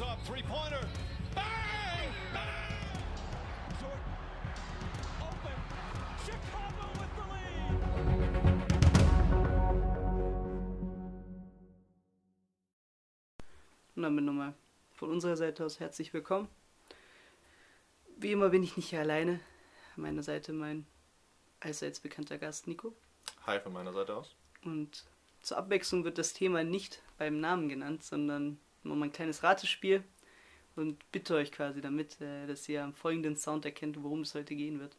Up, three pointer. Bang! Bang! Jordan. Open. Chicago with the lead. Und damit nochmal von unserer Seite aus herzlich willkommen. Wie immer bin ich nicht hier alleine. An meiner Seite mein allseits bekannter Gast Nico. Hi von meiner Seite aus. Und zur Abwechslung wird das Thema nicht beim Namen genannt, sondern mal ein kleines Ratespiel. Und bitte euch quasi damit, äh, dass ihr am folgenden Sound erkennt, worum es heute gehen wird.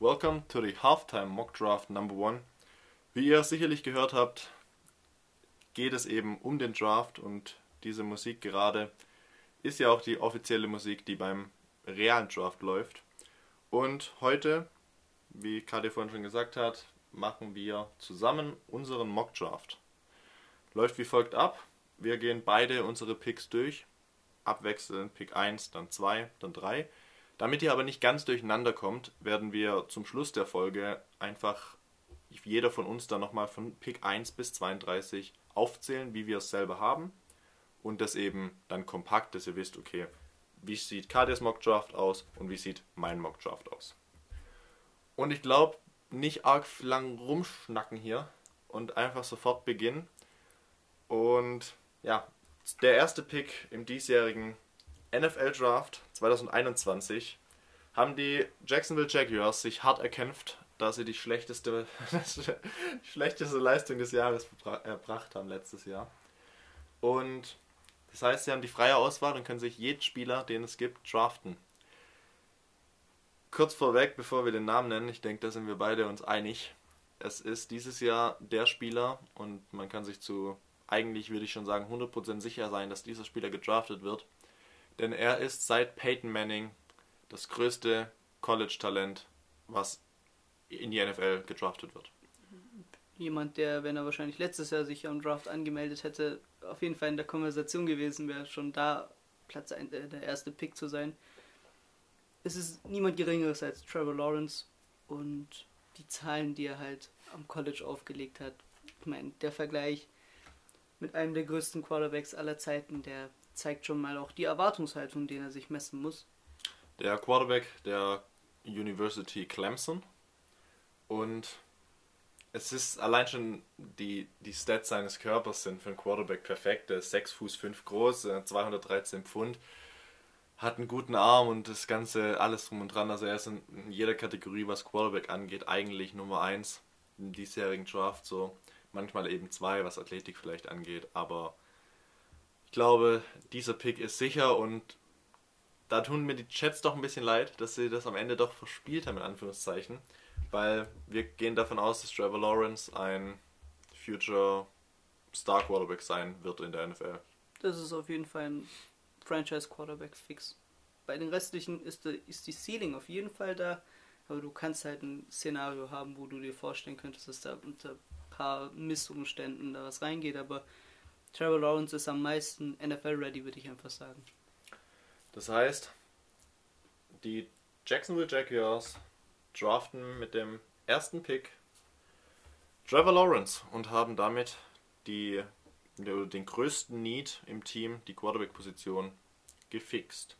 Welcome to the Halftime Mock Draft Number One. Wie ihr sicherlich gehört habt, geht es eben um den Draft und diese Musik gerade ist ja auch die offizielle Musik, die beim realen Draft läuft. Und heute, wie Kade vorhin schon gesagt hat, machen wir zusammen unseren Mock Draft. Läuft wie folgt ab. Wir gehen beide unsere Picks durch. Abwechselnd Pick 1, dann 2, dann 3. Damit ihr aber nicht ganz durcheinander kommt, werden wir zum Schluss der Folge einfach jeder von uns dann nochmal von Pick 1 bis 32 aufzählen, wie wir es selber haben. Und das eben dann kompakt, dass ihr wisst, okay, wie sieht Kadias Mock Draft aus und wie sieht mein Mock Draft aus. Und ich glaube, nicht arg lang rumschnacken hier und einfach sofort beginnen. Und ja, der erste Pick im diesjährigen NFL Draft 2021 haben die Jacksonville Jaguars sich hart erkämpft, da sie die schlechteste, schlechteste Leistung des Jahres erbracht haben letztes Jahr. Und das heißt, sie haben die freie Auswahl und können sich jeden Spieler, den es gibt, draften. Kurz vorweg, bevor wir den Namen nennen, ich denke, da sind wir beide uns einig. Es ist dieses Jahr der Spieler und man kann sich zu, eigentlich würde ich schon sagen, 100% sicher sein, dass dieser Spieler gedraftet wird. Denn er ist seit Peyton Manning das größte College-Talent, was in die NFL gedraftet wird. Jemand, der, wenn er wahrscheinlich letztes Jahr sich am Draft angemeldet hätte, auf jeden Fall in der Konversation gewesen wäre, schon da Platz ein, äh, der erste Pick zu sein. Es ist niemand Geringeres als Trevor Lawrence und die Zahlen, die er halt am College aufgelegt hat. Ich meine, der Vergleich mit einem der größten Quarterbacks aller Zeiten, der zeigt schon mal auch die Erwartungshaltung, den er sich messen muss. Der Quarterback der University Clemson und es ist allein schon die, die Stats seines Körpers sind für einen Quarterback perfekt. Er ist 6 Fuß 5 groß, 213 Pfund, hat einen guten Arm und das Ganze, alles drum und dran. Also er ist in, jeder Kategorie, was Quarterback angeht, eigentlich Nummer 1 im diesjährigen Draft. So manchmal eben 2, was Athletik vielleicht angeht. Aber ich glaube, dieser Pick ist sicher und da tun mir die Chats doch ein bisschen leid, dass sie das am Ende doch verspielt haben, in Anführungszeichen weil wir gehen davon aus, dass Trevor Lawrence ein Future Star Quarterback sein wird in der NFL. Das ist auf jeden Fall ein Franchise Quarterback fix. Bei den restlichen ist die, ist die Ceiling auf jeden Fall da, aber du kannst halt ein Szenario haben, wo du dir vorstellen könntest, dass da unter ein paar Missumständen da was reingeht, aber Trevor Lawrence ist am meisten NFL-ready, würde ich einfach sagen. Das heißt, die Jacksonville Jaguars draften mit dem ersten Pick Trevor Lawrence und haben damit die, den größten Need im Team, die Quarterback-Position, gefixt.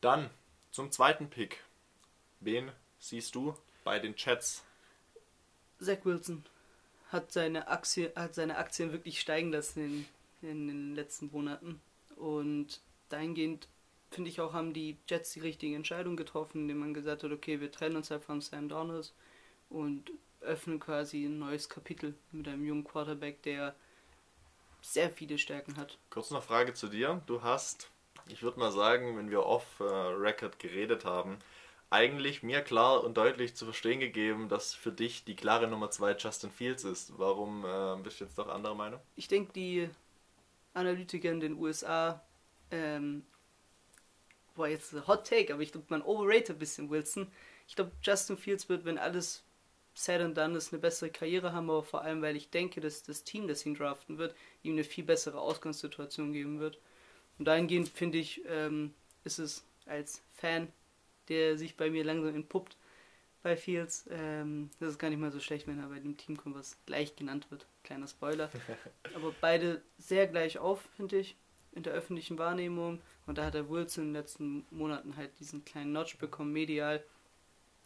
Dann zum zweiten Pick. Wen siehst du bei den Chats? Zach Wilson hat seine, Aktie, hat seine Aktien wirklich steigen lassen in, in den letzten Monaten. Und dahingehend finde ich auch, haben die Jets die richtige Entscheidung getroffen, indem man gesagt hat, okay, wir trennen uns halt von Sam Darnold und öffnen quasi ein neues Kapitel mit einem jungen Quarterback, der sehr viele Stärken hat. Kurz noch Frage zu dir. Du hast, ich würde mal sagen, wenn wir off-Record äh, geredet haben, eigentlich mir klar und deutlich zu verstehen gegeben, dass für dich die klare Nummer 2 Justin Fields ist. Warum äh, bist du jetzt doch anderer Meinung? Ich denke, die Analytiker in den USA ähm, boah, jetzt ein Hot Take, aber ich glaube, man overrated ein bisschen Wilson. Ich glaube, Justin Fields wird, wenn alles said and done ist, eine bessere Karriere haben, aber vor allem, weil ich denke, dass das Team, das ihn draften wird, ihm eine viel bessere Ausgangssituation geben wird. Und dahingehend finde ich, ähm, ist es als Fan, der sich bei mir langsam entpuppt, bei Fields. Ähm, das ist gar nicht mal so schlecht, wenn er bei dem Team kommt, was gleich genannt wird. Kleiner Spoiler. Aber beide sehr gleich auf, finde ich, in der öffentlichen Wahrnehmung. Und da hat der Wilson in den letzten Monaten halt diesen kleinen Notch bekommen, medial.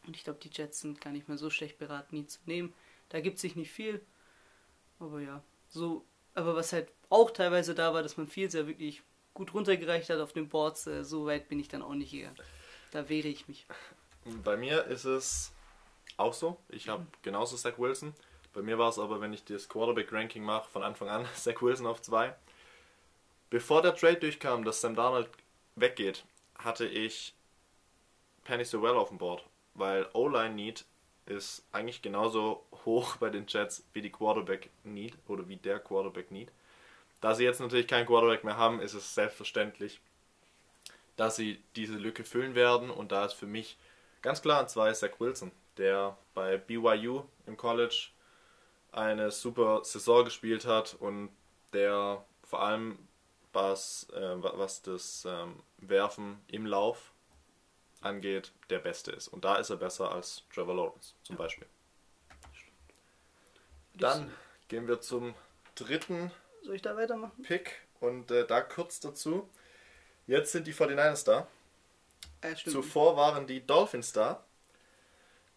Und ich glaube, die Jets sind gar nicht mehr so schlecht beraten, ihn zu nehmen. Da gibt sich nicht viel. Aber ja, so. Aber was halt auch teilweise da war, dass man Fields ja wirklich gut runtergereicht hat auf den Boards, äh, so weit bin ich dann auch nicht gegangen. Da wehre ich mich. Bei mir ist es auch so. Ich habe genauso Zach Wilson. Bei mir war es aber, wenn ich das Quarterback-Ranking mache, von Anfang an Zach Wilson auf 2. Bevor der Trade durchkam, dass Sam Darnold weggeht, hatte ich Penny Sewell auf dem Board. Weil O-Line Need ist eigentlich genauso hoch bei den Jets wie die Quarterback Need oder wie der Quarterback Need. Da sie jetzt natürlich keinen Quarterback mehr haben, ist es selbstverständlich, dass sie diese Lücke füllen werden. Und da ist für mich ganz klar ein zwei Zach Wilson, der bei BYU im College eine super Saison gespielt hat und der vor allem was, äh, was das ähm, Werfen im Lauf angeht, der Beste ist. Und da ist er besser als Trevor Lawrence zum Beispiel. Dann gehen wir zum dritten Soll ich da weitermachen? Pick und äh, da kurz dazu. Jetzt sind die 49ers da. Äh, stimmt. Zuvor waren die Dolphins da.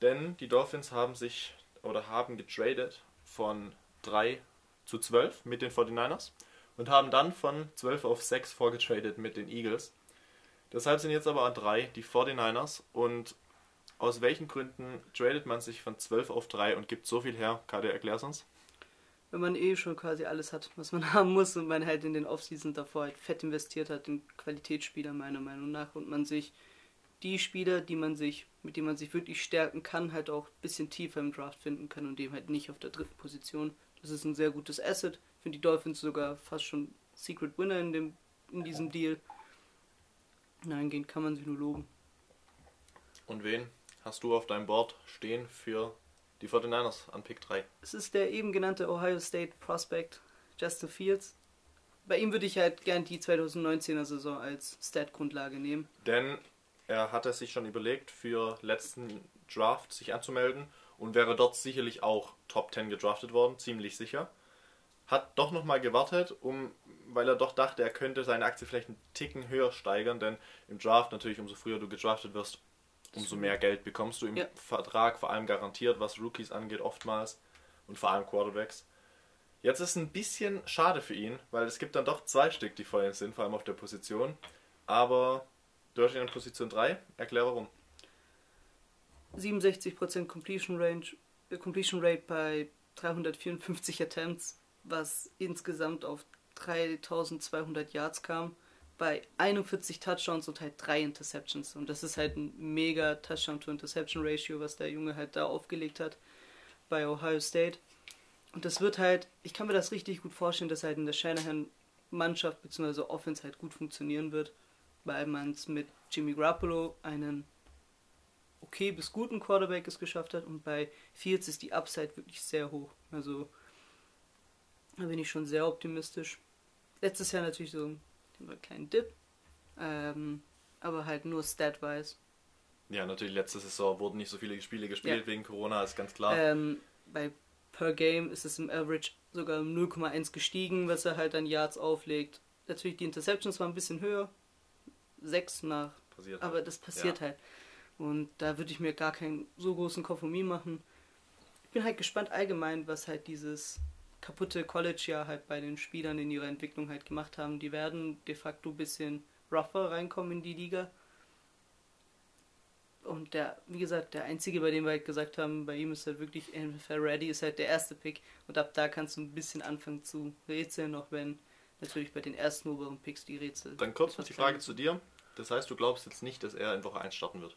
Denn die Dolphins haben sich oder haben getradet von 3 zu 12 mit den 49ers und haben dann von 12 auf 6 vorgetradet mit den Eagles. Deshalb sind jetzt aber an 3 die 49ers und aus welchen Gründen tradet man sich von 12 auf 3 und gibt so viel her? Kade, erklär's uns. Wenn man eh schon quasi alles hat, was man haben muss und man halt in den Offseason davor halt fett investiert hat in Qualitätsspieler meiner Meinung nach und man sich die Spieler, die man sich, mit denen man sich wirklich stärken kann, halt auch ein bisschen tiefer im Draft finden kann und dem halt nicht auf der dritten Position. Das ist ein sehr gutes Asset. Ich finde die Dolphins sogar fast schon Secret Winner in, dem, in diesem Deal. Dahingehend kann man sich nur loben. Und wen hast du auf deinem Board stehen für die 49ers an Pick 3? Es ist der eben genannte Ohio State Prospect Justin Fields. Bei ihm würde ich halt gern die 2019er Saison als Stat-Grundlage nehmen. Denn er hatte sich schon überlegt, für letzten Draft sich anzumelden und wäre dort sicherlich auch Top 10 gedraftet worden, ziemlich sicher. Hat doch nochmal gewartet, um, weil er doch dachte, er könnte seine Aktie vielleicht einen Ticken höher steigern, denn im Draft natürlich, umso früher du gedraftet wirst, umso mehr Geld bekommst du im Ja. Vertrag, vor allem garantiert, was Rookies angeht, oftmals und vor allem Quarterbacks. Jetzt ist ein bisschen schade für ihn, weil es gibt dann doch zwei Stück, die vorhin sind, vor allem auf der Position. Aber du hast ihn Position 3. Erklär warum. 67% Completion Range, Completion Rate bei 354 Attempts, was insgesamt auf 3200 Yards kam, bei 41 Touchdowns und halt 3 Interceptions. Und das ist halt ein mega Touchdown-to-Interception-Ratio, was der Junge halt da aufgelegt hat bei Ohio State. Und das wird halt, ich kann mir das richtig gut vorstellen, dass halt in der Shanahan-Mannschaft bzw. Offense halt gut funktionieren wird, weil man es mit Jimmy Garoppolo einen okay bis guten Quarterback es geschafft hat und bei Fields ist die Upside wirklich sehr hoch. Also da bin ich schon sehr optimistisch. Letztes Jahr natürlich so einen kleinen Dip, ähm, aber halt nur stat-wise. Ja, natürlich, letzte Saison wurden nicht so viele Spiele gespielt Ja. wegen Corona, ist ganz klar. Ähm, bei per Game ist es im Average sogar um 0,1 gestiegen, was er halt an Yards auflegt. Natürlich die Interceptions waren ein bisschen höher, 6 nach passiert. Aber das passiert halt. Und da würde ich mir gar keinen so großen Kopf um ihn machen. Ich bin halt gespannt allgemein, was halt dieses kaputte College-Jahr halt bei den Spielern in ihrer Entwicklung halt gemacht haben. Die werden de facto ein bisschen rougher reinkommen in die Liga. Und der, wie gesagt, der einzige, bei dem wir halt gesagt haben, bei ihm ist halt wirklich NFL ready, ist halt der erste Pick. Und ab da kannst du ein bisschen anfangen zu rätseln, auch wenn natürlich bei den ersten oberen Picks die Rätsel. Dann kurz noch die Frage zu dir. Das heißt, du glaubst jetzt nicht, dass er in Woche 1 starten wird?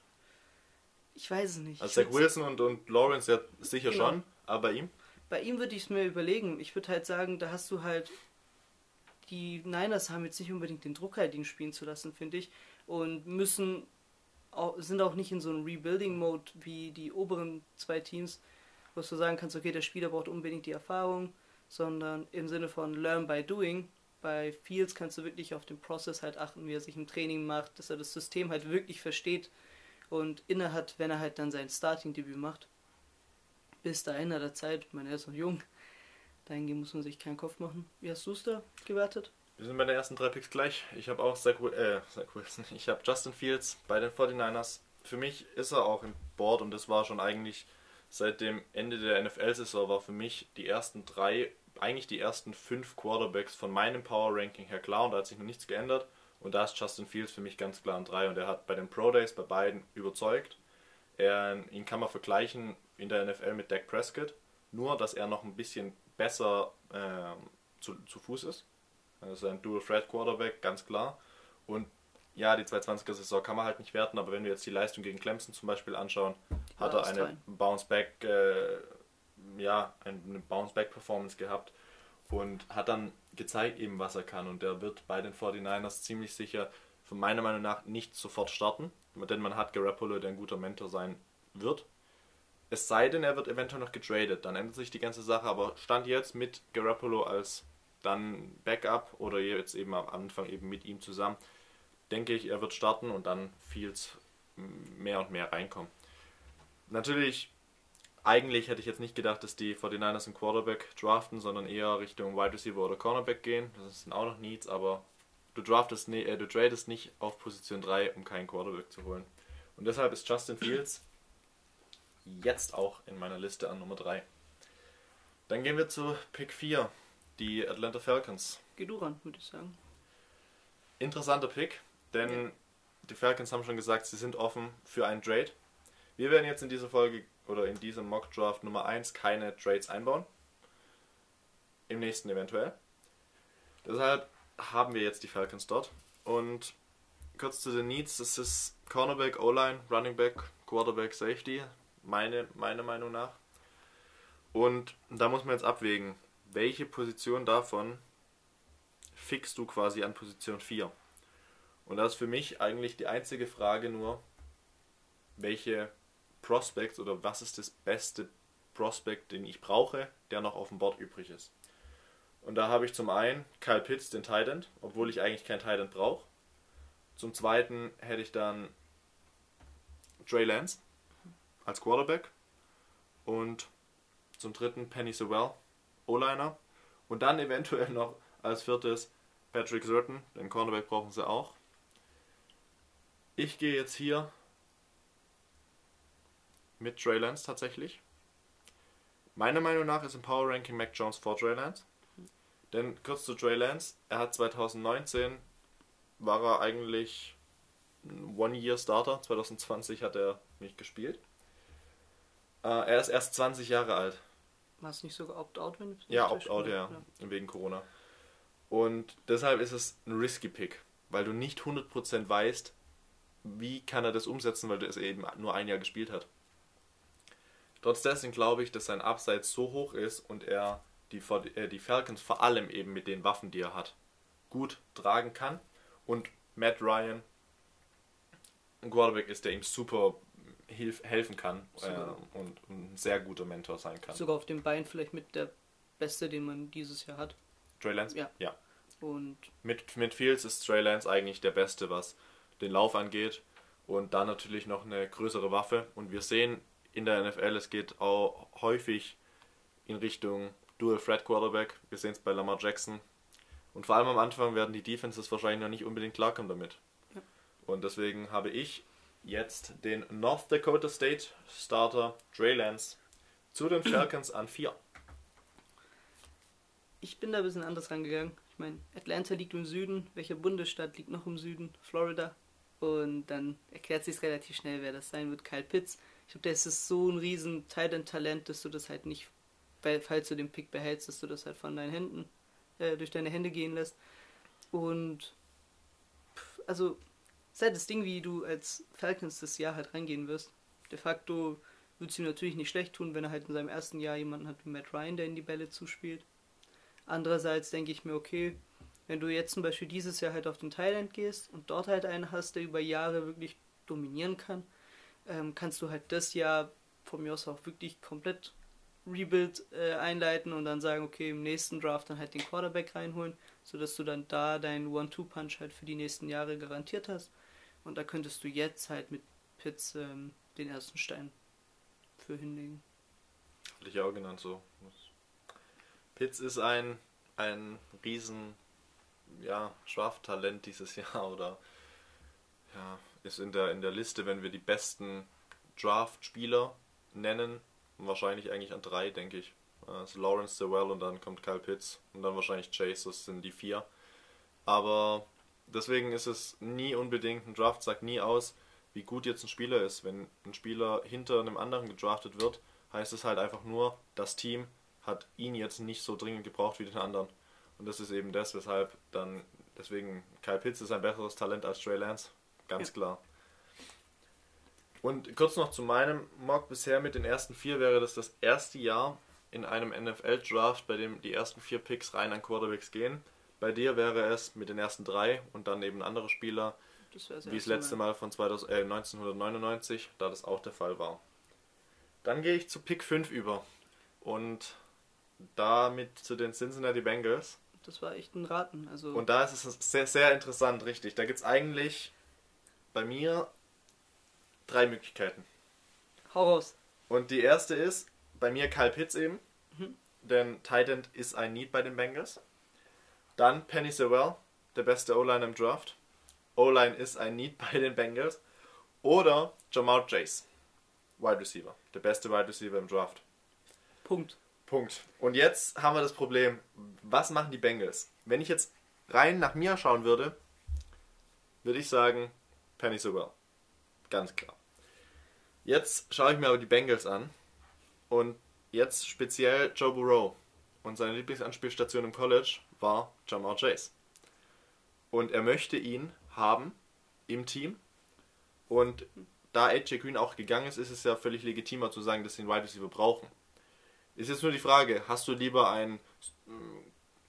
Ich weiß es nicht. Also Zach Wilson und, und Lawrence ja sicher Genau. schon, aber bei ihm? Bei ihm würde ich es mir überlegen. Ich würde halt sagen, da hast du halt. Die Niners haben jetzt nicht unbedingt den Druck, halt ihn spielen zu lassen, finde ich. Und müssen. Sind auch nicht in so einem Rebuilding-Mode wie die oberen zwei Teams, wo du sagen kannst, okay, der Spieler braucht unbedingt die Erfahrung, sondern im Sinne von Learn by Doing. Bei Fields kannst du wirklich auf den Prozess halt achten, wie er sich im Training macht, dass er das System halt wirklich versteht und inne hat, wenn er halt dann sein Starting-Debüt macht. Bis dahin hat er Zeit, meine, er ist noch jung. Dahingehend muss man sich keinen Kopf machen. Wie hast du es da gewertet? Wir sind bei den ersten drei Picks gleich. Ich habe auch Zach, äh, Zach Wilson. Ich habe Justin Fields bei den 49ers. Für mich ist er auch im Board und das war schon eigentlich seit dem Ende der NFL-Saison war für mich die ersten drei, eigentlich die ersten fünf Quarterbacks von meinem Power Ranking her klar und da hat sich noch nichts geändert. Und da ist Justin Fields für mich ganz klar an drei und er hat bei den Pro Days bei beiden überzeugt. Er, ihn kann man vergleichen in der NFL mit Dak Prescott, nur dass er noch ein bisschen besser ähm, zu, zu Fuß ist. Also ein Dual Threat Quarterback, ganz klar. Und ja, die 220er Saison kann man halt nicht werten, aber wenn wir jetzt die Leistung gegen Clemson zum Beispiel anschauen, hat war er eine. Bounce Back, äh, ja, eine Bounce Back Performance gehabt und hat dann gezeigt eben, was er kann. Und der wird bei den 49ers ziemlich sicher, von meiner Meinung nach, nicht sofort starten, denn man hat Garoppolo, der ein guter Mentor sein wird. Es sei denn, er wird eventuell noch getradet, dann ändert sich die ganze Sache, aber stand jetzt mit Garoppolo als dann Backup oder jetzt eben am Anfang eben mit ihm zusammen, denke ich, er wird starten und dann Fields mehr und mehr reinkommen. Natürlich, eigentlich hätte ich jetzt nicht gedacht, dass die 49ers einen Quarterback draften, sondern eher Richtung Wide Receiver oder Cornerback gehen. Das sind auch noch Needs, aber du draftest, äh, du tradest nicht auf Position 3, um keinen Quarterback zu holen. Und deshalb ist Justin Fields jetzt auch in meiner Liste an Nummer 3. Dann gehen wir zu Pick 4, die Atlanta Falcons. Geh du ran, würde ich sagen. Interessanter Pick, denn Ja. die Falcons haben schon gesagt, sie sind offen für einen Trade. Wir werden jetzt in dieser Folge oder in diesem Mock Draft Nummer 1 keine Trades einbauen. Im nächsten eventuell. Deshalb haben wir jetzt die Falcons dort. Und kurz zu den Needs: Das ist Cornerback, O-Line, Running Back, Quarterback, Safety. Meine, meine Meinung nach. Und da muss man jetzt abwägen, welche Position davon fixst du quasi an Position 4. Und das ist für mich eigentlich die einzige Frage nur, welche Prospects oder was ist das beste Prospect, den ich brauche, der noch auf dem Board übrig ist. Und da habe ich zum einen Kyle Pitts, den Titan, obwohl ich eigentlich keinen Titan brauche. Zum zweiten hätte ich dann Trey Lance als Quarterback. Und zum dritten Penny Sewell, O-Liner. Und dann eventuell noch als viertes Patrick Surton, den Cornerback brauchen sie auch. Ich gehe jetzt hier mit Trey Lance tatsächlich. Meiner Meinung nach ist im Power Ranking Mac Jones vor Trey Lance. Denn kurz zu Trey Lance, er hat 2019 war er eigentlich ein One-Year-Starter. 2020 hat er nicht gespielt. Äh, er ist erst 20 Jahre alt. War es nicht sogar Opt-out, wenn du Ja? Opt-out, ja, wegen Corona. Und deshalb ist es ein risky Pick, weil du nicht 100% weißt, wie kann er das umsetzen, weil er es eben nur ein Jahr gespielt hat. Trotz dessen glaube ich, dass sein Upside so hoch ist und er die, äh, die Falcons vor allem eben mit den Waffen, die er hat, gut tragen kann. Und Matt Ryan ein Quarterback ist, der ihm super hilf helfen kann äh, und ein sehr guter Mentor sein kann. Sogar auf dem Bein vielleicht mit der Beste, den man dieses Jahr hat. Trey Lance? Ja. ja. Und Mit, mit Fields ist Trey Lance eigentlich der Beste, was den Lauf angeht. Und dann natürlich noch eine größere Waffe. Und wir sehen in der NFL, es geht auch häufig in Richtung Dual Threat Quarterback. Wir sehen es bei Lamar Jackson. Und vor allem am Anfang werden die Defenses wahrscheinlich noch nicht unbedingt klarkommen damit. Ja. Und deswegen habe ich jetzt den North Dakota State Starter Trey Lance zu den Falcons an 4. ich bin da ein bisschen anders rangegangen. Ich meine, Atlanta liegt im Süden. Welcher Bundesstaat liegt noch im Süden? Florida. Und dann erklärt sich relativ schnell, wer das sein wird. Kyle Pitts. Ich glaube, der ist so ein riesen Titan-Talent, dass du das halt nicht, weil, falls du den Pick behältst, dass du das halt von deinen Händen, äh, durch deine Hände gehen lässt. Und, pff, also, ist halt das Ding, wie du als Falcons das Jahr halt reingehen wirst. De facto würde es ihm natürlich nicht schlecht tun, wenn er halt in seinem ersten Jahr jemanden hat wie Matt Ryan, der in die Bälle zuspielt. Andererseits denke ich mir, okay, wenn du jetzt zum Beispiel dieses Jahr halt auf den Thailand gehst und dort halt einen hast, der über Jahre wirklich dominieren kann, ähm, kannst du halt das Jahr von mir aus auch wirklich komplett Rebuild äh, einleiten und dann sagen, okay, im nächsten Draft dann halt den Quarterback reinholen, sodass du dann da deinen One-Two-Punch halt für die nächsten Jahre garantiert hast. Und da könntest du jetzt halt mit Pitts ähm, den ersten Stein für hinlegen. Hatte ich auch genannt so. Pitts ist ein, ein riesen ja, Draft-Talent dieses Jahr oder ja, ist in der, in der Liste, wenn wir die besten Draft-Spieler nennen, wahrscheinlich eigentlich an drei, denke ich. Also Lawrence Sewell und dann kommt Kyle Pitts und dann wahrscheinlich Chase, das sind die vier. Aber deswegen ist es nie unbedingt, ein Draft sagt nie aus, wie gut jetzt ein Spieler ist. Wenn ein Spieler hinter einem anderen gedraftet wird, heißt es halt einfach nur, das Team hat ihn jetzt nicht so dringend gebraucht wie den anderen. Und das ist eben das, weshalb dann, deswegen, Kyle Pitts ist ein besseres Talent als Trey Lance. Ganz Ja. klar. Und kurz noch zu meinem Mock. Bisher mit den ersten vier wäre das das erste Jahr in einem NFL-Draft, bei dem die ersten vier Picks rein an Quarterbacks gehen. Bei dir wäre es mit den ersten drei und dann eben andere Spieler, Das wie das letzte Mal von 2000, äh, 1999, da das auch der Fall war. Dann gehe ich zu Pick 5 über. Und damit zu den Cincinnati Bengals. Das war echt ein Raten. Also Und da ist es sehr, sehr interessant, richtig. Da gibt es eigentlich bei mir drei Möglichkeiten. hau raus. Und die erste ist bei mir Kyle Pitts eben. Mhm. Denn Titan ist ein Need bei den Bengals. Dann Penny Sewell, der beste O-Line im Draft. O-Line ist ein Need bei den Bengals. Oder Jamal Chase, Wide Receiver, der beste Wide Receiver im Draft. Punkt. Punkt. Und jetzt haben wir das Problem, was machen die Bengals? Wenn ich jetzt rein nach mir schauen würde, würde ich sagen, Penny Sewell. Ganz klar. Jetzt schaue ich mir aber die Bengals an und jetzt speziell Joe Burrow. Und seine Lieblingsanspielstation im College war Jamal Chase. Und er möchte ihn haben im Team. Und da AJ Green auch gegangen ist, ist es ja völlig legitimer zu sagen, dass sie einen Wide Receiver brauchen. Ist jetzt nur die Frage, hast du lieber einen mm,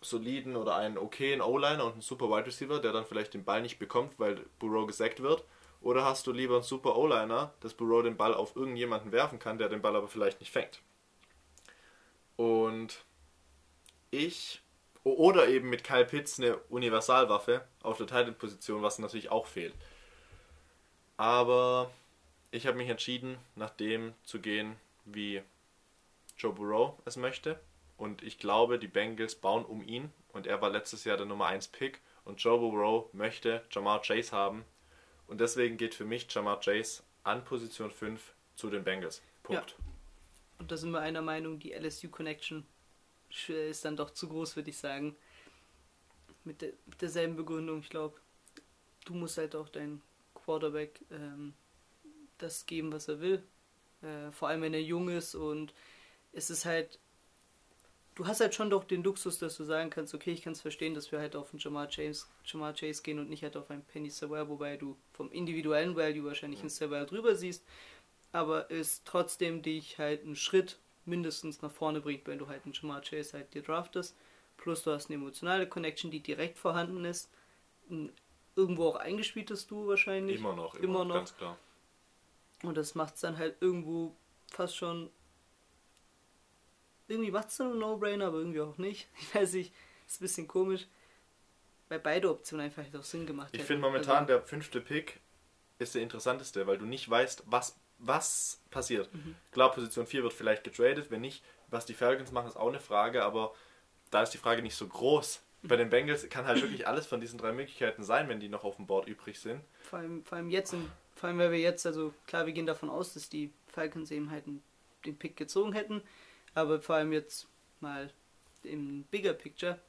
soliden oder einen okayen O-Liner und einen super Wide Receiver, der dann vielleicht den Ball nicht bekommt, weil Burrow gesackt wird? Oder hast du lieber einen super O-Liner, dass Burrow den Ball auf irgendjemanden werfen kann, der den Ball aber vielleicht nicht fängt? Und ich, oder eben mit Kyle Pitts eine Universalwaffe auf der Titan-Position, was natürlich auch fehlt. Aber ich habe mich entschieden, nach dem zu gehen, wie Joe Burrow es möchte. Und ich glaube, die Bengals bauen um ihn. Und er war letztes Jahr der Nummer 1 Pick. Und Joe Burrow möchte Jamar Chase haben. Und deswegen geht für mich Jamar Chase an Position 5 zu den Bengals. Punkt. Und da sind wir einer Meinung, die LSU-Connection ist dann doch zu groß, würde ich sagen. Mit, der, mit derselben Begründung, ich glaube, du musst halt auch deinen Quarterback ähm, das geben, was er will. Äh, vor allem, wenn er jung ist und es ist halt, du hast halt schon doch den Luxus, dass du sagen kannst, okay, ich kann es verstehen, dass wir halt auf einen Jamar Chase, Jamar Chase gehen und nicht halt auf einen Penny Sewell, wobei du vom individuellen Value wahrscheinlich einen Sewell drüber siehst aber es trotzdem dich halt einen Schritt mindestens nach vorne bringt, wenn du halt einen Jamar Chase halt dir draftest. Plus du hast eine emotionale Connection, die direkt vorhanden ist. Ein- Irgendwo auch eingespieltest du wahrscheinlich. Immer noch, immer, Immer noch. ganz klar. Und das macht es dann halt irgendwo fast schon. Irgendwie macht es dann einen No-Brainer, aber irgendwie auch nicht. Ich weiß nicht, ist ein bisschen komisch. Weil beide Optionen einfach halt auch Sinn gemacht Ich hätten. finde momentan Also, der fünfte Pick ist der interessanteste, weil du nicht weißt, was, was passiert. Mhm. Klar, Position 4 wird vielleicht getradet, wenn nicht, was die Falcons machen, ist auch eine Frage, aber da ist die Frage nicht so groß. Bei den Bengals kann halt wirklich alles von diesen drei Möglichkeiten sein, wenn die noch auf dem Board übrig sind. Vor allem, vor allem jetzt, in, vor allem weil wir jetzt, also klar, wir gehen davon aus, dass die Falcons eben halt den Pick gezogen hätten, aber vor allem jetzt mal im Bigger Picture,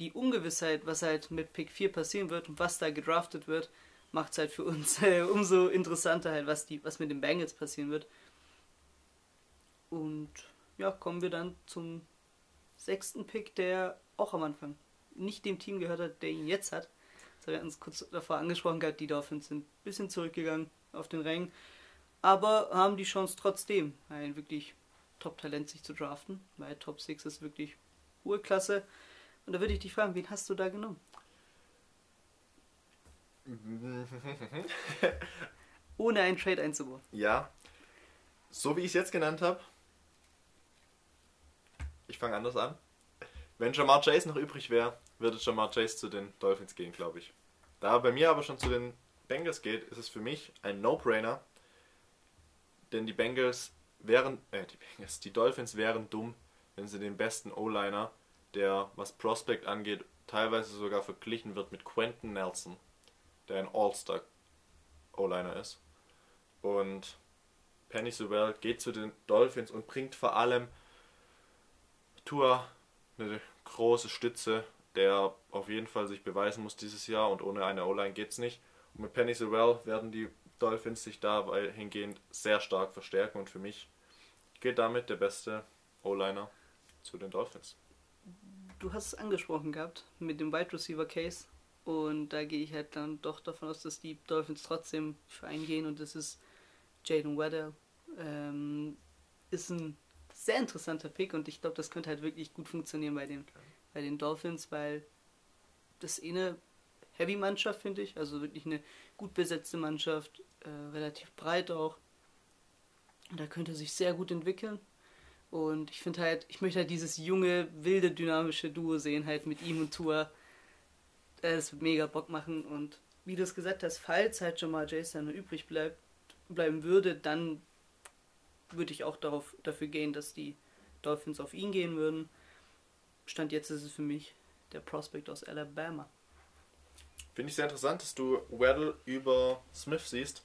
die Ungewissheit, was halt mit Pick 4 passieren wird und was da gedraftet wird, macht es halt für uns äh, umso interessanter halt, was, die, was mit den Bengals passieren wird. Und ja, kommen wir dann zum sechsten Pick, der auch am Anfang nicht dem Team gehört hat, der ihn jetzt hat. Das haben wir uns kurz davor angesprochen gehabt, die Dolphins sind ein bisschen zurückgegangen auf den Rängen, aber haben die Chance trotzdem, ein wirklich Top-Talent sich zu draften, weil Top 6 ist wirklich hohe Klasse. Und da würde ich dich fragen, wen hast du da genommen? Ohne einen Trade einzubauen. Ja, so wie ich es jetzt genannt habe, ich fange anders an. Wenn Jamar Chase noch übrig wäre, würde Jamar Chase zu den Dolphins gehen, glaube ich. Da er bei mir aber schon zu den Bengals geht, ist es für mich ein No-Brainer, denn die Bengals wären, äh, die Bengals, die Dolphins wären dumm, wenn sie den besten O-Liner, der was Prospect angeht, teilweise sogar verglichen wird mit Quentin Nelson, der ein All-Star O-Liner ist. Und Penny Sewell geht zu den Dolphins und bringt vor allem Tua eine große Stütze, der auf jeden Fall sich beweisen muss dieses Jahr und ohne eine O-Line geht's nicht. Und mit Penny Sewell werden die Dolphins sich dabei hingehend sehr stark verstärken und für mich geht damit der beste O-Liner zu den Dolphins. Du hast es angesprochen gehabt mit dem Wide Receiver Case und da gehe ich halt dann doch davon aus, dass die Dolphins trotzdem für einen gehen und das ist Jaden Weather. Ähm, ist ein sehr interessanter Pick und ich glaube, das könnte halt wirklich gut funktionieren bei den, bei den Dolphins, weil das eh eine Heavy-Mannschaft, finde ich. Also wirklich eine gut besetzte Mannschaft, äh, relativ breit auch. Und da könnte sich sehr gut entwickeln. Und ich finde halt, ich möchte halt dieses junge, wilde, dynamische Duo sehen, halt mit ihm und Tua. Das wird mega Bock machen. Und wie du es gesagt hast, falls halt schon mal Jason übrig bleibt, bleiben würde, dann würde ich auch darauf, dafür gehen, dass die Dolphins auf ihn gehen würden. Stand jetzt ist es für mich der Prospect aus Alabama. Finde ich sehr interessant, dass du Weddle über Smith siehst.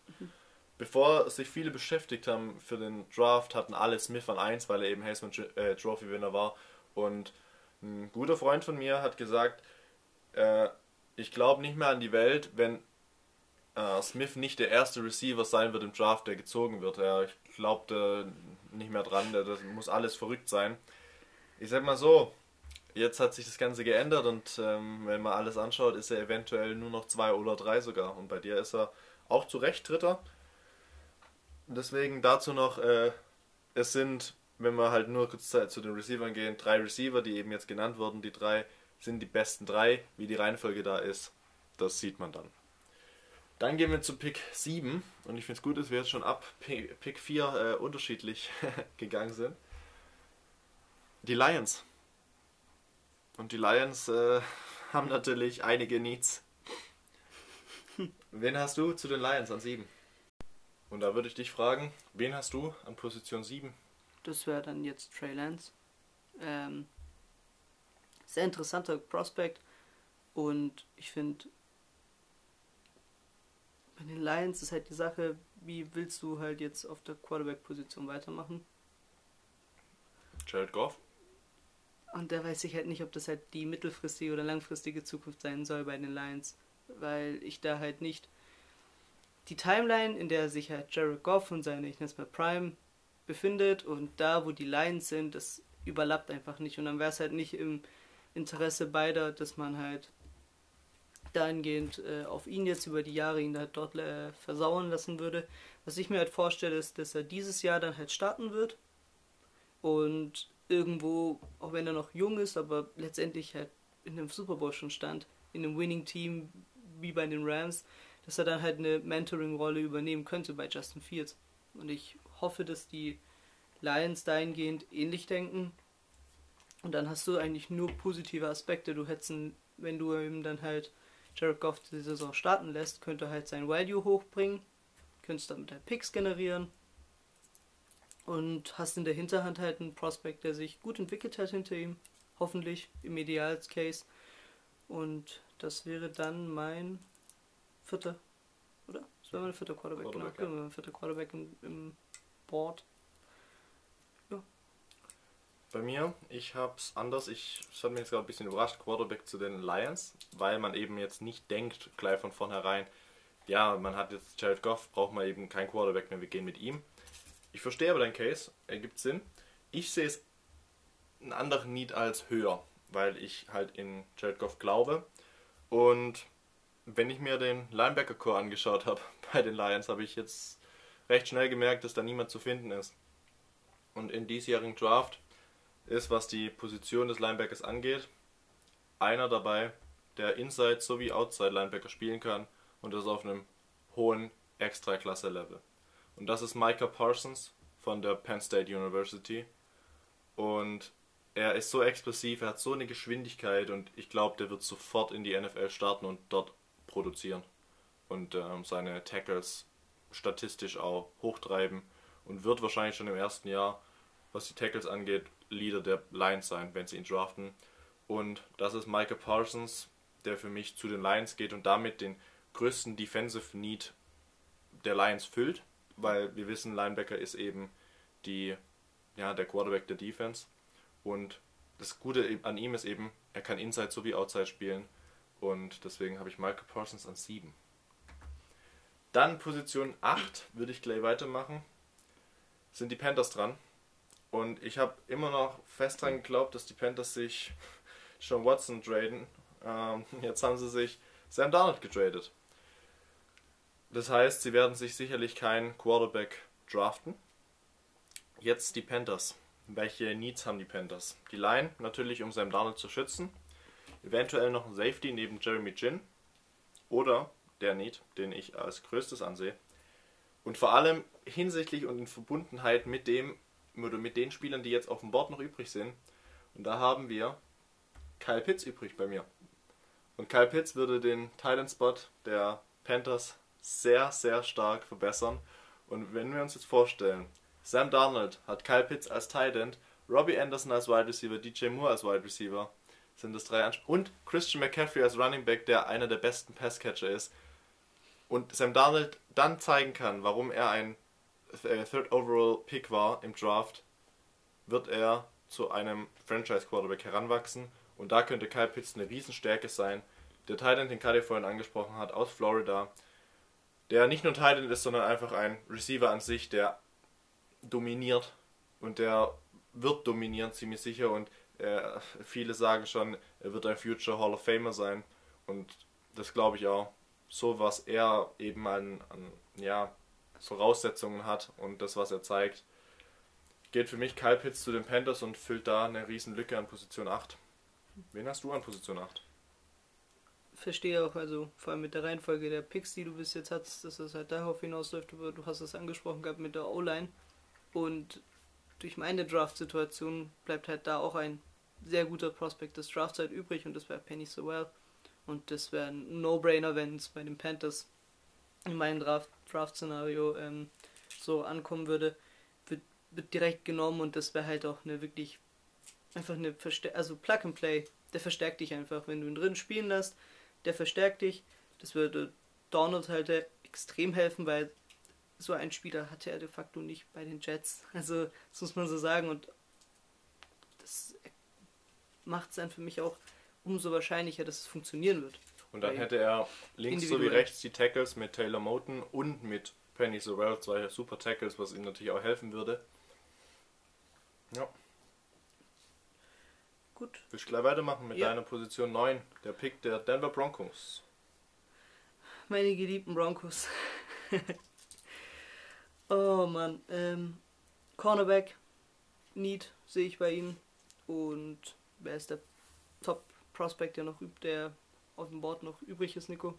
Bevor sich viele beschäftigt haben für den Draft, hatten alle Smith an 1, weil er eben Heisman äh, Trophy Winner war. Und ein guter Freund von mir hat gesagt, äh, ich glaube nicht mehr an die Welt, wenn äh, Smith nicht der erste Receiver sein wird im Draft, der gezogen wird. Ja, ich glaube nicht mehr dran, das muss alles verrückt sein. Ich sag mal so, jetzt hat sich das Ganze geändert und ähm, wenn man alles anschaut, ist er eventuell nur noch zwei oder drei sogar. Und bei dir ist er auch zu Recht Dritter. Deswegen dazu noch, äh, es sind, wenn wir halt nur kurz zu den Receivern gehen, drei Receiver, die eben jetzt genannt wurden. Die drei sind die besten drei. Wie die Reihenfolge da ist, das sieht man dann. Dann gehen wir zu Pick 7 und ich finde es gut, dass wir jetzt schon ab Pick 4 äh, unterschiedlich gegangen sind. Die Lions. Und die Lions äh, haben natürlich einige Needs. Wen hast du zu den Lions an 7? Und da würde ich dich fragen, wen hast du an Position 7? Das wäre dann jetzt Trey Lance. Ähm, sehr interessanter Prospect und ich finde, bei den Lions ist halt die Sache, wie willst du halt jetzt auf der Quarterback-Position weitermachen? Jared Goff? Und da weiß ich halt nicht, ob das halt die mittelfristige oder langfristige Zukunft sein soll bei den Lions, weil ich da halt nicht die Timeline, in der sich halt Jared Goff und seine, ich nenne es mal Prime, befindet und da, wo die Lions sind, das überlappt einfach nicht. Und dann wäre es halt nicht im Interesse beider, dass man halt dahingehend äh, auf ihn jetzt über die Jahre ihn halt dort äh, versauern lassen würde. Was ich mir halt vorstelle, ist, dass er dieses Jahr dann halt starten wird und irgendwo, auch wenn er noch jung ist, aber letztendlich halt in einem Super Bowl schon stand, in einem Winning Team wie bei den Rams, dass er dann halt eine Mentoring-Rolle übernehmen könnte bei Justin Fields. Und ich hoffe, dass die Lions dahingehend ähnlich denken. Und dann hast du eigentlich nur positive Aspekte. Du hättest, wenn du ihm dann halt Jared Goff die Saison starten lässt, könnte halt sein Value hochbringen, könntest damit halt Picks generieren und hast in der Hinterhand halt einen Prospect, der sich gut entwickelt hat hinter ihm, hoffentlich im Idealcase und das wäre dann mein vierter, oder? Das wäre mein vierter Quarterback, Quarterback, genau, ja. mein vierter Quarterback im, im Board. Bei mir, ich hab's anders. Ich, es hat mich jetzt gerade ein bisschen überrascht, Quarterback zu den Lions, weil man eben jetzt nicht denkt, gleich von vornherein, ja, man hat jetzt Jared Goff, braucht man eben keinen Quarterback mehr, wir gehen mit ihm. Ich verstehe aber deinen Case, ergibt Sinn. Ich sehe es einen anderen Need als höher, weil ich halt in Jared Goff glaube. Und wenn ich mir den Linebacker-Core angeschaut habe bei den Lions, habe ich jetzt recht schnell gemerkt, dass da niemand zu finden ist. Und in diesjährigen Draft ist, was die Position des Linebackers angeht, einer dabei, der Inside sowie Outside Linebacker spielen kann und das auf einem hohen Extraklasse-Level. Und das ist Micah Parsons von der Penn State University. Und er ist so expressiv, er hat so eine Geschwindigkeit und ich glaube, der wird sofort in die NFL starten und dort produzieren. Und ähm, seine Tackles statistisch auch hochtreiben. und wird wahrscheinlich schon im ersten Jahr, was die Tackles angeht, Leader der Lions sein, wenn sie ihn draften. Und das ist Micah Parsons, der für mich zu den Lions geht und damit den größten Defensive Need der Lions füllt, weil wir wissen, Linebacker ist eben die, ja, der Quarterback der Defense. Und das Gute an ihm ist eben, er kann Inside sowie Outside spielen. Und deswegen habe ich Michael Parsons an 7. Dann Position 8 würde ich gleich weitermachen. Sind die Panthers dran. Und ich habe immer noch fest dran geglaubt, dass die Panthers sich Sean Watson traden. Ähm, jetzt haben sie sich Sam Darnold getradet. Das heißt, sie werden sich sicherlich keinen Quarterback draften. Jetzt die Panthers. Welche Needs haben die Panthers? Die Line natürlich, um Sam Darnold zu schützen. Eventuell noch ein Safety neben Jeremy Ginn. Oder der Need, den ich als größtes ansehe. Und vor allem hinsichtlich und in Verbundenheit mit dem oder mit den Spielern, die jetzt auf dem Board noch übrig sind. Und da haben wir Kyle Pitts übrig bei mir. Und Kyle Pitts würde den Titan Spot der Panthers sehr, sehr stark verbessern. Und wenn wir uns jetzt vorstellen, Sam Darnold hat Kyle Pitts als Tight End, Robbie Anderson als Wide Receiver, DJ Moore als Wide Receiver, sind das drei Ansp und Christian McCaffrey als Running Back, der einer der besten Passcatcher ist. Und Sam Darnold dann zeigen kann, warum er ein äh, Third Overall Pick war im Draft, wird er zu einem Franchise Quarterback heranwachsen. Und da könnte Kyle Pitts eine Riesenstärke sein. Der Tight End, den Kadi vorhin angesprochen hat, aus Florida, der nicht nur Tight End ist, sondern einfach ein Receiver an sich, der dominiert und der wird dominieren, ziemlich sicher. Und äh, viele sagen schon, er wird ein Future Hall of Famer sein. Und das glaube ich auch. So was er eben an, an ja, Voraussetzungen hat und das, was er zeigt, geht für mich Kyle Pitts zu den Panthers und füllt da eine riesen Lücke an Position 8. Wen hast du an Position 8? Verstehe auch, also vor allem mit der Reihenfolge der Picks, die du bis jetzt hattest, dass es halt darauf hinausläuft, aber du hast es angesprochen gehabt mit der O-Line und durch meine Draft-Situation bleibt halt da auch ein sehr guter Prospekt des Drafts halt übrig und das wäre Penny Sewell und das wäre ein No-Brainer, wenn es bei den Panthers in meinem Draft-Szenario Draft ähm, so ankommen würde, wird, wird direkt genommen und das wäre halt auch eine wirklich einfach eine Verstär also Plug and Play, der verstärkt dich einfach, wenn du ihn drin spielen lässt, der verstärkt dich. Das würde Donald halt extrem helfen, weil so ein Spieler hatte er de facto nicht bei den Jets. Also, das muss man so sagen und das macht es dann für mich auch umso wahrscheinlicher, dass es funktionieren wird. Und dann hätte er links sowie rechts die Tackles mit Taylor Moten und mit Penny Sorrell, zwei super Tackles, was ihm natürlich auch helfen würde. Ja. Gut. Willst du gleich weitermachen mit ja. deiner Position 9, der Pick der Denver Broncos? Meine geliebten Broncos. oh Mann. Ähm, Cornerback, Need sehe ich bei ihnen. Und wer ist der Top Prospect, der noch übt, der auf dem Board noch übrig ist, Nico?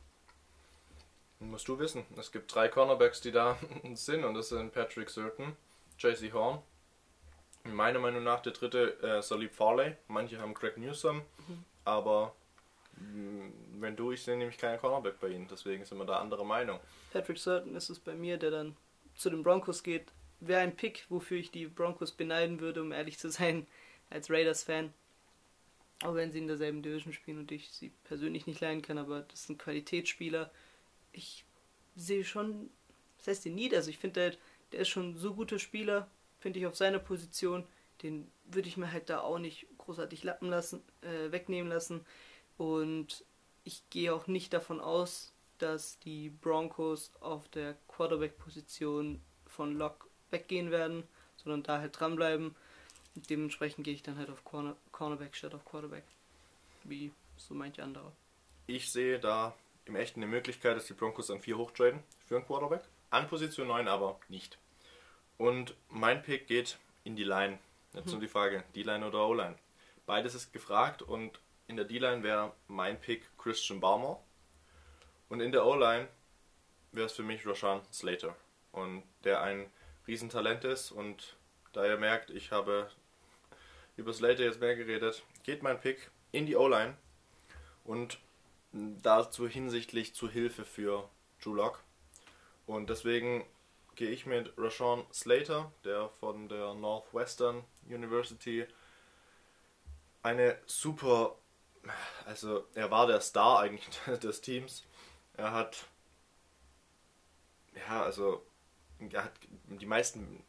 Musst du wissen. Es gibt drei Cornerbacks, die da sind und das sind Patrick Surton, JC Horn Meiner Meinung nach der dritte äh, Salib Farley. Manche haben Craig Newsom, mhm. aber mh, mm, wenn du, ich sehe nämlich keinen Cornerback bei ihnen, deswegen sind wir da anderer Meinung. Patrick Surton ist es bei mir, der dann zu den Broncos geht. Wäre ein Pick, wofür ich die Broncos beneiden würde, um ehrlich zu sein, als Raiders-Fan. Auch wenn sie in derselben Division spielen und ich sie persönlich nicht leiden kann, aber das sind Qualitätsspieler. Ich sehe schon, das heißt den Need, also ich finde, der, der ist schon so guter Spieler, finde ich, auf seiner Position. Den würde ich mir halt da auch nicht großartig lappen lassen, äh, wegnehmen lassen. Und ich gehe auch nicht davon aus, dass die Broncos auf der Quarterback-Position von Lock weggehen werden, sondern da halt dranbleiben. Dementsprechend gehe ich dann halt auf Corner Cornerback statt auf Quarterback. Wie so manche andere. Ich sehe da im Echten eine Möglichkeit, dass die Broncos an 4 hochtraden für einen Quarterback. An Position 9 aber nicht. Und mein Pick geht in die Line. Jetzt nur die Frage, D-Line oder O-Line. Beides ist gefragt und in der D-Line wäre mein Pick Christian Balmer. Und in der O-Line wäre es für mich Rashan Slater. Und der ein Riesentalent ist und da ihr merkt, ich habe über Slater jetzt mehr geredet, geht mein Pick in die O-Line und dazu hinsichtlich zu Hilfe für Drew Lock. Und deswegen gehe ich mit Rashawn Slater, der von der Northwestern University eine super, also er war der Star eigentlich des Teams. Er hat, ja, also er hat die meisten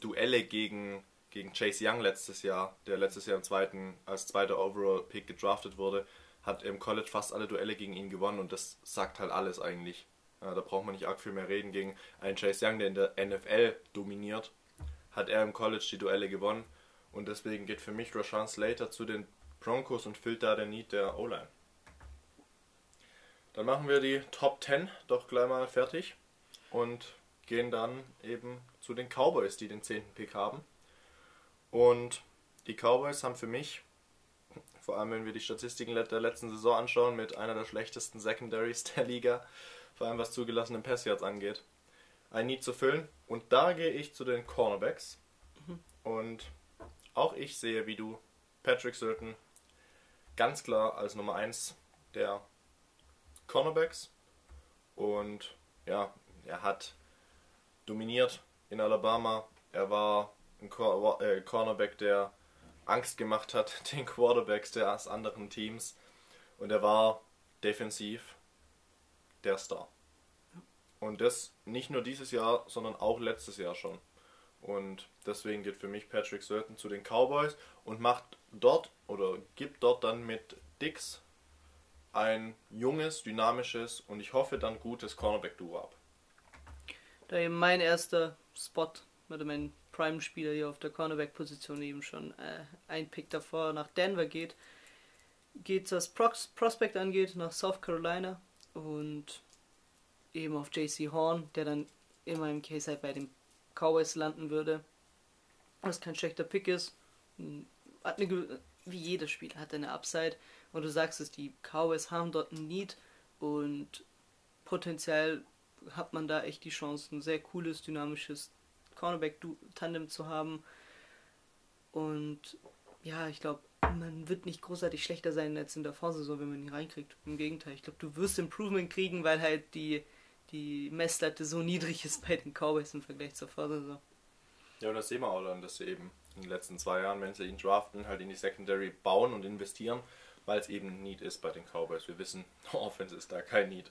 Duelle gegen, gegen Chase Young letztes Jahr, der letztes Jahr im zweiten, als zweiter Overall Pick gedraftet wurde, hat im College fast alle Duelle gegen ihn gewonnen und das sagt halt alles eigentlich. Da braucht man nicht arg viel mehr reden. Gegen einen Chase Young, der in der NFL dominiert, hat er im College die Duelle gewonnen und deswegen geht für mich Rashawn Slater zu den Broncos und füllt da den Need der O-Line. Dann machen wir die Top 10 doch gleich mal fertig und gehen dann eben zu den Cowboys, die den 10. Pick haben. Und die Cowboys haben für mich, vor allem wenn wir die Statistiken der letzten Saison anschauen, mit einer der schlechtesten Secondaries der Liga, vor allem was zugelassenen Passyards angeht, ein Need zu füllen. Und da gehe ich zu den Cornerbacks. Mhm. Und auch ich sehe, wie du, Patrick Surton ganz klar als Nummer 1 der Cornerbacks. Und ja, er hat dominiert in Alabama. Er war ein äh, Cornerback, der Angst gemacht hat den Quarterbacks der anderen Teams. Und er war defensiv der Star. Und das nicht nur dieses Jahr, sondern auch letztes Jahr schon. Und deswegen geht für mich Patrick Surton zu den Cowboys und macht dort oder gibt dort dann mit Dix ein junges, dynamisches und ich hoffe dann gutes Cornerback-Duo ab. Da eben mein erster Spot mit meinem Prime-Spieler hier auf der Cornerback-Position eben schon äh, ein Pick davor nach Denver geht, geht was Pros Prospect angeht, nach South Carolina und eben auf JC Horn, der dann in meinem Case halt bei den Cowboys landen würde. Was kein schlechter Pick ist. Hm, hat eine, wie jedes Spiel hat eine Upside. Und du sagst es, die Cowboys haben dort ein Need und potenziell hat man da echt die Chance, ein sehr cooles, dynamisches Cornerback-Tandem zu haben. Und ja, ich glaube, man wird nicht großartig schlechter sein als in der Vorsaison, wenn man ihn reinkriegt. Im Gegenteil, ich glaube, du wirst Improvement kriegen, weil halt die, die Messlatte so niedrig ist bei den Cowboys im Vergleich zur Vorsaison. Ja, und das sehen wir auch dann, dass sie eben in den letzten zwei Jahren, wenn sie ihn draften, halt in die Secondary bauen und investieren, weil es eben Need ist bei den Cowboys. Wir wissen, Offense ist da kein Need.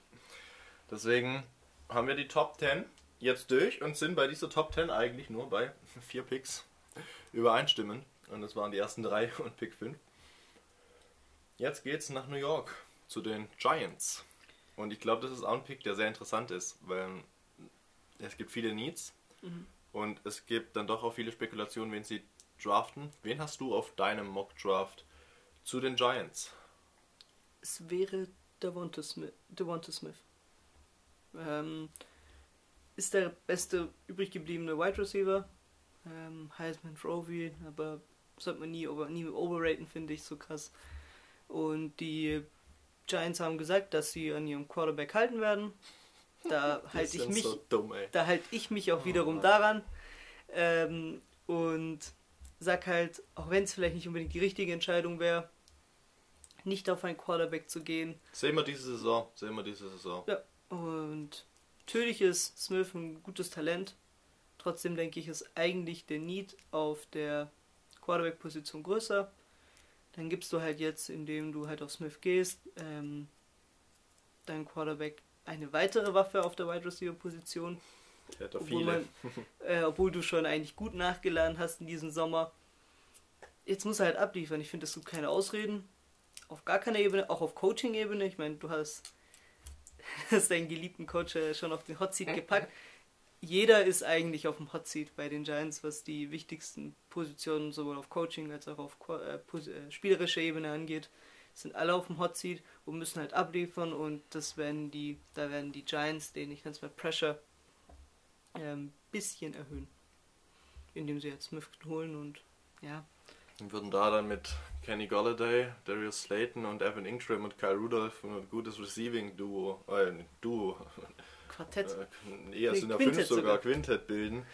Deswegen haben wir die Top 10 jetzt durch und sind bei dieser Top 10 eigentlich nur bei vier Picks übereinstimmen. Und das waren die ersten drei und Pick 5. Jetzt geht's nach New York zu den Giants. Und ich glaube, das ist auch ein Pick, der sehr interessant ist, weil es gibt viele Needs mhm. und es gibt dann doch auch viele Spekulationen, wen sie draften. Wen hast du auf deinem Mock Draft zu den Giants? Es wäre Devonta Smith. Devonta Smith. Ähm, ist der beste übrig gebliebene Wide Receiver. Ähm, Heisman Trophy, aber sollte man nie, over, nie overraten, finde ich so krass. Und die Giants haben gesagt, dass sie an ihrem Quarterback halten werden. Da halte ich mich, so dumm, da halte ich mich auch wiederum oh, daran. Ähm, und sag halt, auch wenn es vielleicht nicht unbedingt die richtige Entscheidung wäre, nicht auf einen Quarterback zu gehen. Sehen wir diese Saison, sehen wir diese Saison. Ja, und natürlich ist Smith ein gutes Talent. Trotzdem denke ich, ist eigentlich der Need auf der Quarterback-Position größer. Dann gibst du halt jetzt, indem du halt auf Smith gehst, ähm, deinem Quarterback eine weitere Waffe auf der Wide Receiver Position. Der hat obwohl. Man, äh, obwohl du schon eigentlich gut nachgeladen hast in diesem Sommer. Jetzt muss er halt abliefern. Ich finde, es gibt keine Ausreden. Auf gar keiner Ebene, auch auf Coaching-Ebene. Ich meine, du hast, hast deinen geliebten Coach äh, schon auf den Hot Seat gepackt jeder ist eigentlich auf dem Hot Seat bei den Giants, was die wichtigsten Positionen sowohl auf Coaching als auch auf äh, äh, spielerischer Ebene angeht. Sind alle auf dem Hot Seat und müssen halt abliefern und das werden die, da werden die Giants, denen ich nenne es mal Pressure, ein ähm, bisschen erhöhen. Indem sie jetzt Smith holen und ja. Und würden da dann mit Kenny Golladay, Darius Slayton und Evan Ingram und Kyle Rudolph ein gutes Receiving-Duo, äh, Duo, Quartett. Äh, eher sind da fünf sogar, sogar Quintett bilden.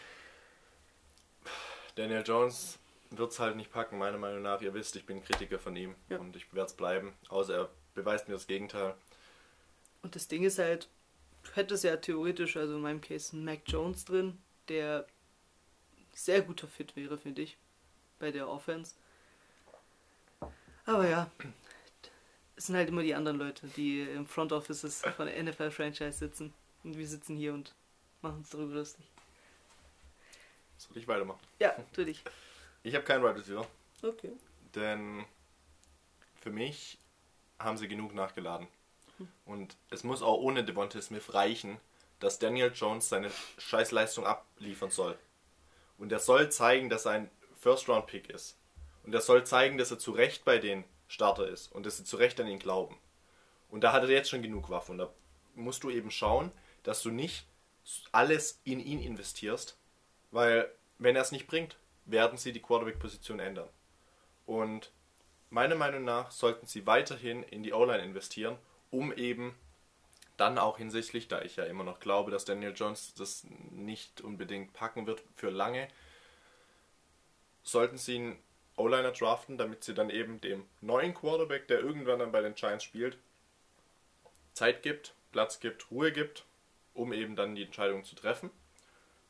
Daniel Jones wird es halt nicht packen, meiner Meinung nach. Ihr wisst, ich bin Kritiker von ihm ja. und ich werde es bleiben, außer er beweist mir das Gegenteil. Und das Ding ist halt, du hättest ja theoretisch, also in meinem Case, einen Mac Jones drin, der sehr guter Fit wäre, finde ich, bei der Offense. Aber ja, es sind halt immer die anderen Leute, die im Front Offices von der NFL-Franchise sitzen. Und wir sitzen hier und machen uns darüber lustig. Soll ich weitermachen? Ja, natürlich. Ich habe keinen Wide Receiver, Okay. denn für mich haben sie genug nachgeladen. Und es muss auch ohne Devontae Smith reichen, dass Daniel Jones seine Scheißleistung abliefern soll. Und er soll zeigen, dass er ein First-Round-Pick ist. Und er soll zeigen, dass er zu Recht bei den Starter ist und dass sie zu Recht an ihn glauben. Und da hat er jetzt schon genug Waffen. Und da musst du eben schauen, dass du nicht alles in ihn investierst, weil wenn er es nicht bringt, werden sie die Quarterback-Position ändern. Und meiner Meinung nach sollten sie weiterhin in die O-Line investieren, um eben dann auch hinsichtlich, da ich ja immer noch glaube, dass Daniel Jones das nicht unbedingt packen wird für lange, sollten sie einen O-Liner draften, damit sie dann eben dem neuen Quarterback, der irgendwann dann bei den Giants spielt, Zeit gibt, Platz gibt, Ruhe gibt, um eben dann die Entscheidung zu treffen.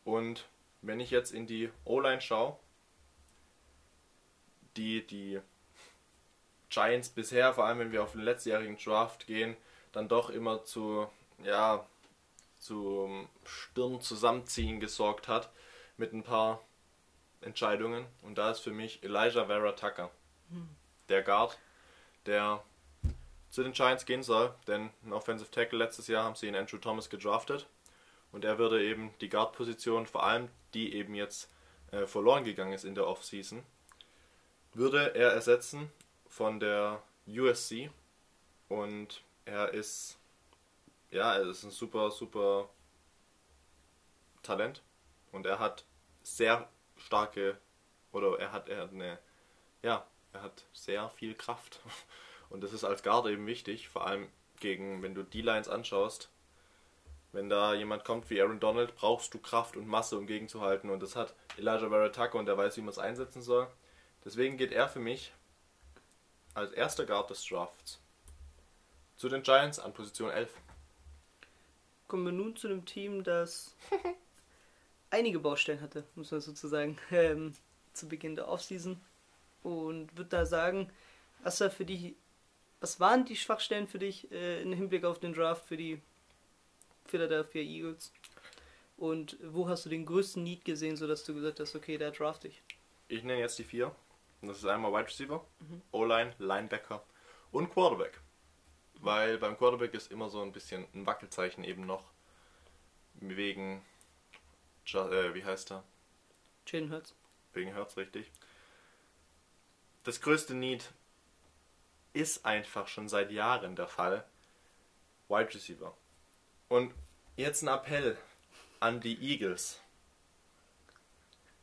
Und wenn ich jetzt in die O-Line schaue, die die Giants bisher, vor allem wenn wir auf den letztjährigen Draft gehen, dann doch immer zu, ja, zu Stirn zusammenziehen gesorgt hat mit ein paar Entscheidungen. Und da ist für mich Elijah Vera Tucker, der Guard, der zu den Giants gehen soll, denn ein Offensive Tackle letztes Jahr haben sie in Andrew Thomas gedraftet. Und er würde eben die Guard-Position, vor allem die eben jetzt äh, verloren gegangen ist in der Offseason, würde er ersetzen von der USC und er ist ja, er ist ein super super Talent. Und er hat sehr starke oder er hat er hat eine ja, er hat sehr viel Kraft und das ist als Guard eben wichtig, vor allem gegen wenn du die Lines anschaust, wenn da jemand kommt wie Aaron Donald, brauchst du Kraft und Masse, um gegenzuhalten. Und das hat Elijah Verataka und der weiß, wie man es einsetzen soll. Deswegen geht er für mich als erster Guard des Drafts zu den Giants an Position 11. Kommen wir nun zu einem Team, das einige Baustellen hatte, muss man sozusagen, ähm, zu Beginn der Offseason. Und würde da sagen, was war für dich, was waren die Schwachstellen für dich äh, im Hinblick auf den Draft für die Philadelphia Eagles? Und wo hast du den größten Need gesehen, sodass du gesagt hast, okay, da draft ich? Ich nenne jetzt die vier. Das ist einmal Wide Receiver, O-Line, Linebacker und Quarterback. Weil beim Quarterback ist immer so ein bisschen ein Wackelzeichen eben noch. Wegen, äh, wie heißt er? Jalen Hurts. Wegen Hertz, richtig. Das größte Need ist einfach schon seit Jahren der Fall. Wide Receiver. Und jetzt ein Appell an die Eagles.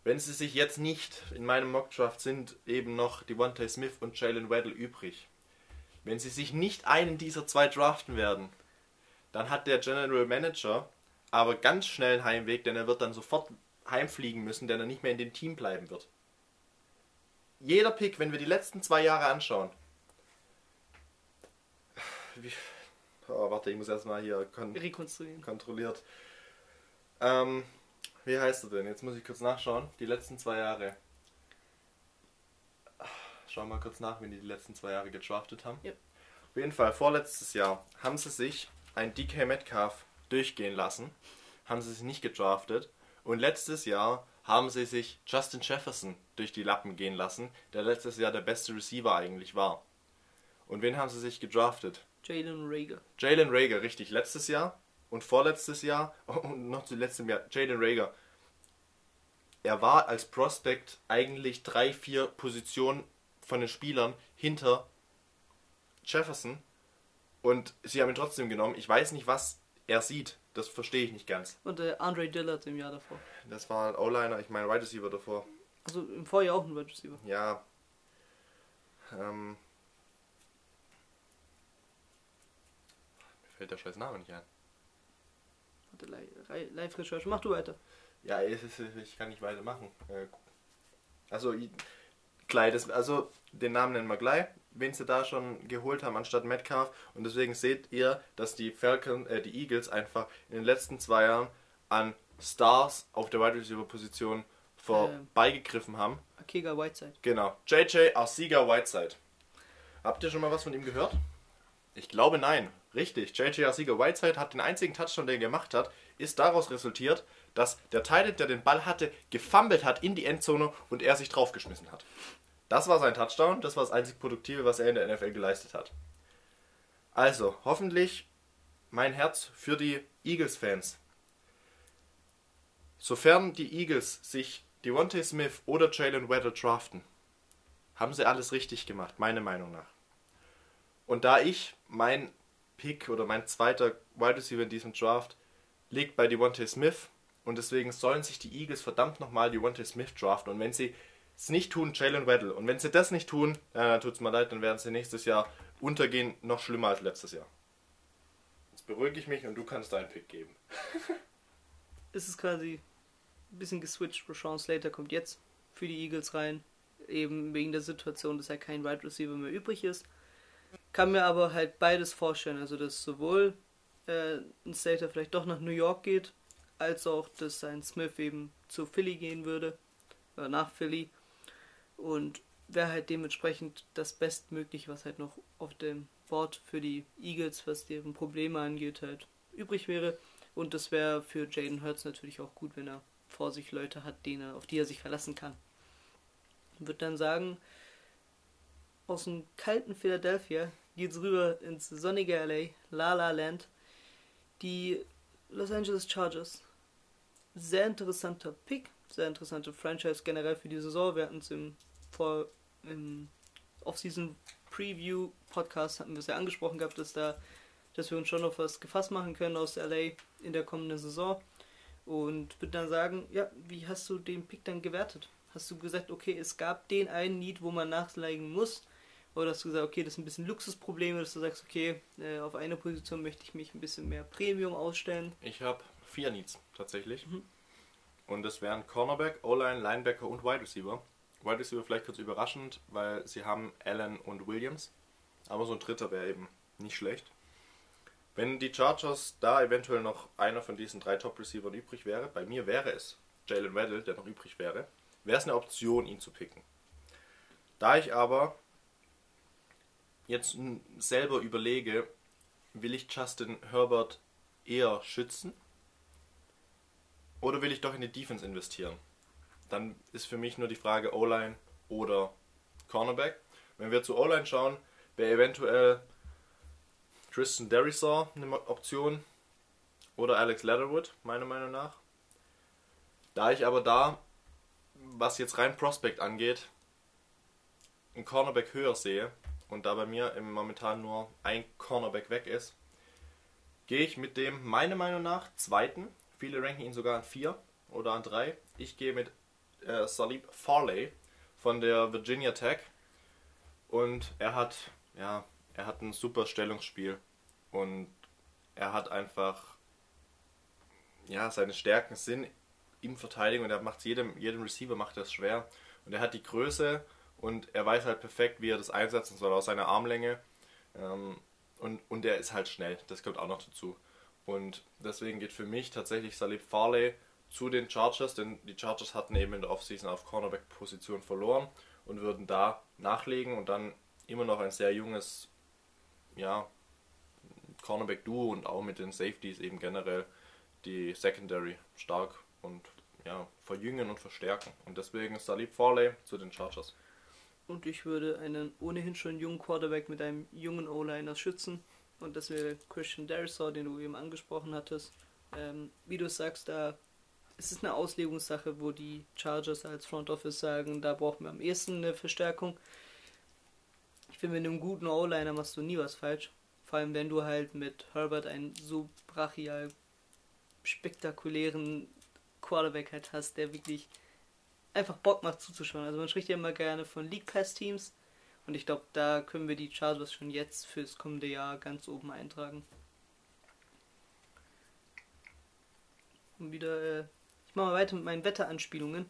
Wenn sie sich jetzt nicht in meinem Mockdraft sind eben noch Devontae Smith und Jalen Waddle übrig. Wenn sie sich nicht einen dieser zwei draften werden, dann hat der General Manager aber ganz schnell einen Heimweg, denn er wird dann sofort heimfliegen müssen, denn er nicht mehr in dem Team bleiben wird. Jeder Pick, wenn wir die letzten zwei Jahre anschauen. Wie, oh, warte, ich muss erstmal hier kon Rekonstruieren. kontrolliert. Ähm, wie heißt er denn? Jetzt muss ich kurz nachschauen. Die letzten zwei Jahre. Schau mal kurz nach, wenn die die letzten zwei Jahre gedraftet haben. Ja. Auf jeden Fall, vorletztes Jahr haben sie sich ein DK Metcalf durchgehen lassen. Haben sie sich nicht gedraftet. Und letztes Jahr haben sie sich Justin Jefferson durch die Lappen gehen lassen, der letztes Jahr der beste Receiver eigentlich war. Und wen haben sie sich gedraftet? Jalen Rager. Jalen Rager, richtig, letztes Jahr und vorletztes Jahr und noch zuletzt im Jahr Jalen Rager. Er war als Prospect eigentlich drei, vier Positionen von den Spielern hinter Jefferson und sie haben ihn trotzdem genommen. Ich weiß nicht, was er sieht. Das verstehe ich nicht ganz. Und äh, Andre Dillard im Jahr davor. Das war ein O-Liner, ich meine Wide Receiver davor. Also im Vorjahr auch ein Wide Receiver. Ja. Ähm. Mir fällt der scheiß Name nicht ein. Warte, Li- Li- Live-Recherche. Mach du weiter. Ja, ich kann nicht weitermachen. Äh, Also, i- gleich, das, also den Namen nennen wir gleich. Wen sie da schon geholt haben anstatt Metcalf. Und deswegen seht ihr, dass die Falcon, äh, die Eagles einfach in den letzten zwei Jahren an Stars auf der Wide Receiver Position vorbeigegriffen haben. Akega Whiteside. Genau. JJ Arcega Whiteside. Habt ihr schon mal was von ihm gehört? Ich glaube nein. Richtig. JJ Arcega Whiteside hat den einzigen Touchdown, den er gemacht hat, ist daraus resultiert, dass der Teil, der den Ball hatte, gefummelt hat in die Endzone und er sich draufgeschmissen hat. Das war sein Touchdown. Das war das einzig Produktive, was er in der NFL geleistet hat. Also, hoffentlich mein Herz für die Eagles-Fans. Sofern die Eagles sich Devontae Smith oder Jalen Weddle draften, haben sie alles richtig gemacht, meiner Meinung nach. Und da ich mein Pick oder mein zweiter Wide Receiver in diesem Draft liegt bei Devontae Smith und deswegen sollen sich die Eagles verdammt nochmal Devontae Smith draften und wenn sie es nicht tun, Jalen Weddle. Und wenn sie das nicht tun, dann tut es mir leid, dann werden sie nächstes Jahr untergehen, noch schlimmer als letztes Jahr. Jetzt beruhige ich mich und du kannst deinen Pick geben. Es ist quasi ein bisschen geswitcht. Rashawn Slater kommt jetzt für die Eagles rein. Eben wegen der Situation, dass er kein Wide Receiver mehr übrig ist. Kann mir aber halt beides vorstellen. Also, dass sowohl äh, ein Slater vielleicht doch nach New York geht, als auch, dass sein Smith eben zu Philly gehen würde. Oder nach Philly. Und wäre halt dementsprechend das Bestmögliche, was halt noch auf dem Board für die Eagles, was deren Probleme angeht, halt übrig wäre. Und das wäre für Jaden Hurts natürlich auch gut, wenn er vor sich Leute hat, denen, auf die er sich verlassen kann. Ich würde dann sagen, aus dem kalten Philadelphia geht's rüber ins sonnige LA, La La Land. Die Los Angeles Chargers. Sehr interessanter Pick, sehr interessante Franchise generell für die Saison. Wir hatten es im, vor, im Off-Season Preview Podcast hatten wir es ja angesprochen gehabt, dass da, dass wir uns schon auf was gefasst machen können aus LA in der kommenden Saison. Und würde dann sagen, ja, wie hast du den Pick dann gewertet? Hast du gesagt, okay, es gab den einen Need, wo man nachlegen muss? Oder hast du gesagt, okay, das ist ein bisschen Luxusprobleme, dass du sagst, okay, äh, auf eine Position möchte ich mich ein bisschen mehr Premium ausstellen? Ich habe vier Needs tatsächlich. Mhm. Und das wären Cornerback, O-Line, Linebacker und Wide Receiver. Wide Receiver vielleicht kurz überraschend, weil sie haben Allen und Williams. Aber so ein dritter wäre eben nicht schlecht. Wenn die Chargers da eventuell noch einer von diesen drei Top-Receivern übrig wäre, bei mir wäre es Jalen Weddle, der noch übrig wäre, wäre es eine Option, ihn zu picken. Da ich aber jetzt selber überlege, will ich Justin Herbert eher schützen oder will ich doch in die Defense investieren? Dann ist für mich nur die Frage O-Line oder Cornerback. Wenn wir zu O-Line schauen, wäre eventuell Tristan Derisor eine Option oder Alex Leatherwood, meiner Meinung nach. Da ich aber da, was jetzt rein Prospect angeht, einen Cornerback höher sehe und da bei mir im momentan nur ein Cornerback weg ist, gehe ich mit dem, meiner Meinung nach, zweiten. Viele ranken ihn sogar an 4 oder an 3. Ich gehe mit äh, Salib Farley von der Virginia Tech. Und er hat, ja, er hat ein super Stellungsspiel. Und er hat einfach, ja, seine Stärken sind im Verteidigen und er macht jedem, jedem Receiver macht das schwer. Und er hat die Größe und er weiß halt perfekt, wie er das einsetzen soll aus seiner Armlänge. Ähm, und, und er ist halt schnell, das kommt auch noch dazu. Und deswegen geht für mich tatsächlich Salib Farley zu den Chargers, denn die Chargers hatten eben in der Offseason auf Cornerback-Position verloren und würden da nachlegen und dann immer noch ein sehr junges, ja, Cornerback-Duo und auch mit den Safeties eben generell die Secondary stark und ja, verjüngen und verstärken. Und deswegen Salib Farley zu den Chargers. Und ich würde einen ohnehin schon jungen Quarterback mit einem jungen O-Liner schützen. Und das wäre Christian Derisor, den du eben angesprochen hattest. Ähm, wie du sagst, da es ist eine Auslegungssache, wo die Chargers als Front Office sagen, da brauchen wir am ehesten eine Verstärkung. Ich finde, mit einem guten O-Liner machst du nie was falsch. Vor allem, wenn du halt mit Herbert einen so brachial spektakulären Quarterback halt hast, der wirklich einfach Bock macht zuzuschauen. Also man spricht ja immer gerne von League Pass Teams und ich glaube, da können wir die Chargers schon jetzt fürs kommende Jahr ganz oben eintragen. Und wieder, äh, mache mal weiter mit meinen Wetteranspielungen.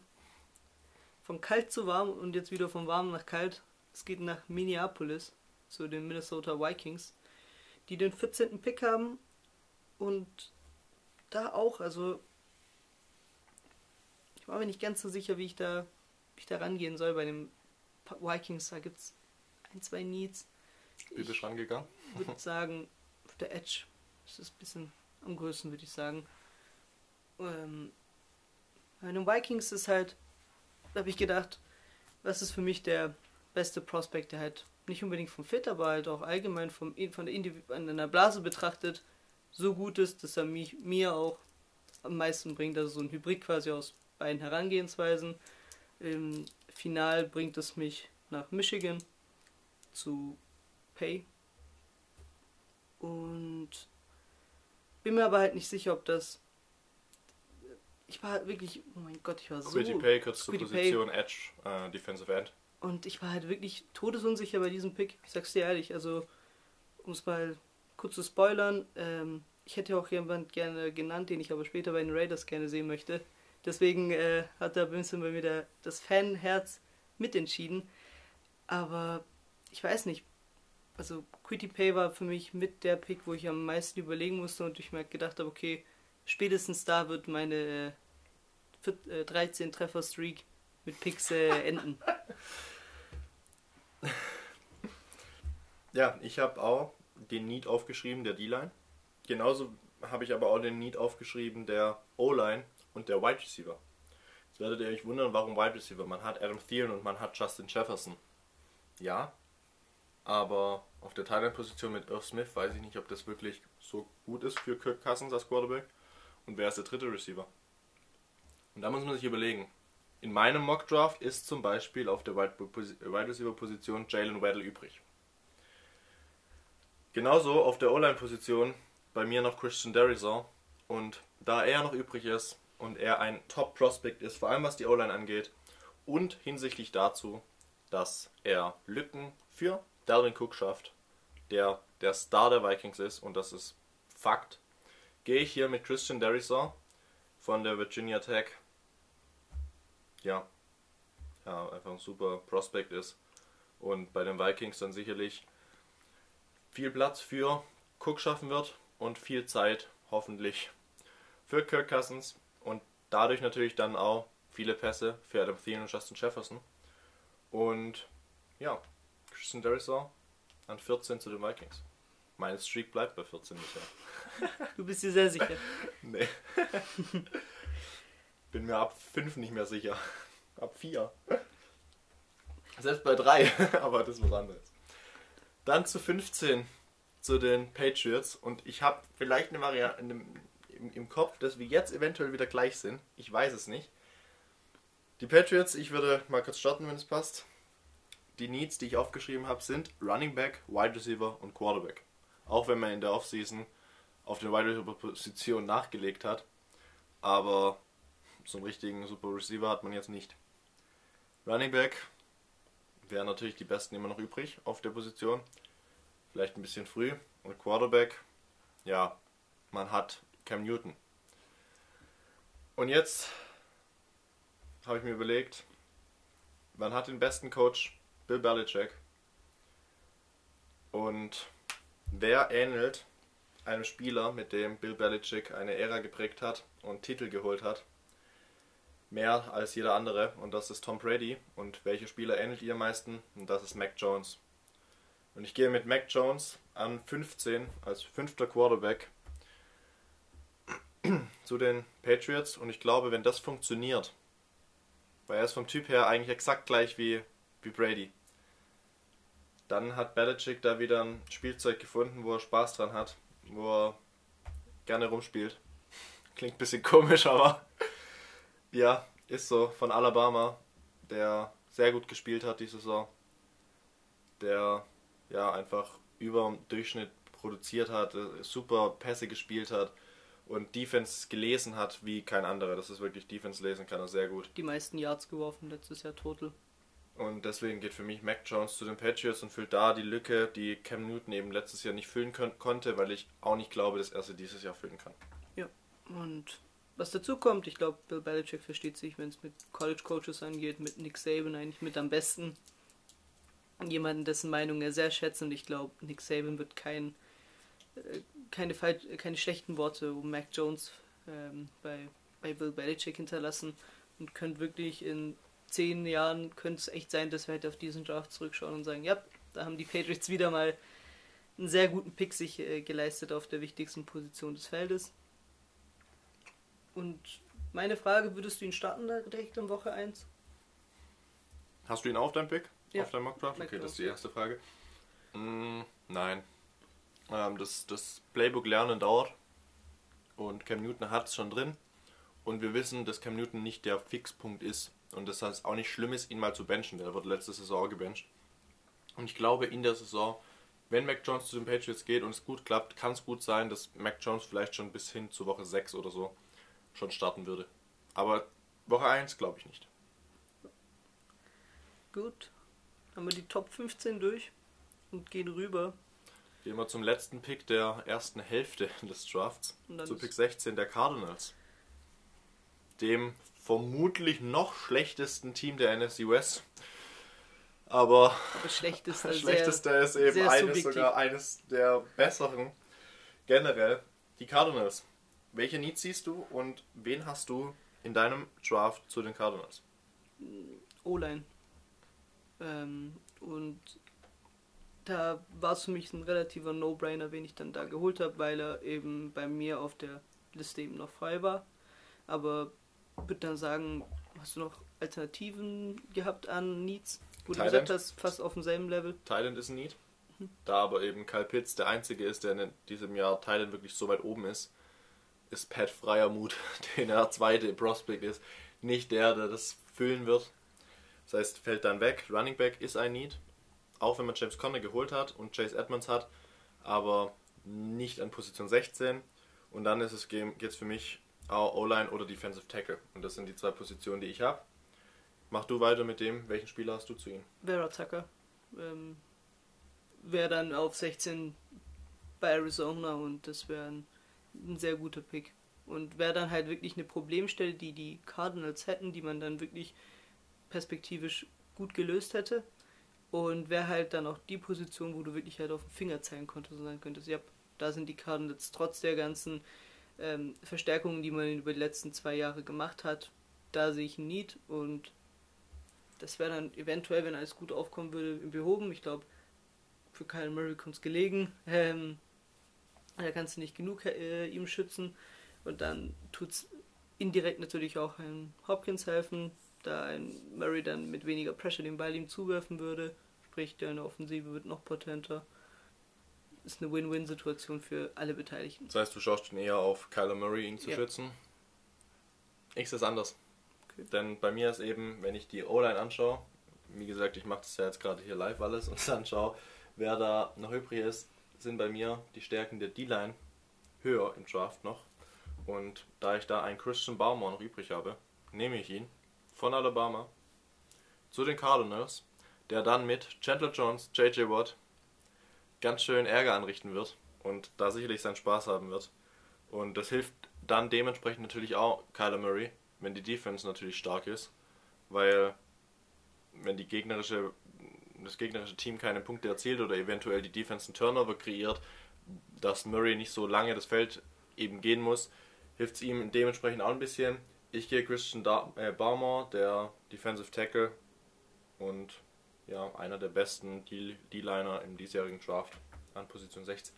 Von kalt zu warm und jetzt wieder von warm nach kalt. Es geht nach Minneapolis zu den Minnesota Vikings, die den 14. Pick haben und da auch, also ich war mir nicht ganz so sicher, wie ich da, wie ich da rangehen soll bei den Vikings. Da gibt es ein, zwei Needs. Wie bist du rangegangen? Ich würde sagen, auf der Edge ist es ein bisschen am größten, würde ich sagen. Ähm, bei den Vikings ist halt, da habe ich gedacht, was ist für mich der beste Prospect, der halt nicht unbedingt vom Fit, aber halt auch allgemein vom, von der Indiv an der Blase betrachtet so gut ist, dass er mich, mir auch am meisten bringt. Also so ein Hybrid quasi aus beiden Herangehensweisen. Im Final bringt es mich nach Michigan zu Pay. Und bin mir aber halt nicht sicher, ob das. Ich war wirklich, oh mein Gott, ich war so. Quitty Pay kurz zur Position Edge, äh, Defensive End. Und ich war halt wirklich todesunsicher bei diesem Pick. Ich sag's dir ehrlich, also um es mal kurz zu spoilern, ähm, ich hätte auch jemand gerne genannt, den ich aber später bei den Raiders gerne sehen möchte. Deswegen äh, hat da ein bisschen bei mir der, das Fanherz mitentschieden. Aber ich weiß nicht. Also Quitty Pay war für mich mit der Pick, wo ich am meisten überlegen musste und ich mir halt gedacht habe, okay, spätestens da wird meine äh, vier- äh, 13 Treffer Streak mit Picks äh, enden. Ja, ich habe auch den Need aufgeschrieben, der D-Line. Genauso habe ich aber auch den Need aufgeschrieben, der O-Line und der Wide Receiver. Jetzt werdet ihr euch wundern, warum Wide Receiver? Man hat Adam Thielen und man hat Justin Jefferson. Ja, aber auf der Thailand-Position mit Irv Smith weiß ich nicht, ob das wirklich so gut ist für Kirk Cousins als Quarterback. Und wer ist der dritte Receiver? Und da muss man sich überlegen. In meinem Mock Draft ist zum Beispiel auf der Wide Wide Receiver Position Jalen Waddle übrig. Genauso auf der O-Line-Position bei mir noch Christian Derizon. Und da er noch übrig ist und er ein Top-Prospect ist, vor allem was die O-Line angeht, und hinsichtlich dazu, dass er Lücken für Dalvin Cook schafft, der der Star der Vikings ist, und das ist Fakt, gehe ich hier mit Christian Derizon von der Virginia Tech. Ja, ja, einfach ein super Prospect ist. Und bei den Vikings dann sicherlich viel Platz für Cook schaffen wird und viel Zeit hoffentlich für Kirk Cousins und dadurch natürlich dann auch viele Pässe für Adam Thielen und Justin Jefferson. Und ja, Christian Derizon an 14 zu den Vikings. Meine Streak bleibt bei 14 bisher. Du bist dir sehr sicher. Nee. Bin mir ab 5 nicht mehr sicher. Ab 4. Selbst bei 3, aber das ist was anderes. Dann zu 15 zu den Patriots und ich habe vielleicht eine Variante im, im Kopf, dass wir jetzt eventuell wieder gleich sind. Ich weiß es nicht. Die Patriots, ich würde mal kurz starten, wenn es passt. Die Needs, die ich aufgeschrieben habe, sind Running Back, Wide Receiver und Quarterback. Auch wenn man in der Offseason auf den Wide Receiver Position nachgelegt hat. Aber so einen richtigen Super Receiver hat man jetzt nicht. Running Back wären natürlich die besten immer noch übrig auf der Position. Vielleicht ein bisschen früh. Und Quarterback, ja, man hat Cam Newton. Und jetzt habe ich mir überlegt, man hat den besten Coach, Bill Belichick. Und wer ähnelt einem Spieler, mit dem Bill Belichick eine Ära geprägt hat und Titel geholt hat? Mehr als jeder andere. Und das ist Tom Brady. Und welche Spieler ähnelt ihr am meisten? Und das ist Mac Jones. Und ich gehe mit Mac Jones an 15 als fünfter Quarterback zu den Patriots. Und ich glaube, wenn das funktioniert, weil er ist vom Typ her eigentlich exakt gleich wie, wie Brady, dann hat Belichick da wieder ein Spielzeug gefunden, wo er Spaß dran hat, wo er gerne rumspielt. Klingt ein bisschen komisch, aber ja, ist so. Von Alabama, der sehr gut gespielt hat diese Saison. Der ja einfach über dem Durchschnitt produziert hat, äh, super Pässe gespielt hat und Defense gelesen hat wie kein anderer. Das ist wirklich Defense lesen kann er sehr gut. Die meisten Yards geworfen letztes Jahr total. Und deswegen geht für mich Mac Jones zu den Patriots und füllt da die Lücke, die Cam Newton eben letztes Jahr nicht füllen kon konnte, weil ich auch nicht glaube, dass er sie dieses Jahr füllen kann. Ja. Und was dazu kommt, ich glaube, Bill Belichick versteht sich, wenn es mit College Coaches angeht, mit Nick Saban eigentlich mit am besten. jemanden, dessen Meinung er sehr schätzt und ich glaube, Nick Saban wird kein, äh, keine, keine schlechten Worte um Mac Jones ähm, bei, bei Bill Belichick hinterlassen und könnte wirklich in zehn Jahren könnte es echt sein, dass wir halt auf diesen Draft zurückschauen und sagen, ja, da haben die Patriots wieder mal einen sehr guten Pick sich äh, geleistet auf der wichtigsten Position des Feldes. Und meine Frage, würdest du ihn starten da direkt in Woche 1? Hast du ihn auf deinem Pick? Ja. Auf deinem Mockdraft? Okay, das ist die erste Frage. Mm, nein. Ähm, das, das Playbook lernen dauert. Und Cam Newton hat es schon drin. Und wir wissen, dass Cam Newton nicht der Fixpunkt ist. Und das heißt auch nicht schlimm ist, ihn mal zu benchen. Der wird letzte Saison gebencht. Und ich glaube, in der Saison, wenn Mac Jones zu den Patriots geht und es gut klappt, kann es gut sein, dass Mac Jones vielleicht schon bis hin zu Woche 6 oder so schon starten würde. Aber Woche 1 glaube ich nicht. Gut. Haben wir die Top 15 durch und gehen rüber. Gehen wir zum letzten Pick der ersten Hälfte des Drafts. Und dann Zu Pick 16 der Cardinals. Dem vermutlich noch schlechtesten Team der NFC West. Aber Aber schlechteste, das sehr, schlechteste ist eben eines, subjektiv. sogar eines der besseren. Generell die Cardinals. Welche Needs siehst du und wen hast du in deinem Draft zu den Cardinals? O-Line. Ähm, und da war es für mich ein relativer No-Brainer, wen ich dann da geholt habe, weil er eben bei mir auf der Liste eben noch frei war. Aber würde dann sagen, hast du noch Alternativen gehabt an Needs? Wo du Thailand. gesagt hast, fast auf demselben Level. Thailand ist ein Need. Da aber eben Kyle Pitts der einzige ist, der in diesem Jahr Thailand wirklich so weit oben ist, ist Pat Freiermuth, den er zweite Prospect ist, nicht der, der das füllen wird. Das heißt, fällt dann weg. Running Back ist ein Need, auch wenn man James Conner geholt hat und Chase Edmonds hat, aber nicht an Position 16. Und dann ist es geht es für mich O-Line oder Defensive Tackle. Und das sind die zwei Positionen, die ich habe. Mach du weiter mit dem, welchen Spieler hast du zu ihm? Vera Tucker. Ähm, wäre dann auf 16 bei Arizona und das wäre ein, ein sehr guter Pick. Und wäre dann halt wirklich eine Problemstelle, die die Cardinals hätten, die man dann wirklich perspektivisch gut gelöst hätte. Und wäre halt dann auch die Position, wo du wirklich halt auf den Finger zeigen konntest und sagen könntest, ja, da sind die Cardinals trotz der ganzen ähm, Verstärkungen, die man über die letzten zwei Jahre gemacht hat, da sehe ich ein Need und das wäre dann eventuell, wenn alles gut aufkommen würde, behoben. Ich glaube, für Kyle Murray kommt es gelegen. Ähm, da kannst du nicht genug äh, ihm schützen. Und dann tut es indirekt natürlich auch einem Hopkins helfen, da ein Murray dann mit weniger Pressure den Ball ihm zuwerfen würde. Sprich, deine Offensive wird noch potenter. Ist eine Win-Win-Situation für alle Beteiligten. Das heißt, du schaust schon eher auf Kyler Murray, ihn zu Ja. schützen. Ich sehe es anders. Okay. Denn bei mir ist eben, wenn ich die O-Line anschaue, wie gesagt, ich mache das ja jetzt gerade hier live alles und dann schaue, wer da noch übrig ist, sind bei mir die Stärken der D-Line höher im Draft noch. Und da ich da einen Christian Baumer noch übrig habe, nehme ich ihn von Alabama zu den Cardinals, der dann mit Chandler Jones, JJ Watt ganz schön Ärger anrichten wird und da sicherlich seinen Spaß haben wird. Und das hilft dann dementsprechend natürlich auch Kyler Murray, wenn die Defense natürlich stark ist, weil wenn die gegnerische, das gegnerische Team keine Punkte erzielt oder eventuell die Defense einen Turnover kreiert, dass Murray nicht so lange das Feld eben gehen muss, hilft es ihm dementsprechend auch ein bisschen. Ich gehe Christian da äh, Baumer, der Defensive Tackle und ja, einer der besten D-Liner im diesjährigen Draft an Position 16.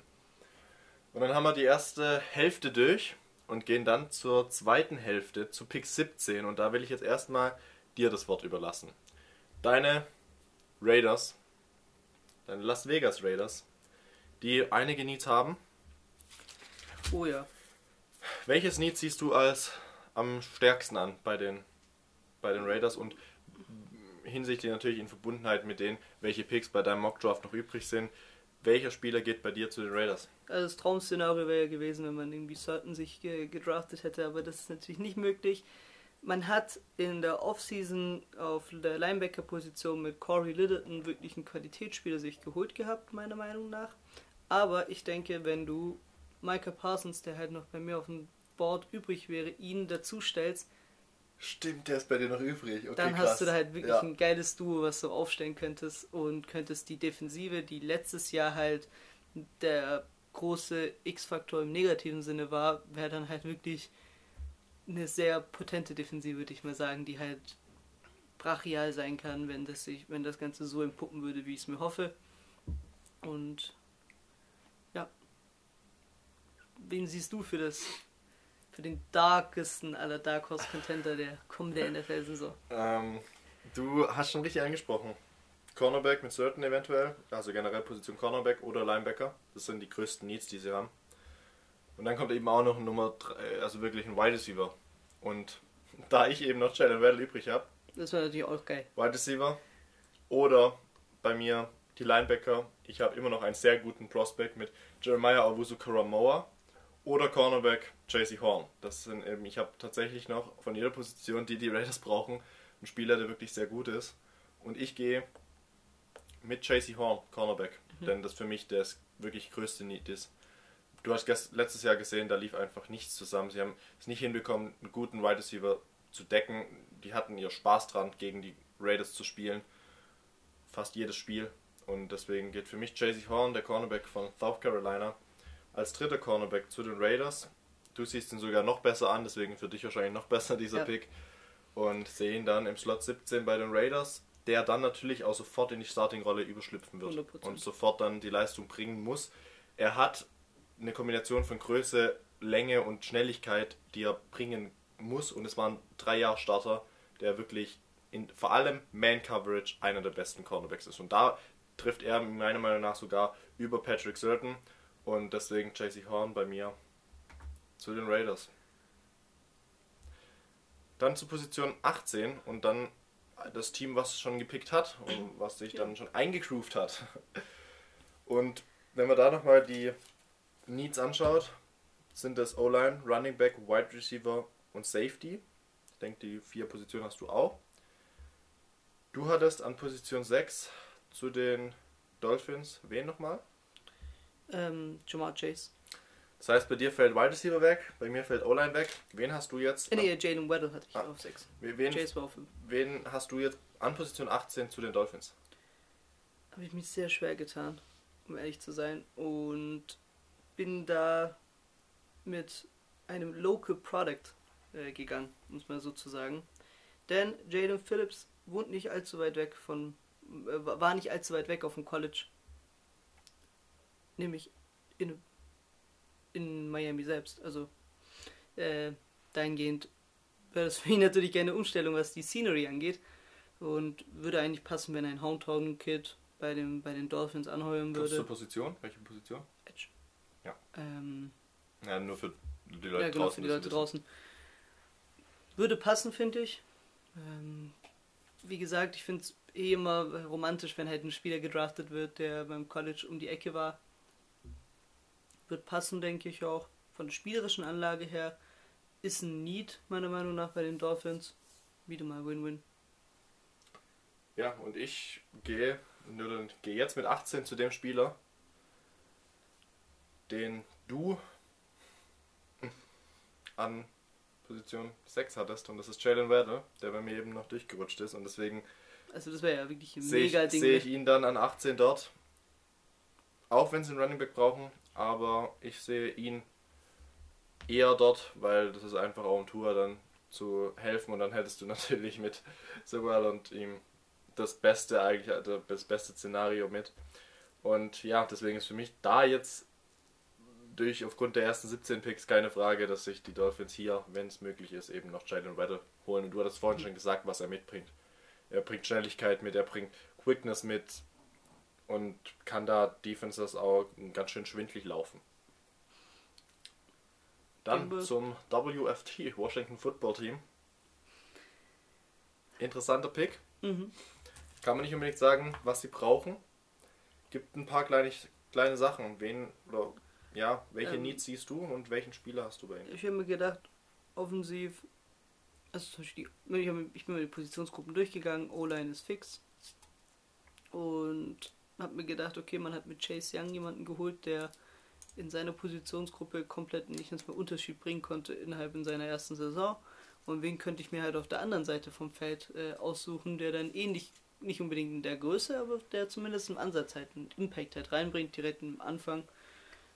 Und dann haben wir die erste Hälfte durch und gehen dann zur zweiten Hälfte, zu Pick 17. Und da will ich jetzt erstmal dir das Wort überlassen. Deine Raiders, deine Las Vegas Raiders, die einige Needs haben. Oh ja. Welches Need siehst du als am stärksten an bei den, bei den Raiders und hinsichtlich natürlich in Verbundenheit mit denen, welche Picks bei deinem Mockdraft noch übrig sind? Welcher Spieler geht bei dir zu den Raiders? Also das Traum-Szenario wäre ja gewesen, wenn man irgendwie Sutton sich ge gedraftet hätte, aber das ist natürlich nicht möglich. Man hat in der Offseason auf der Linebacker-Position mit Corey Littleton wirklich einen Qualitätsspieler sich geholt gehabt, meiner Meinung nach. Aber ich denke, wenn du Micah Parsons, der halt noch bei mir auf dem Board übrig wäre, ihn dazu stellst, Stimmt, der ist bei dir noch übrig. Okay, Dann krass. hast du da halt wirklich ja. ein geiles Duo, was du aufstellen könntest und könntest die Defensive, die letztes Jahr halt der große X-Faktor im negativen Sinne war, wäre dann halt wirklich eine sehr potente Defensive, würde ich mal sagen, die halt brachial sein kann, wenn das sich, wenn das Ganze so entpuppen würde, wie ich es mir hoffe. Und ja. Wen siehst du für das für den darkesten aller Dark Horse Contender der kommenden NFL-Saison? Ähm, du hast schon richtig angesprochen. Cornerback mit Certain eventuell, also generell Position Cornerback oder Linebacker. Das sind die größten Needs, die sie haben. Und dann kommt eben auch noch ein Nummer 3, also wirklich ein Wide Receiver. Und da ich eben noch Jalen Waddle übrig habe, Das wäre natürlich auch geil. Wide Receiver oder bei mir die Linebacker. Ich habe immer noch einen sehr guten Prospect mit Jeremiah Owusu Karamoa oder Cornerback JC Horn. Das sind eben, ich habe tatsächlich noch von jeder Position, die die Raiders brauchen, einen Spieler, der wirklich sehr gut ist. Und ich gehe mit JC Horn, Cornerback, denn das für mich das wirklich größte Need ist. Du hast letztes Jahr gesehen, da lief einfach nichts zusammen. Sie haben es nicht hinbekommen, einen guten Wide Receiver zu decken. Die hatten ihr Spaß dran, gegen die Raiders zu spielen. Fast jedes Spiel. Und deswegen geht für mich JC Horn, der Cornerback von South Carolina, als dritter Cornerback zu den Raiders. Du siehst ihn sogar noch besser an, deswegen für dich wahrscheinlich noch besser dieser Ja. Pick. Und sehe ihn dann im Slot 17 bei den Raiders, der dann natürlich auch sofort in die Starting-Rolle überschlüpfen wird 100%. und sofort dann die Leistung bringen muss. Er hat eine Kombination von Größe, Länge und Schnelligkeit, die er bringen muss. Und es war ein drei Jahre Starter, der wirklich in vor allem Man-Coverage einer der besten Cornerbacks ist. Und da trifft er meiner Meinung nach sogar über Patrick Surton. Und deswegen JC Horn bei mir zu den Raiders. Dann zu Position 18 und dann das Team, was schon gepickt hat und was sich dann schon eingegroovt hat. Und wenn man da nochmal die Needs anschaut, sind das O-Line, Running Back, Wide Receiver und Safety. Ich denke, die vier Positionen hast du auch. Du hattest an Position 6 zu den Dolphins wen nochmal? Ähm, Jamar Chase. Das heißt, bei dir fällt Wide Receiver weg, bei mir fällt O-Line weg. Wen hast du jetzt? Nee, Jalen Weddle hatte ich Ah. auf 6. Wen, Chase war auf 5. wen hast du jetzt an Position 18 zu den Dolphins? Habe ich mich sehr schwer getan, um ehrlich zu sein. Und bin da mit einem Local Product äh, gegangen, muss man so zu sagen. Denn Jalen Phillips wohnt nicht allzu weit weg von, äh, war nicht allzu weit weg auf dem College. Nämlich in, in Miami selbst. Also äh, dahingehend wäre das für ihn natürlich gerne Umstellung, was die Scenery angeht. Und würde eigentlich passen, wenn ein Houndtown-Kid bei, dem, bei den Dolphins anheuern Kurz zur würde. Position? Welche Position? Edge. Ja. Ähm, Ja, nur für die Leute ja, genau, draußen. für die Leute draußen. Würde passen, finde ich. Ähm, wie gesagt, ich finde es eh immer romantisch, wenn halt ein Spieler gedraftet wird, der beim College um die Ecke war. Wird passen, denke ich auch. Von der spielerischen Anlage her ist ein Need, meiner Meinung nach, bei den Dolphins. Wieder mal Win-Win. Ja, und ich gehe, gehe jetzt mit 18 zu dem Spieler, den du an Position 6 hattest. Und das ist Jalen Waddle, der bei mir eben noch durchgerutscht ist. Und deswegen Also das wäre ja wirklich ein mega Ding. sehe ich ihn dann an 18 dort. Auch wenn sie einen Running Back brauchen, aber ich sehe ihn eher dort, weil das ist einfach auch um Tour dann zu helfen und dann hättest du natürlich mit Sewell und ihm das beste eigentlich, also das beste Szenario mit. Und ja, deswegen ist für mich da jetzt durch aufgrund der ersten 17 Picks keine Frage, dass sich die Dolphins hier, wenn es möglich ist, eben noch Jalen Waddle holen. Und du hattest vorhin schon gesagt, was er mitbringt. Er bringt Schnelligkeit mit, er bringt Quickness mit und kann da Defenses auch ganz schön schwindlig laufen. Dann zum WFT, Washington Football Team. Interessanter Pick. Mhm. Kann man nicht unbedingt sagen, was sie brauchen. Gibt ein paar kleine, kleine Sachen. Wen oder ja, welche Ähm. Needs siehst du und welchen Spieler hast du bei ihnen? Ich habe mir gedacht, offensiv, also die, ich, hab, ich bin mir die Positionsgruppen durchgegangen, O-Line ist fix. Und habe mir gedacht, okay, man hat mit Chase Young jemanden geholt, der in seiner Positionsgruppe komplett nicht ins Unterschied bringen konnte innerhalb in seiner ersten Saison. Und wen könnte ich mir halt auf der anderen Seite vom Feld äh, aussuchen, der dann ähnlich, nicht unbedingt in der Größe, aber der zumindest im Ansatz halt einen Impact halt reinbringt, direkt am Anfang.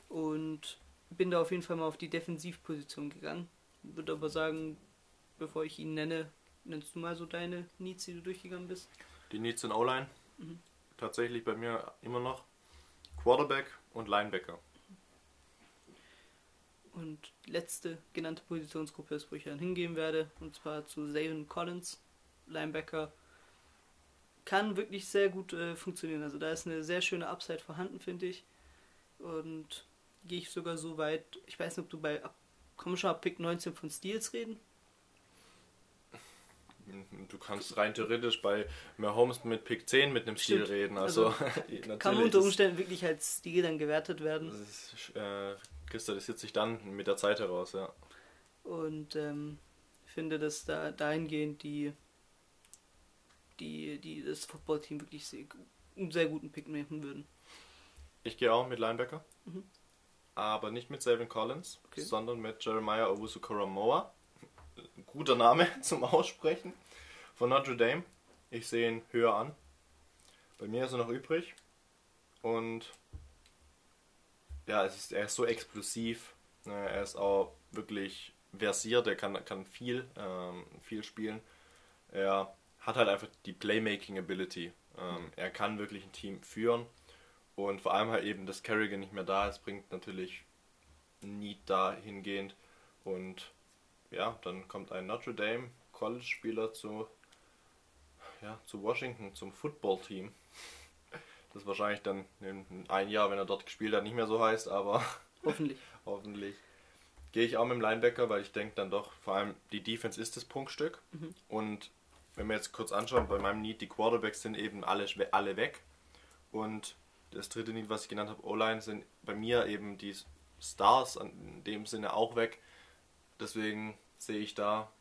Und bin da auf jeden Fall mal auf die Defensivposition gegangen. Würde aber sagen, bevor ich ihn nenne, nennst du mal so deine Needs, die du durchgegangen bist. Die Needs in O-Line. Mhm. Tatsächlich bei mir immer noch Quarterback und Linebacker. Und letzte genannte Positionsgruppe ist, wo ich dann hingehen werde, und zwar zu Zayvon Collins, Linebacker. Kann wirklich sehr gut äh, funktionieren. Also da ist eine sehr schöne Upside vorhanden, finde ich. Und gehe ich sogar so weit, ich weiß nicht, ob du bei, komm schon Pick 19 von Steals reden? Du kannst rein theoretisch bei Mahomes mit Pick 10 mit einem Stil reden. Also, Also, Kann unter Umständen wirklich als Stil dann gewertet werden. Das ist, äh, kristallisiert sich dann mit der Zeit heraus, ja. Und ähm, finde, dass da dahingehend die, die, die das Footballteam wirklich sehr, einen sehr guten Pick machen würden. Ich gehe auch mit Linebacker. Mhm. Aber nicht mit Savin Collins, Okay. sondern mit Jeremiah Owusu Koromoa. Guter Name zum Aussprechen. Von Notre Dame. Ich sehe ihn höher an. Bei mir ist er noch übrig. Und ja, es ist, er ist so explosiv. Ne, Er ist auch wirklich versiert. Er kann, kann viel, ähm, viel spielen. Er hat halt einfach die Playmaking Ability. Ähm, er kann wirklich ein Team führen. Und vor allem halt eben, dass Kerrigan nicht mehr da ist, bringt natürlich Need dahingehend. Und ja, dann kommt ein Notre Dame College-Spieler zu, ja, zu Washington, zum Football-Team. Das wahrscheinlich dann in ein Jahr, wenn er dort gespielt hat, nicht mehr so heißt, aber Hoffentlich. hoffentlich. Gehe ich auch mit dem Linebacker, weil ich denke dann doch, vor allem die Defense ist das Prunkstück. Und wenn wir jetzt kurz anschauen, bei meinem Need, die Quarterbacks sind eben alle, alle weg. Und das dritte Need, was ich genannt habe, O-Line, sind bei mir eben die Stars in dem Sinne auch weg. Deswegen sehe ich da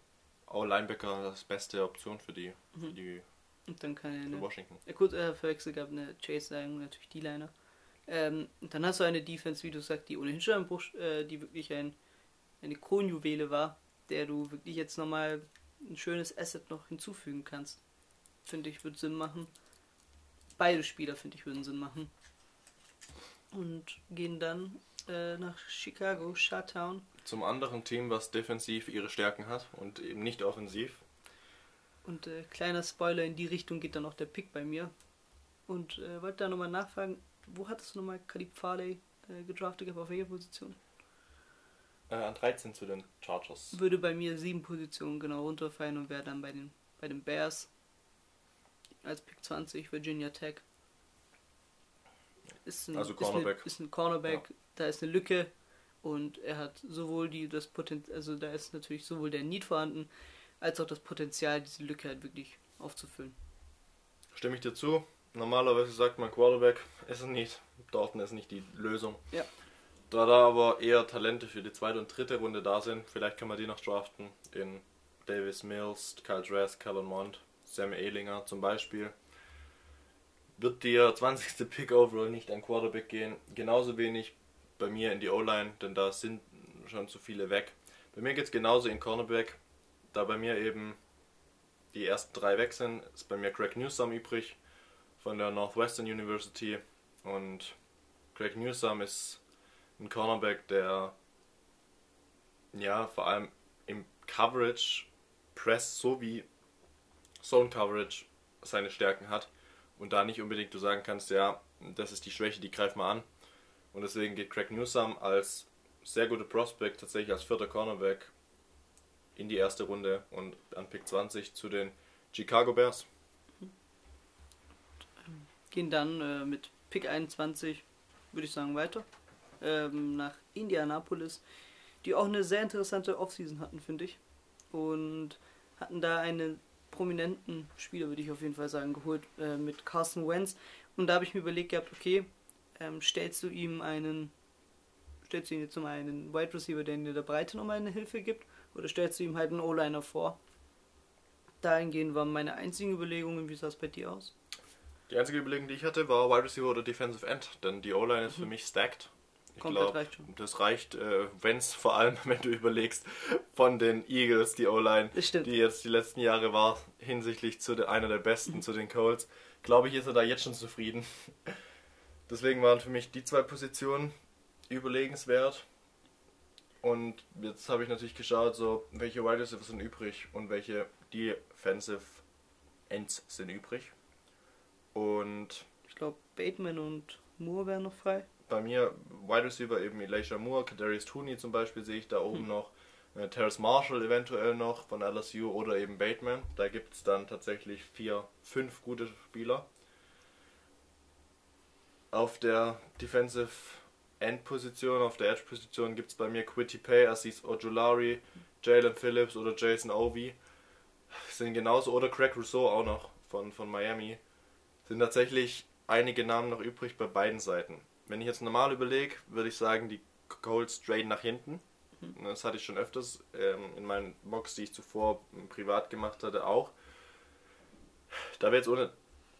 auch Linebacker das beste Option für die, für die Und dann kann er eine, Washington. ja, kurz äh, verwechselt gehabt, eine Chase sagen, natürlich die Liner. Ähm, und dann hast du eine Defense, wie du sagst, die ohnehin schon ein Bruch, äh, die wirklich ein, eine Kronjuwele war, der du wirklich jetzt nochmal ein schönes Asset noch hinzufügen kannst. Finde ich, wird Sinn machen. Beide Spieler, finde ich, würden Sinn machen. Und gehen dann äh, nach Chicago, Shuttown. Zum anderen Team, was defensiv ihre Stärken hat und eben nicht offensiv. Und äh, kleiner Spoiler, in die Richtung geht dann auch der Pick bei mir. Und äh, wollte da nochmal nachfragen, wo hattest du nochmal Kalib Farley äh, gedraftet auf welcher Position? Äh, an 13 zu den Chargers. Würde bei mir sieben Positionen genau runterfallen und wäre dann bei den, bei den Bears als Pick 20, Virginia Tech. Ist ein, Also ist, eine, Cornerback. ist ein Cornerback, da ist eine Lücke und er hat sowohl die das Potenzial, also da ist natürlich sowohl der Need vorhanden, als auch das Potenzial, diese Lücke halt wirklich aufzufüllen. Stimme ich dir zu. Normalerweise sagt man Quarterback ist es nicht. Dortmund ist nicht die Lösung. Ja. Da da aber eher Talente für die zweite und dritte Runde da sind, vielleicht kann man die noch draften. In Davis Mills, Kyle Dress, Callan Mond, Sam Ehlinger zum Beispiel. Wird der 20. Pick overall nicht an Quarterback gehen. Genauso wenig bei mir in die O-Line, denn da sind schon zu viele weg. Bei mir geht es genauso in Cornerback. Da bei mir eben die ersten drei weg sind, ist bei mir Greg Newsom übrig von der Northwestern University. Und Greg Newsom ist ein Cornerback, der ja vor allem im Coverage, Press sowie Zone Coverage seine Stärken hat. Und da nicht unbedingt du sagen kannst, ja, das ist die Schwäche, die greift mal an. Und deswegen geht Greg Newsom als sehr guter Prospect tatsächlich als vierter Cornerback in die erste Runde und an Pick 20 zu den Chicago Bears. Gehen dann äh, mit Pick 21, würde ich sagen, weiter. Ähm, nach Indianapolis, die auch eine sehr interessante Offseason hatten, finde ich. Und hatten da einen prominenten Spieler, würde ich auf jeden Fall sagen, geholt äh, mit Carson Wentz. Und da habe ich mir überlegt gehabt, okay, ähm, stellst du ihm einen, stellst du ihm jetzt mal einen Wide Receiver, der in der Breite nochmal eine Hilfe gibt, oder stellst du ihm halt einen O-Liner vor? Dahingehend waren meine einzigen Überlegungen, wie sah es bei dir aus? Die einzige Überlegung, die ich hatte, war Wide Receiver oder Defensive End, denn die O-Line ist für mich stacked. Ich Komplett glaub, reicht schon. Das reicht, äh, wenn es vor allem, wenn du überlegst, von den Eagles, die O-Line, die jetzt die letzten Jahre war, hinsichtlich zu der, einer der besten, zu den Colts, glaube ich, ist er da jetzt schon zufrieden. Deswegen waren für mich die zwei Positionen überlegenswert. Und jetzt habe ich natürlich geschaut, so welche Wide Receivers sind übrig und welche Defensive Ends sind übrig. Und Ich glaube, Bateman und Moore wären noch frei. bei mir Wide Receiver eben Elijah Moore, Kadarius Tooney zum Beispiel sehe ich da oben noch, äh, Terrace Marshall eventuell noch von LSU oder eben Bateman. Da gibt es dann tatsächlich vier, fünf gute Spieler. Auf der Defensive End Position, auf der Edge Position gibt es bei mir Quitty Pay, Aziz Ojulari, Jalen Phillips oder Jason Ovi. Sind genauso, oder Craig Rousseau auch noch von, von Miami. Sind tatsächlich einige Namen noch übrig bei beiden Seiten. Wenn ich jetzt normal überlege, würde ich sagen, die Colts traden nach hinten. Das hatte ich schon öfters ähm, in meinen Mocks, die ich zuvor privat gemacht hatte, auch. Da wir jetzt ohne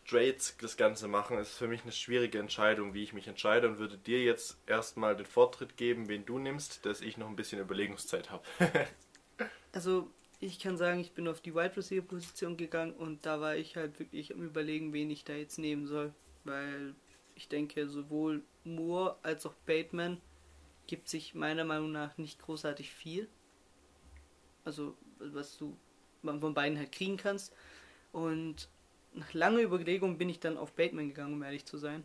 Trades das Ganze machen, ist für mich eine schwierige Entscheidung, wie ich mich entscheide und würde dir jetzt erstmal den Vortritt geben, wen du nimmst, dass ich noch ein bisschen Überlegungszeit habe. Also, ich kann sagen, ich bin auf die Wide Receiver Position gegangen und da war ich halt wirklich am überlegen, wen ich da jetzt nehmen soll. Weil ich denke, sowohl Moore als auch Bateman gibt sich meiner Meinung nach nicht großartig viel. Also, was du von beiden halt kriegen kannst. Und nach langer Überlegung bin ich dann auf Bateman gegangen, um ehrlich zu sein.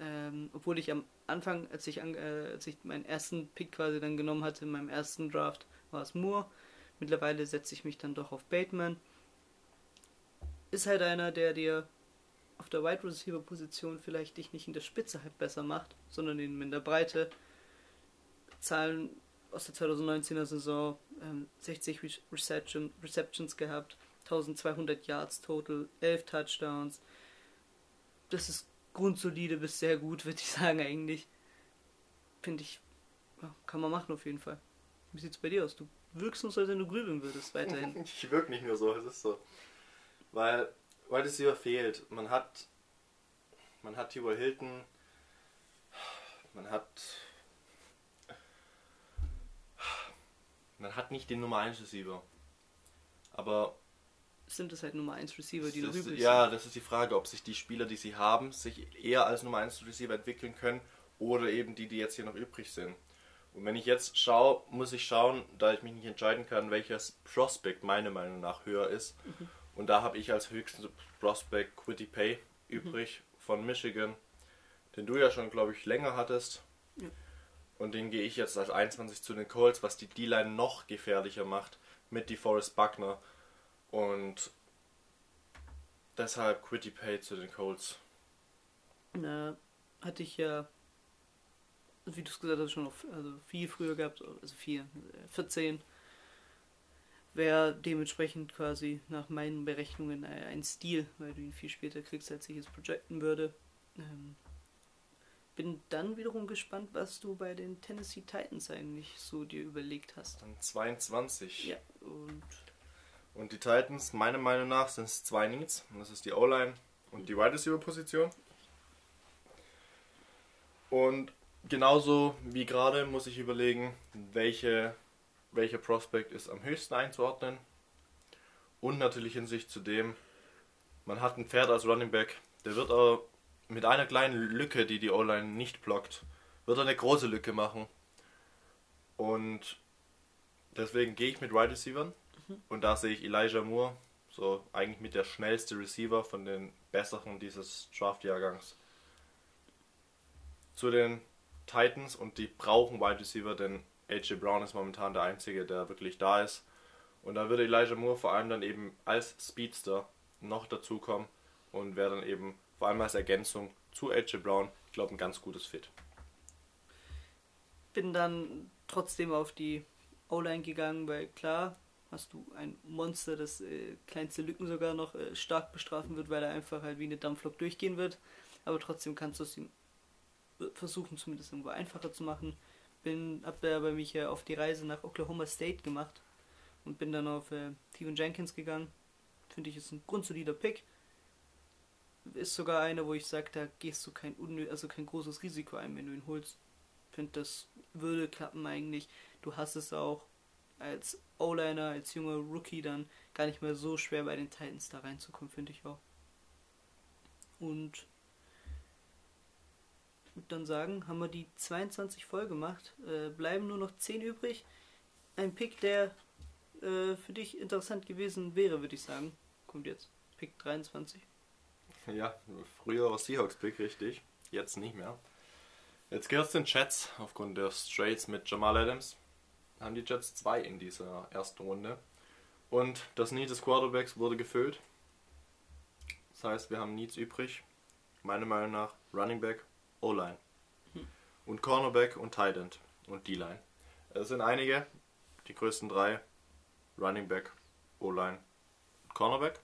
Ähm, obwohl ich am Anfang, als ich, an, äh, als ich meinen ersten Pick quasi dann genommen hatte, in meinem ersten Draft, war es Moore. Mittlerweile setze ich mich dann doch auf Bateman. Ist halt einer, der dir auf der Wide Receiver Position vielleicht dich nicht in der Spitze halt besser macht, sondern in der Breite. Zahlen aus der 2019er Saison, ähm, 60 Re Reception, Receptions gehabt, 1200 Yards total, 11 Touchdowns. Das ist grundsolide bis sehr gut, würde ich sagen eigentlich. Finde ich, kann man machen auf jeden Fall. Wie sieht's bei dir aus? Du wirkst nur so, als wenn du grübeln würdest weiterhin. Ich wirke nicht nur so, es ist so. Weil Wide Receiver fehlt. Man hat man hat T.Y. Hilton, man hat man hat nicht den Nummer 1 Receiver. Aber Sind das halt Nummer 1 Receiver, die noch übrig ja, sind? das ist die Frage, ob sich die Spieler, die sie haben, sich eher als Nummer 1 Receiver entwickeln können oder eben die, die jetzt hier noch übrig sind. Und wenn ich jetzt schaue, muss ich schauen, da ich mich nicht entscheiden kann, welches Prospect meiner Meinung nach höher ist. Und da habe ich als höchsten Prospect Quitty Pay übrig von Michigan, den du ja schon, glaube ich, länger hattest. Ja. Und den gehe ich jetzt als 21 zu den Colts, was die D-Line noch gefährlicher macht mit DeForest Buckner. Und deshalb Quitty Pay zu den Colts. Na, hatte ich ja, wie du es gesagt hast, schon noch also viel früher gehabt, also viel, äh, 14. Wäre dementsprechend quasi nach meinen Berechnungen ein ein Stil, weil du ihn viel später kriegst, als ich es projecten würde. Ähm, bin dann wiederum gespannt, was du bei den Tennessee Titans eigentlich so dir überlegt hast. Dann 22. Ja, und Und die Titans, meiner Meinung nach, sind es zwei Needs. Und das ist die O-Line und die Wide Receiver Position. Und genauso wie gerade muss ich überlegen, welche, welcher Prospect ist am höchsten einzuordnen. Und natürlich in Sicht zu dem, man hat ein Pferd als Running Back, der wird aber mit einer kleinen Lücke, die die O-Line nicht blockt, wird er eine große Lücke machen. Und deswegen gehe ich mit Wide Receivern. Und da sehe ich Elijah Moore, so eigentlich mit der schnellste Receiver von den besseren dieses Draft-Jahrgangs. Zu den Titans und die brauchen Wide Receiver, denn AJ Brown ist momentan der einzige, der wirklich da ist. Und da würde Elijah Moore vor allem dann eben als Speedster noch dazukommen und wäre dann eben vor allem als Ergänzung zu AJ Brown, ich glaube, ein ganz gutes Fit. bin dann trotzdem auf die O-Line gegangen, weil klar hast du ein Monster, das äh, kleinste Lücken sogar noch äh, stark bestrafen wird, weil er einfach halt wie eine Dampflok durchgehen wird. Aber trotzdem kannst du es ihm äh, versuchen, zumindest irgendwo einfacher zu machen. Bin, hab da bei mich ja auf die Reise nach Oklahoma State gemacht und bin dann auf äh, Steven Jenkins gegangen. Finde ich ist ein grundsolider Pick. Ist sogar einer, wo ich sage, da gehst du kein unnö also kein großes Risiko ein, wenn du ihn holst. finde, das würde klappen eigentlich. Du hast es auch als O-Liner, als junger Rookie dann gar nicht mehr so schwer bei den Titans da reinzukommen, finde ich auch. Und ich würde dann sagen, haben wir die 22 voll gemacht. Äh, bleiben nur noch 10 übrig. Ein Pick, der äh, für dich interessant gewesen wäre, würde ich sagen. Kommt jetzt. Pick 23. Ja, früher war Seahawks-Pick richtig, jetzt nicht mehr. Jetzt gehört es den Jets aufgrund der Straits mit Jamal Adams. Haben die Jets zwei in dieser ersten Runde. Und das Need des Quarterbacks wurde gefüllt. Das heißt, wir haben Needs übrig. Meiner Meinung nach Running Back, O-Line. Und Cornerback und Tight End und D-Line. Es sind einige, die größten drei. Running Back, O-Line, Cornerback.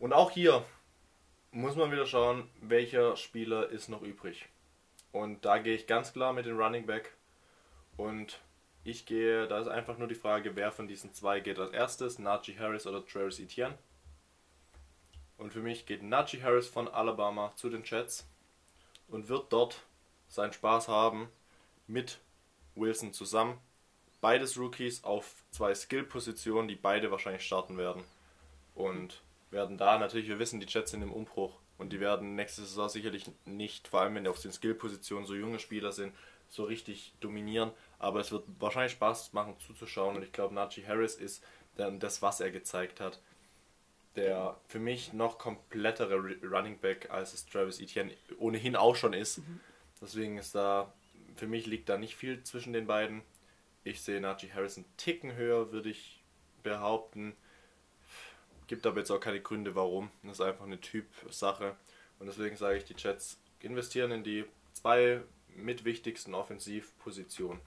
Und auch hier muss man wieder schauen, welcher Spieler ist noch übrig. Und da gehe ich ganz klar mit dem Running Back. Und ich gehe, da ist einfach nur die Frage, wer von diesen zwei geht als erstes, Najee Harris oder Travis Etienne. Und für mich geht Najee Harris von Alabama zu den Jets und wird dort seinen Spaß haben mit Wilson zusammen. Beides Rookies auf zwei Skill-Positionen, die beide wahrscheinlich starten werden. Und werden da natürlich, wir wissen, die Jets sind im Umbruch und die werden nächste Saison sicherlich nicht, vor allem wenn die auf den Skill-Positionen so junge Spieler sind, so richtig dominieren. Aber es wird wahrscheinlich Spaß machen zuzuschauen und ich glaube, Najee Harris ist dann das, was er gezeigt hat. Der für mich noch komplettere Running Back als es Travis Etienne ohnehin auch schon ist. Deswegen ist da, für mich liegt da nicht viel zwischen den beiden. Ich sehe Najee Harris einen Ticken höher, würde ich behaupten. Gibt aber jetzt auch keine Gründe, warum. Das ist einfach eine Typsache. Und deswegen sage ich, die Jets investieren in die zwei mitwichtigsten Offensivpositionen.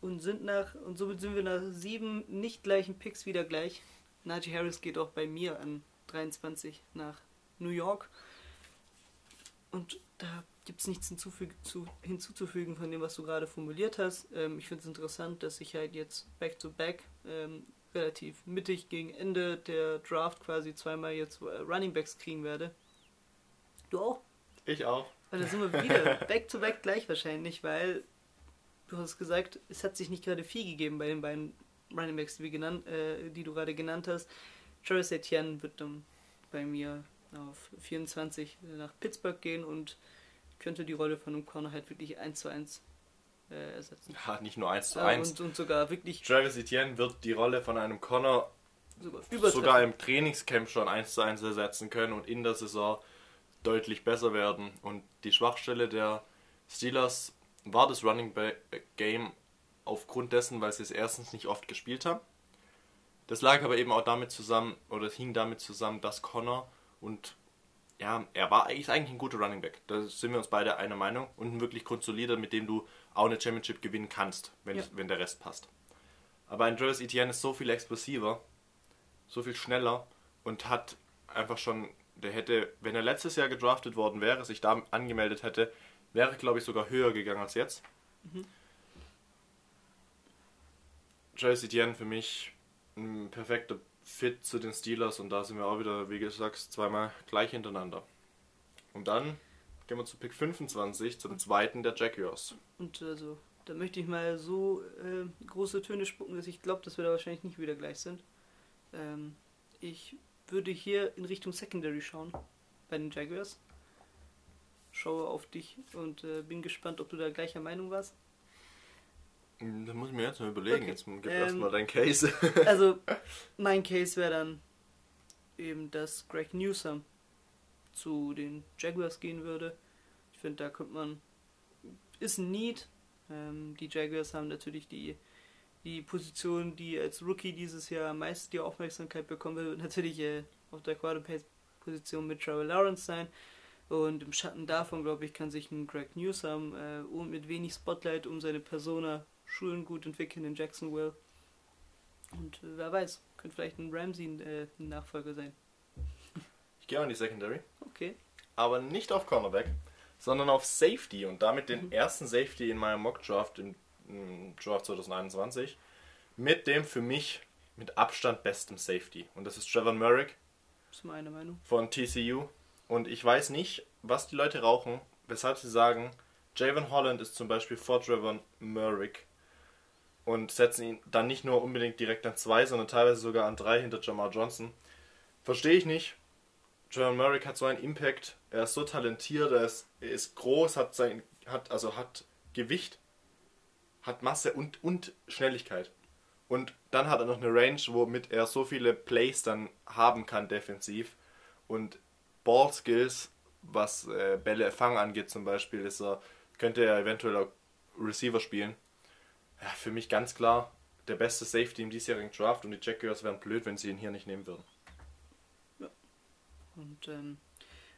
Und sind nach, und somit sind wir nach sieben nicht gleichen Picks wieder gleich. Najee Harris geht auch bei mir an 23 nach New York. Und da gibt es nichts zu, hinzuzufügen von dem, was du gerade formuliert hast. Ähm, ich finde es interessant, dass ich halt jetzt back-to-back ähm, relativ mittig gegen Ende der Draft quasi zweimal jetzt äh, Running Backs kriegen werde. Du auch? Ich auch. Und dann sind wir wieder back-to-back gleich wahrscheinlich, weil du hast gesagt, es hat sich nicht gerade viel gegeben bei den beiden Running Backs, die, genannt, äh, die du gerade genannt hast. Travis Etienne wird dann bei mir auf 24 nach Pittsburgh gehen und könnte die Rolle von einem Corner halt wirklich 1 zu 1 äh, ersetzen. Ja, nicht nur 1 zu Äh, 1. und, und sogar wirklich Travis Etienne wird die Rolle von einem Connor sogar sogar im Trainingscamp schon 1 zu 1 ersetzen können und in der Saison deutlich besser werden. Und die Schwachstelle der Steelers war das Running Back Game aufgrund dessen, weil sie es erstens nicht oft gespielt haben. Das lag aber eben auch damit zusammen, oder es hing damit zusammen, dass Connor und ja, er war eigentlich, eigentlich ein guter Running Back. Da sind wir uns beide einer Meinung und ein wirklich grundsolider, mit dem du auch eine Championship gewinnen kannst, wenn, Ja. wenn der Rest passt. Aber ein Travis Etienne ist so viel explosiver, so viel schneller und hat einfach schon, der hätte, wenn er letztes Jahr gedraftet worden wäre, sich da angemeldet hätte, wäre, glaube ich, sogar höher gegangen als jetzt. Travis Etienne für mich ein perfekter Fit zu den Steelers und da sind wir auch wieder, wie gesagt, zweimal gleich hintereinander. Und dann gehen wir zu Pick 25, zum zweiten der Jaguars. Und also, da möchte ich mal so äh, große Töne spucken, dass ich glaube, dass wir da wahrscheinlich nicht wieder gleich sind. Ähm, ich würde hier in Richtung Secondary schauen bei den Jaguars. Schaue auf dich und äh, bin gespannt, ob du da gleicher Meinung warst. Hm, Da muss ich mir jetzt mal überlegen. Okay. Jetzt gib Ähm, erstmal dein Case. Also, mein Case wäre dann eben, dass Greg Newsom zu den Jaguars gehen würde. Ich finde, da kommt man. Ist ein Need. Ähm, die Jaguars haben natürlich die, die Position, die als Rookie dieses Jahr am meisten die Aufmerksamkeit bekommen wird, natürlich äh, auf der Quarterback-Position mit Trevor Lawrence sein. Und im Schatten davon, glaube ich, kann sich ein Greg Newsom äh, und mit wenig Spotlight um seine Persona Schulen gut entwickeln in Jacksonville. Und äh, wer weiß, könnte vielleicht ein Ramsey äh, ein Nachfolger sein. Ich gehe auch in die Secondary. Okay. aber nicht auf Cornerback, sondern auf Safety und damit den ersten Safety in meinem Mock Draft im Draft 2021 mit dem für mich mit Abstand besten Safety und das ist Trevor Merrick ist meine Meinung. von TCU und ich weiß nicht, was die Leute rauchen, weshalb sie sagen, Javon Holland ist zum Beispiel vor Trevor Merrick und setzen ihn dann nicht nur unbedingt direkt an zwei, sondern teilweise sogar an drei hinter Jamal Johnson. Verstehe ich nicht. Trevor Merrick hat so einen Impact, er ist so talentiert, er ist, er ist groß, hat sein, hat, also hat Gewicht, hat Masse und, und Schnelligkeit. Und dann hat er noch eine Range, womit er so viele Plays dann haben kann defensiv. Und Ball Skills, was äh, Bälle fangen angeht zum Beispiel, ist er, könnte er eventuell auch Receiver spielen. Ja, für mich ganz klar der beste Safety im diesjährigen Draft und die Jaguars wären blöd, wenn sie ihn hier nicht nehmen würden. Und ähm,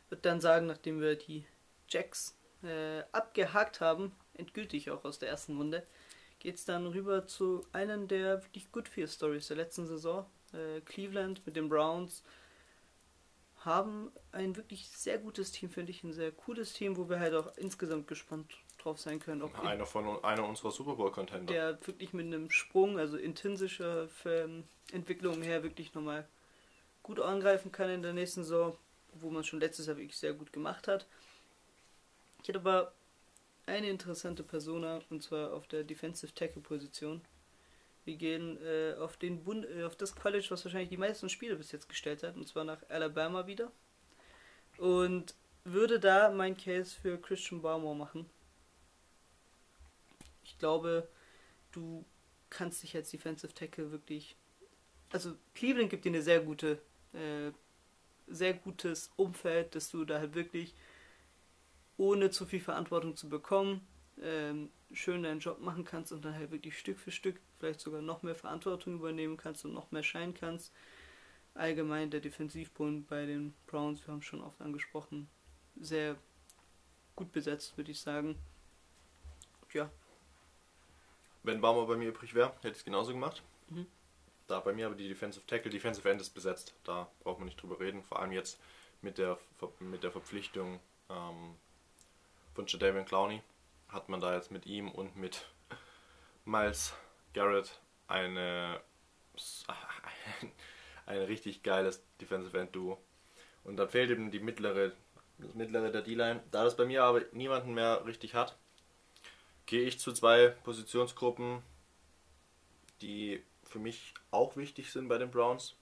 würde dann sagen, nachdem wir die Jacks äh, abgehakt haben, endgültig auch aus der ersten Runde, geht es dann rüber zu einem der wirklich Good Fear Stories der letzten Saison. Äh, Cleveland mit den Browns haben ein wirklich sehr gutes Team, finde ich, ein sehr cooles Team, wo wir halt auch insgesamt gespannt drauf sein können. Auch Einer von einer unserer Super Bowl Contender. der wirklich mit einem Sprung, also intrinsischer Entwicklung her, wirklich nochmal gut angreifen kann in der nächsten Saison, wo man schon letztes Jahr wirklich sehr gut gemacht hat. Ich hätte aber eine interessante Persona, und zwar auf der Defensive Tackle Position. Wir gehen äh, auf, den Bund, äh, auf das College, was wahrscheinlich die meisten Spiele bis jetzt gestellt hat, und zwar nach Alabama wieder. Und würde da mein Case für Christian Barmore machen. Ich glaube, du kannst dich als Defensive Tackle wirklich. Also Cleveland gibt dir eine sehr gute, äh, sehr gutes Umfeld, dass du da halt wirklich ohne zu viel Verantwortung zu bekommen, ähm, schön deinen Job machen kannst und dann halt wirklich Stück für Stück vielleicht sogar noch mehr Verantwortung übernehmen kannst und noch mehr scheinen kannst. Allgemein der Defensivbund bei den Browns, wir haben es schon oft angesprochen, sehr gut besetzt, würde ich sagen. Ja, Wenn Baumer bei mir übrig wäre, hätte ich es genauso gemacht. Mhm. Da bei mir aber die Defensive Tackle, Defensive End ist besetzt. Da braucht man nicht drüber reden. Vor allem jetzt mit der, mit der Verpflichtung ähm, von Jadavion Clowney hat man da jetzt mit ihm und mit Miles Garrett eine, ein richtig geiles Defensive End Duo. Und dann fehlt eben die mittlere, das mittlere der D-Line. Da das bei mir aber niemanden mehr richtig hat, gehe ich zu zwei Positionsgruppen, die für mich auch wichtig sind bei den Browns.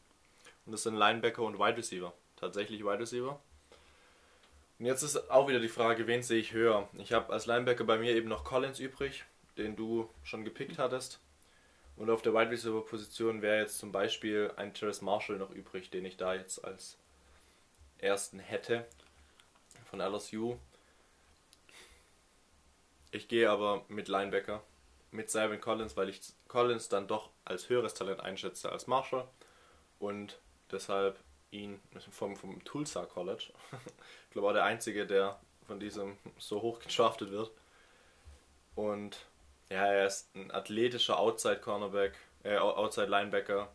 Und das sind Linebacker und Wide Receiver. Tatsächlich Wide Receiver. Und jetzt ist auch wieder die Frage, wen sehe ich höher? Ich habe als Linebacker bei mir eben noch Collins übrig, den du schon gepickt hattest. Und auf der Wide Receiver Position wäre jetzt zum Beispiel ein Terrace Marshall noch übrig, den ich da jetzt als ersten hätte von LSU. Ich gehe aber mit Linebacker, mit Simon Collins, weil ich Collins dann doch als höheres Talent einschätze als Marshall und deshalb ihn vom, vom Tulsa College, ich glaube auch der einzige, der von diesem so hoch gedraftet wird. Und ja, er ist ein athletischer Outside Cornerback, äh, Outside Linebacker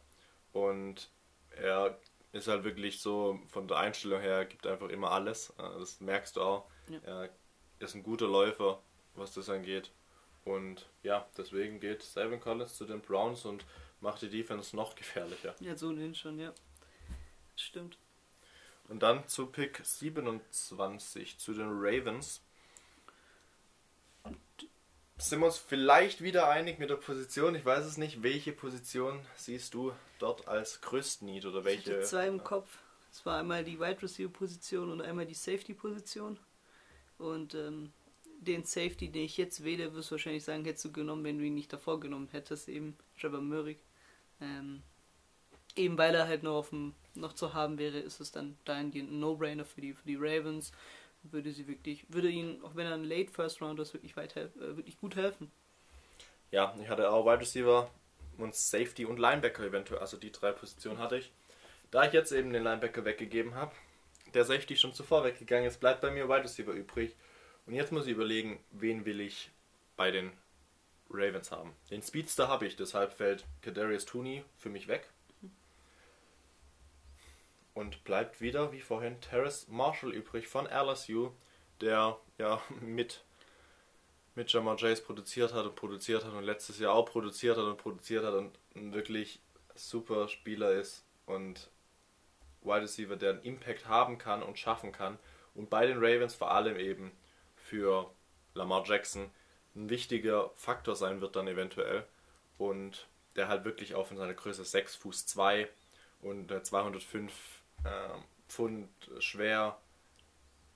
und er ist halt wirklich so von der Einstellung her, gibt einfach immer alles. Äh, Das merkst du auch. Ja. Er ist ein guter Läufer, was das angeht. Und ja, deswegen geht Savin Collins zu den Browns und macht die Defense noch gefährlicher. ja, so ohnehin schon, ja. Stimmt. Und dann zu Pick 27 zu den Ravens. Sind wir uns vielleicht wieder einig mit der Position? Ich weiß es nicht. Welche Position siehst du dort als größten Need oder Ich welche? hatte zwei im Kopf. Es war einmal die Wide Receiver Position und einmal die Safety Position. Und ähm, den Safety, den ich jetzt wähle, wirst du wahrscheinlich sagen, hättest du genommen, wenn du ihn nicht davor genommen hättest, eben Trevor Murray. Ähm, eben weil er halt noch, auf dem, noch zu haben wäre, ist es dann dahingehend ein No-Brainer für die, für die Ravens. Würde sie wirklich, würde ihnen, auch wenn er ein Late First Round ist, wirklich weit äh, wirklich gut helfen. Ja, ich hatte auch Wide Receiver und Safety und Linebacker eventuell. Also die drei Positionen hatte ich. Da ich jetzt eben den Linebacker weggegeben habe, der Safety schon zuvor weggegangen ist, bleibt bei mir Wide Receiver übrig. Und jetzt muss ich überlegen, wen will ich bei den Ravens haben. Den Speedster habe ich, deshalb fällt Kadarius Tooney für mich weg. Und bleibt wieder, wie vorhin, Terrace Marshall übrig von LSU, der ja mit mit Jamar Chase produziert hat und produziert hat und letztes Jahr auch produziert hat und produziert hat und ein wirklich super Spieler ist und Wide Receiver, der einen Impact haben kann und schaffen kann und bei den Ravens vor allem eben für Lamar Jackson ein wichtiger Faktor sein wird dann eventuell. Und der halt wirklich auch von seiner Größe 6 Fuß 2 und äh, 205 äh, Pfund schwer.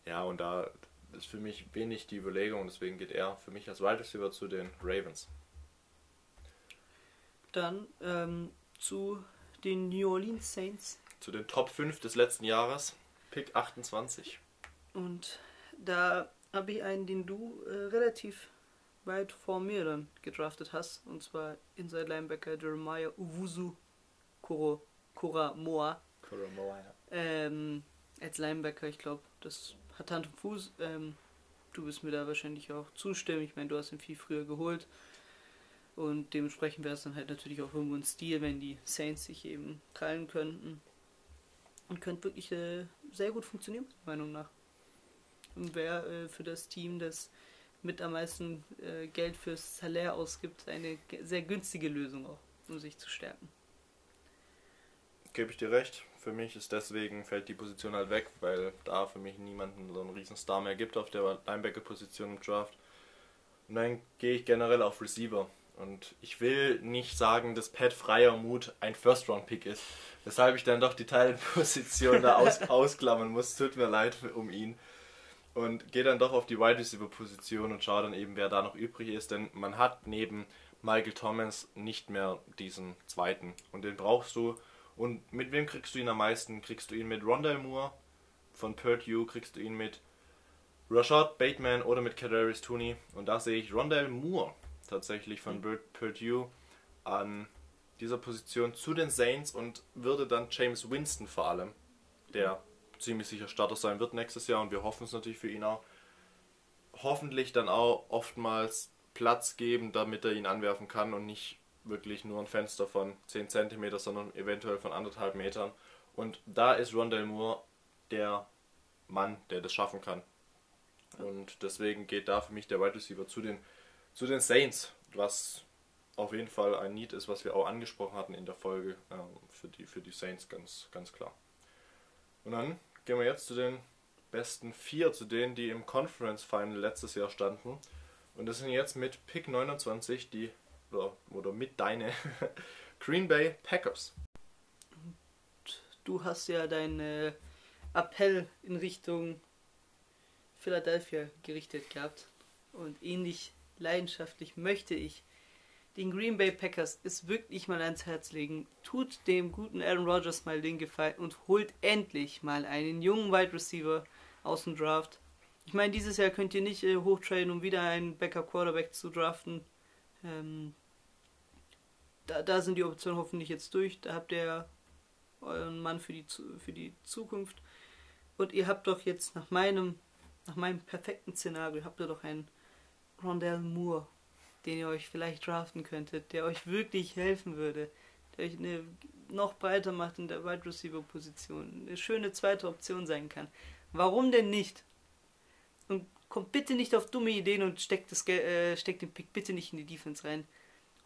Ja, und da ist für mich wenig die Überlegung, deswegen geht er für mich als Wide Receiver zu den Ravens. Dann ähm, zu den New Orleans Saints. Zu den Top 5 des letzten Jahres, Pick 28. Und da habe ich einen, den du äh, relativ weit vor mir dann gedraftet hast. Und zwar Inside Linebacker Jeremiah Uwusu Koro, Ähm, als Linebacker, ich glaube, das hat Hand und Fuß. Ähm, du wirst mir da wahrscheinlich auch zustimmen. Ich meine, du hast ihn viel früher geholt. Und dementsprechend wäre es dann halt natürlich auch irgendwo ein Stil, wenn die Saints sich eben krallen könnten. Und könnte wirklich äh, sehr gut funktionieren, meiner Meinung nach. Und wäre äh, für das Team, das mit am meisten äh, Geld fürs Salär ausgibt, eine sehr günstige Lösung auch, um sich zu stärken. Gebe ich dir recht. Für mich ist deswegen, fällt die Position halt weg, weil da für mich niemanden so einen riesen Star mehr gibt auf der Linebacker-Position im Draft. Und dann gehe ich generell auf Receiver. Und ich will nicht sagen, dass Pat Freiermuth ein First-Round-Pick ist. Weshalb ich dann doch die Teilposition da aus, ausklammern muss. Tut mir leid um ihn. Und gehe dann doch auf die Wide Receiver-Position und schaue dann eben, wer da noch übrig ist. Denn man hat neben Michael Thomas nicht mehr diesen zweiten. Und den brauchst du. Und mit wem kriegst du ihn am meisten? Kriegst du ihn mit Rondell Moore von Purdue? Kriegst du ihn mit Rashad Bateman oder mit Kadarius Tooney? Und da sehe ich Rondell Moore tatsächlich von Bur- Purdue an dieser Position zu den Saints und würde dann James Winston vor allem, der ziemlich sicher Starter sein wird nächstes Jahr und wir hoffen es natürlich für ihn auch, hoffentlich dann auch oftmals Platz geben, damit er ihn anwerfen kann und nicht wirklich nur ein Fenster von 10 cm, sondern eventuell von anderthalb Metern. Und da ist Rondell Moore der Mann, der das schaffen kann. Und deswegen geht da für mich der Wide Receiver zu den, zu den Saints, was auf jeden Fall ein Need ist, was wir auch angesprochen hatten in der Folge ähm, für, die, für die Saints, ganz, ganz klar. Und dann gehen wir jetzt zu den besten vier, zu denen, die im Conference Final letztes Jahr standen. Und das sind jetzt mit Pick 29 die, oder, oder mit deine Green Bay Packers. Du hast ja deinen Appell in Richtung Philadelphia gerichtet gehabt. Und ähnlich leidenschaftlich möchte ich den Green Bay Packers es wirklich mal ans Herz legen. Tut dem guten Aaron Rodgers mal den Gefallen und holt endlich mal einen jungen Wide Receiver aus dem Draft. Ich meine, dieses Jahr könnt ihr nicht äh, hochtraden, um wieder einen Backup Quarterback zu draften. Ähm, da, da sind die Optionen hoffentlich jetzt durch. Da habt ihr euren Mann für die, für die Zukunft. Und ihr habt doch jetzt nach meinem, nach meinem perfekten Szenario, habt ihr doch einen Rondell Moore, den ihr euch vielleicht draften könntet, der euch wirklich helfen würde, der euch eine, noch breiter macht in der Wide Receiver Position, eine schöne zweite Option sein kann. Warum denn nicht? Und kommt bitte nicht auf dumme Ideen und steckt, das, äh, steckt den Pick bitte nicht in die Defense rein.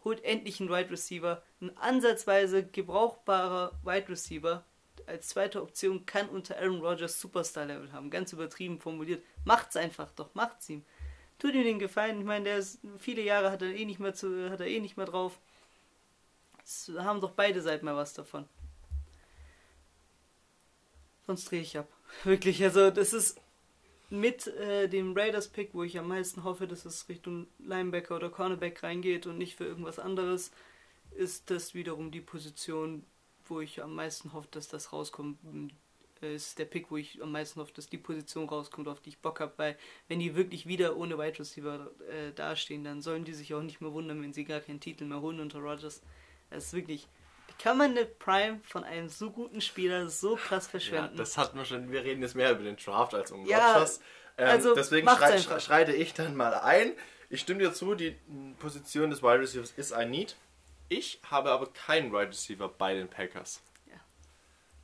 Holt endlich einen Wide Receiver. Ein ansatzweise gebrauchbarer Wide Receiver als zweite Option kann unter Aaron Rodgers Superstar-Level haben. Ganz übertrieben formuliert. Macht's einfach doch, macht's ihm. Tut ihm den Gefallen. Ich meine, der ist, viele Jahre hat er eh nicht mehr zu, hat er eh nicht mehr drauf. Es haben doch beide Seiten mal was davon. Sonst drehe ich ab. Wirklich, also das ist mit äh, dem Raiders-Pick, wo ich am meisten hoffe, dass es Richtung Linebacker oder Cornerback reingeht und nicht für irgendwas anderes, ist das wiederum die Position, wo ich am meisten hoffe, dass das rauskommt. Äh, Ist der Pick, wo ich am meisten hoffe, dass die Position rauskommt, auf die ich Bock habe, weil wenn die wirklich wieder ohne Wide Receiver äh, dastehen, dann sollen die sich auch nicht mehr wundern, wenn sie gar keinen Titel mehr holen unter Rodgers. Das ist wirklich. Kann man eine Prime von einem so guten Spieler so krass Ja, verschwenden? das hatten wir schon. Wir reden jetzt mehr über den Draft als um Ja, Rodgers. Ähm, also deswegen schrei einfach. schreite ich dann mal ein. Ich stimme dir zu, die Position des Wide Receivers ist ein Need. Ich habe aber keinen Wide Receiver bei den Packers. Ja.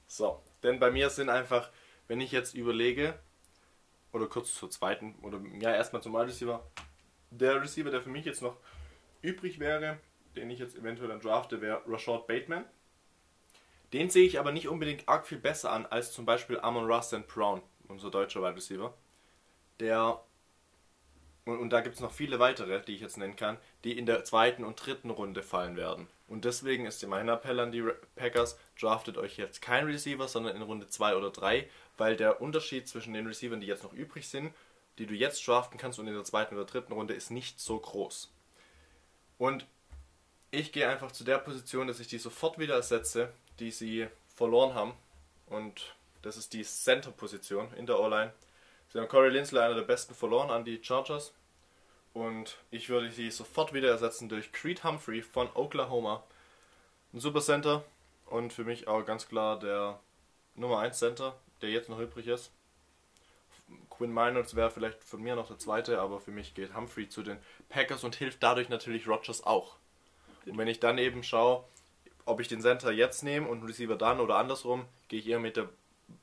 So, denn bei mir sind einfach, wenn ich jetzt überlege, oder kurz zur zweiten, oder ja, erstmal zum Wide Receiver, der Receiver, der für mich jetzt noch übrig wäre, den ich jetzt eventuell dann drafte, wäre Rashad Bateman. Den sehe ich aber nicht unbedingt arg viel besser an als zum Beispiel Amon Ross St. Brown, unser deutscher Wide Receiver. Der und, und da gibt es noch viele weitere, die ich jetzt nennen kann, die in der zweiten und dritten Runde fallen werden. Und deswegen ist mein Appell an die Packers, draftet euch jetzt kein Receiver, sondern in Runde 2 oder 3, weil der Unterschied zwischen den Receivern, die jetzt noch übrig sind, die du jetzt draften kannst und in der zweiten oder dritten Runde, ist nicht so groß. Und ich gehe einfach zu der Position, dass ich die sofort wieder ersetze, die sie verloren haben. Und das ist die Center-Position in der O-Line. Sie haben Corey Linsley, einer der besten, verloren an die Chargers. Und ich würde sie sofort wieder ersetzen durch Creed Humphrey von Oklahoma. Ein super Center und für mich auch ganz klar der Nummer 1 Center, der jetzt noch übrig ist. Quinn Miners wäre vielleicht von mir noch der zweite, aber für mich geht Humphrey zu den Packers und hilft dadurch natürlich Rogers auch. Und wenn ich dann eben schaue, ob ich den Center jetzt nehme und Receiver dann oder andersrum, gehe ich eher mit der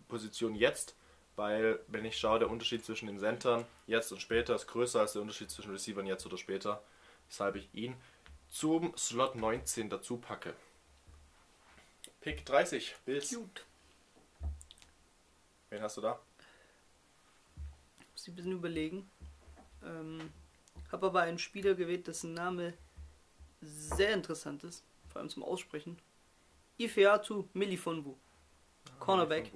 Position jetzt weil wenn ich schaue, der Unterschied zwischen den Centern jetzt und später ist größer als der Unterschied zwischen Receivern jetzt oder später, weshalb ich ihn zum Slot 19 dazu packe. Pick 30, Bills. Gut. Wen hast du da? Muss ich ein bisschen überlegen. Ähm, habe aber einen Spieler gewählt, dessen Name sehr interessant ist, vor allem zum Aussprechen. Ifeatu Milifonwu. Cornerback.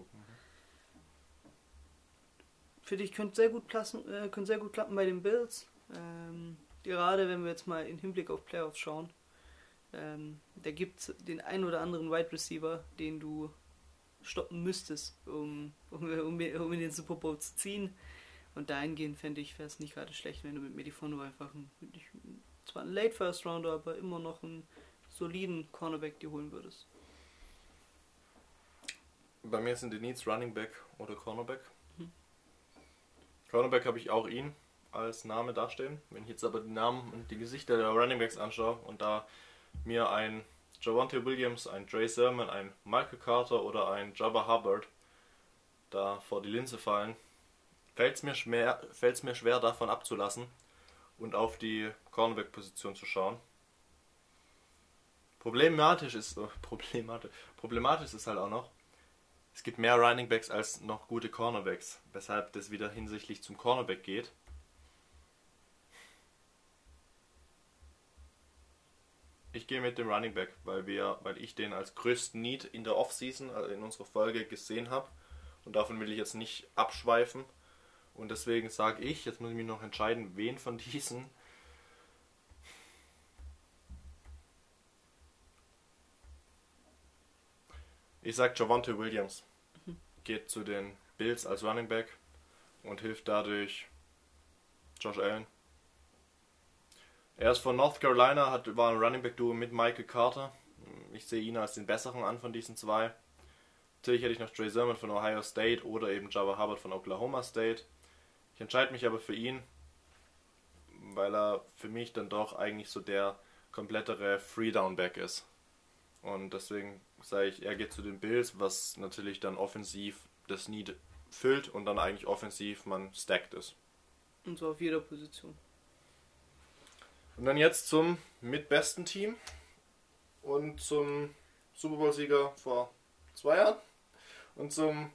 für dich könnte sehr gut passen, äh, könnte sehr gut klappen bei den Bills. Ähm, gerade wenn wir jetzt mal in Hinblick auf Playoffs schauen. Ähm, da gibt es den ein oder anderen Wide Receiver, den du stoppen müsstest, um, um, um, um in den Super Bowl zu ziehen. Und dahingehend fände ich, wäre es nicht gerade schlecht, wenn du mit Medifono einfach einen, zwar einen Late First Rounder, aber immer noch einen soliden Cornerback dir holen würdest. Bei mir sind die Needs Running Back oder Cornerback. Cornerback habe ich auch ihn als Name dastehen. Wenn ich jetzt aber die Namen und die Gesichter der Running Backs anschaue und da mir ein Javante Williams, ein Dre Sermon, ein Michael Carter oder ein Jabba Hubbard da vor die Linse fallen, fällt es mir, schwer, mir schwer davon abzulassen und auf die Cornerback-Position zu schauen. Problematisch ist, oh, problematisch, problematisch ist halt auch noch, es gibt mehr Running Backs als noch gute Cornerbacks, weshalb das wieder hinsichtlich zum Cornerback geht. Ich gehe mit dem Running Back, weil wir, weil ich den als größten Need in der Offseason, also in unserer Folge gesehen habe. Und davon will ich jetzt nicht abschweifen. Und deswegen sage ich, jetzt muss ich mich noch entscheiden, wen von diesen Ich sag Javante Williams. Geht zu den Bills als Running Back und hilft dadurch Josh Allen. Er ist von North Carolina, hat, war ein Running Back Duo mit Michael Carter. Ich sehe ihn als den besseren an von diesen zwei. Natürlich hätte ich noch Trey Sermon von Ohio State oder eben Java Hubbard von Oklahoma State. Ich entscheide mich aber für ihn, weil er für mich dann doch eigentlich so der komplettere Free-Down-Back ist. Und deswegen sage ich, er geht zu den Bills, was natürlich dann offensiv das Need füllt und dann eigentlich offensiv man stacked ist. Und so auf jeder Position. Und dann jetzt zum mitbesten Team und zum Super Bowl-Sieger vor zwei Jahren und zum,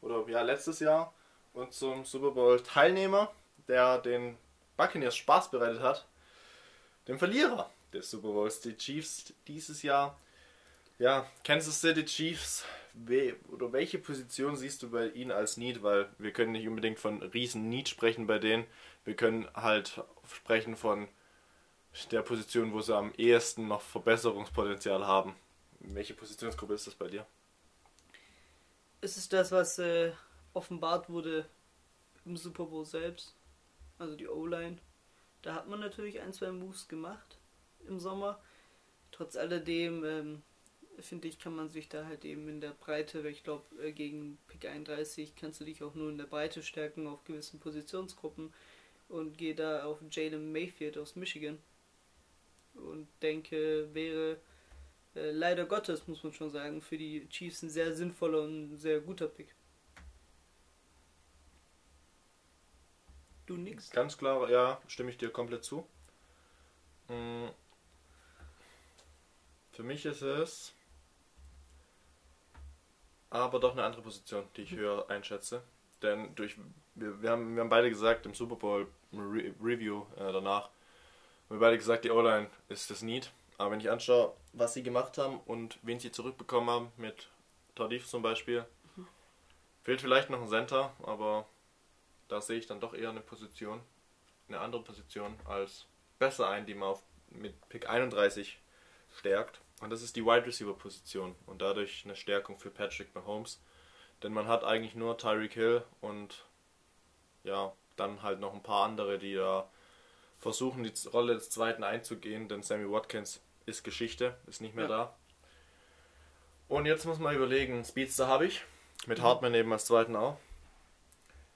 oder ja, letztes Jahr und zum Super Bowl-Teilnehmer, der den Buccaneers Spaß bereitet hat, dem Verlierer des Super Bowls, die Chiefs dieses Jahr ja, Kansas City Chiefs, we oder welche Position siehst du bei ihnen als Need? Weil wir können nicht unbedingt von riesen Need sprechen bei denen. Wir können halt sprechen von der Position, wo sie am ehesten noch Verbesserungspotenzial haben. Welche Positionsgruppe ist das bei dir? Es ist das, was äh, offenbart wurde im Super Bowl selbst. Also die O-Line. Da hat man natürlich ein, zwei Moves gemacht im Sommer. Trotz alledem ähm, finde ich, kann man sich da halt eben in der Breite, weil ich glaube, äh, gegen Pick 31 kannst du dich auch nur in der Breite stärken auf gewissen Positionsgruppen und gehe da auf Jalen Mayfield aus Michigan und denke, wäre äh, leider Gottes, muss man schon sagen, für die Chiefs ein sehr sinnvoller und sehr guter Pick. Du nix? Ganz klar, ja, stimme ich dir komplett zu. Mm. Für mich ist es aber doch eine andere Position, die ich höher einschätze. denn durch wir, wir, haben, wir haben beide gesagt im Super Bowl Re Review äh, danach, wir haben beide gesagt, die O-Line ist das Need. Aber wenn ich anschaue, was sie gemacht haben und wen sie zurückbekommen haben, mit Tardif zum Beispiel, mhm. fehlt vielleicht noch ein Center, aber da sehe ich dann doch eher eine Position, eine andere Position als besser ein, die man auf, mit Pick 31 stärkt. Und das ist die Wide Receiver Position und dadurch eine Stärkung für Patrick Mahomes. Denn man hat eigentlich nur Tyreek Hill und ja, dann halt noch ein paar andere, die da versuchen, die Rolle des Zweiten einzugehen, denn Sammy Watkins ist Geschichte, ist nicht mehr ja. da. Und jetzt muss man überlegen, Speedster habe ich, mit. Hartman eben als Zweiten auch.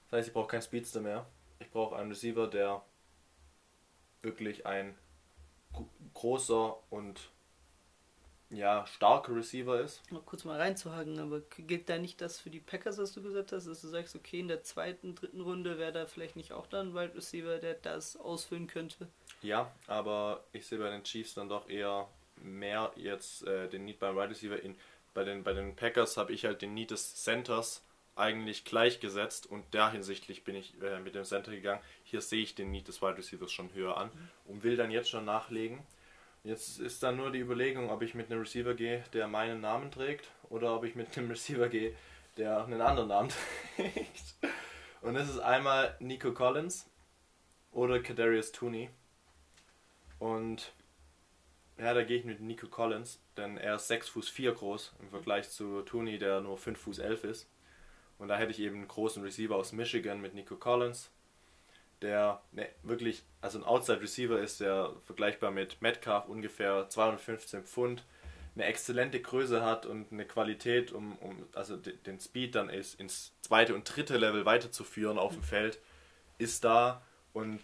Das heißt, ich brauche keinen Speedster mehr. Ich brauche einen Receiver, der wirklich ein großer und ja, starker Receiver ist. Mal kurz mal reinzuhaken, aber gilt da nicht das für die Packers, was du gesagt hast, dass du sagst, okay, in der zweiten, dritten Runde wäre da vielleicht nicht auch dann ein Wide Receiver, der das ausfüllen könnte? Ja, aber ich sehe bei den Chiefs dann doch eher mehr jetzt äh, den Need beim Wide Receiver. In, bei, den, bei den Packers habe ich halt den Need des Centers eigentlich gleichgesetzt und da hinsichtlich bin ich äh, mit dem Center gegangen. Hier sehe ich den Need des Wide Receivers schon höher an mhm. und will dann jetzt schon nachlegen. Jetzt ist dann nur die Überlegung, ob ich mit einem Receiver gehe, der meinen Namen trägt, oder ob ich mit einem Receiver gehe, der einen anderen Namen trägt. Und das ist einmal Nico Collins oder Kadarius Tooney. Und ja, da gehe ich mit Nico Collins, denn er ist 6 Fuß 4 groß im Vergleich zu Tooney, der nur 5 Fuß 11 ist. Und da hätte ich eben einen großen Receiver aus Michigan mit Nico Collins der ne, wirklich, also ein Outside Receiver ist, der vergleichbar mit Metcalf ungefähr 215 Pfund, eine exzellente Größe hat und eine Qualität, um, um also den Speed dann ist, ins zweite und dritte Level weiterzuführen auf dem Feld, ist da. Und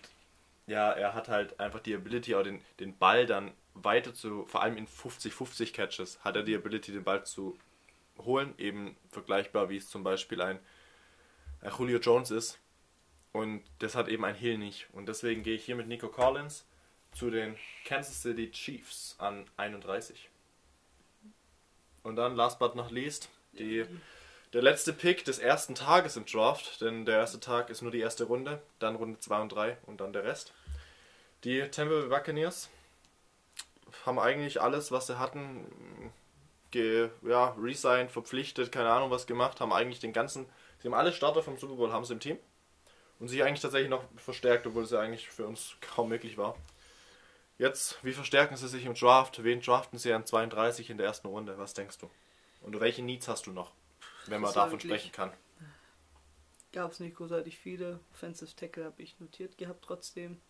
ja, er hat halt einfach die Ability, auch den, den Ball dann weiter zu, vor allem in 50-50 Catches, hat er die Ability, den Ball zu holen, eben vergleichbar wie es zum Beispiel ein Julio Jones ist, und das hat eben ein Hill nicht. Und deswegen gehe ich hier mit Nico Collins zu den Kansas City Chiefs an 31. Und dann, last but not least, die, der letzte Pick des ersten Tages im Draft, denn der erste Tag ist nur die erste Runde, dann Runde 2 und 3 und dann der Rest. Die Bay Buccaneers haben eigentlich alles, was sie hatten, ge, ja, resigned, verpflichtet, keine Ahnung was gemacht, haben eigentlich den ganzen, sie haben alle Starter vom Super Bowl haben sie im Team und sich eigentlich tatsächlich noch verstärkt, obwohl es ja eigentlich für uns kaum möglich war. Jetzt, wie verstärken sie sich im Draft? Wen draften sie an 32 in der ersten Runde? Was denkst du? Und welche Needs hast du noch, wenn man davon sprechen kann? Gab es nicht großartig viele. Offensive Tackle habe ich notiert gehabt trotzdem.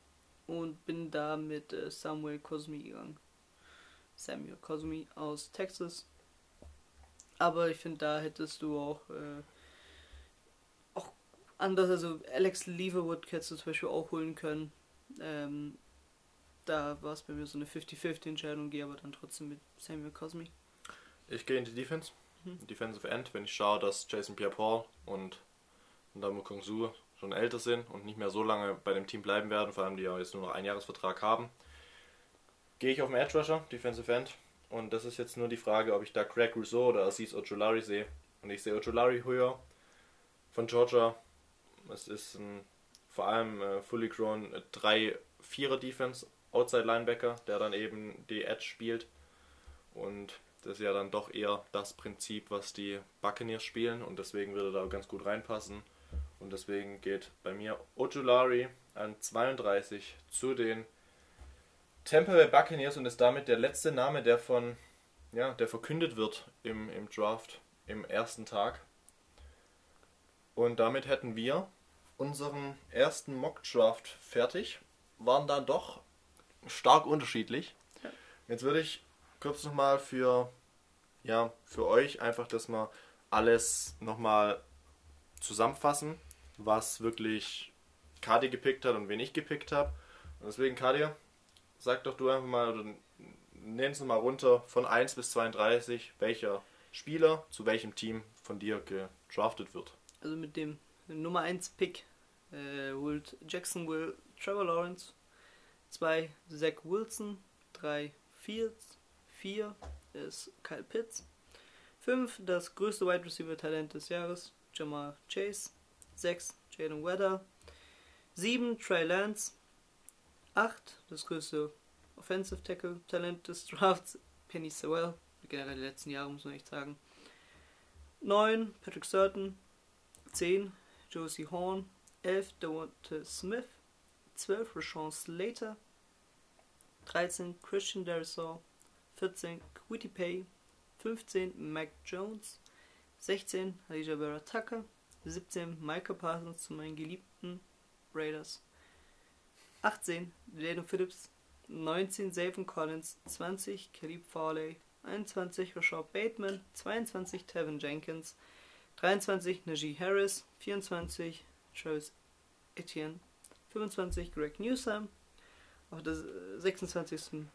Und bin da mit äh, Samuel Cosmi gegangen. Samuel Cosmi aus Texas. Aber ich finde, da hättest du auch äh, anders, also Alex Leverwood hättest du zum Beispiel auch holen können. Ähm, da war es bei mir so eine 50-50 Entscheidung, gehe aber dann trotzdem mit Samuel Cosmi. Ich gehe in die Defense, mhm. Defensive End, wenn ich schaue, dass Jason Pierre-Paul und Ndamo Kong Su schon älter sind und nicht mehr so lange bei dem Team bleiben werden, vor allem die ja jetzt nur noch einen Jahresvertrag haben, gehe ich auf den Edge Rusher, Defensive End. Und das ist jetzt nur die Frage, ob ich da Craig Rousseau oder Aziz Ojolari sehe. Und ich sehe Ojolari höher von Georgia es ist ein, vor allem äh, fully grown 3-4er Defense, Outside Linebacker, der dann eben die Edge spielt. Und das ist ja dann doch eher das Prinzip, was die Buccaneers spielen und deswegen würde da ganz gut reinpassen. Und deswegen geht bei mir Ojulari an 32 zu den Tampa Bay Buccaneers und ist damit der letzte Name, der von ja, der verkündet wird im, im Draft im ersten Tag. Und damit hätten wir unseren ersten Mock-Draft fertig. Waren dann doch stark unterschiedlich. Ja. Jetzt würde ich kurz nochmal für, ja, für euch einfach das mal alles nochmal zusammenfassen, was wirklich Kadi gepickt hat und wen ich gepickt habe. Und deswegen, Kadi, sag doch du einfach mal, oder nenn es mal runter von 1 bis 32, welcher Spieler zu welchem Team von dir gedraftet wird. Also mit dem Nummer 1 Pick äh, holt Jacksonville Trevor Lawrence, 2 Zach Wilson, 3 Fields, 4 ist Kyle Pitts, 5 das größte Wide Receiver Talent des Jahres, Jamal Chase, 6. Jalen Weather. 7. Trey Lance. 8. Das größte Offensive Tackle Talent des Drafts. Penny Sewell. Generell die letzten Jahre muss man echt sagen. 9. Patrick Surton. 10. Josie Horn. 11. Devonta Smith. 12. Rashawn Slater. 13. Christian Derisaw. 14. Quitty Pay. 15. Mac Jones. 16. Elijah Vera Tucker. 17. Micah Parsons zu meinen geliebten Raiders. 18. Jalen Phillips. 19. Zayvon Collins. 20. Caleb Farley. 21. Rashad Bateman. 22. Tevin Jenkins. 23. Najee Harris. 24. Travis Etienne. 25. Greg Newsom. Auf der 26.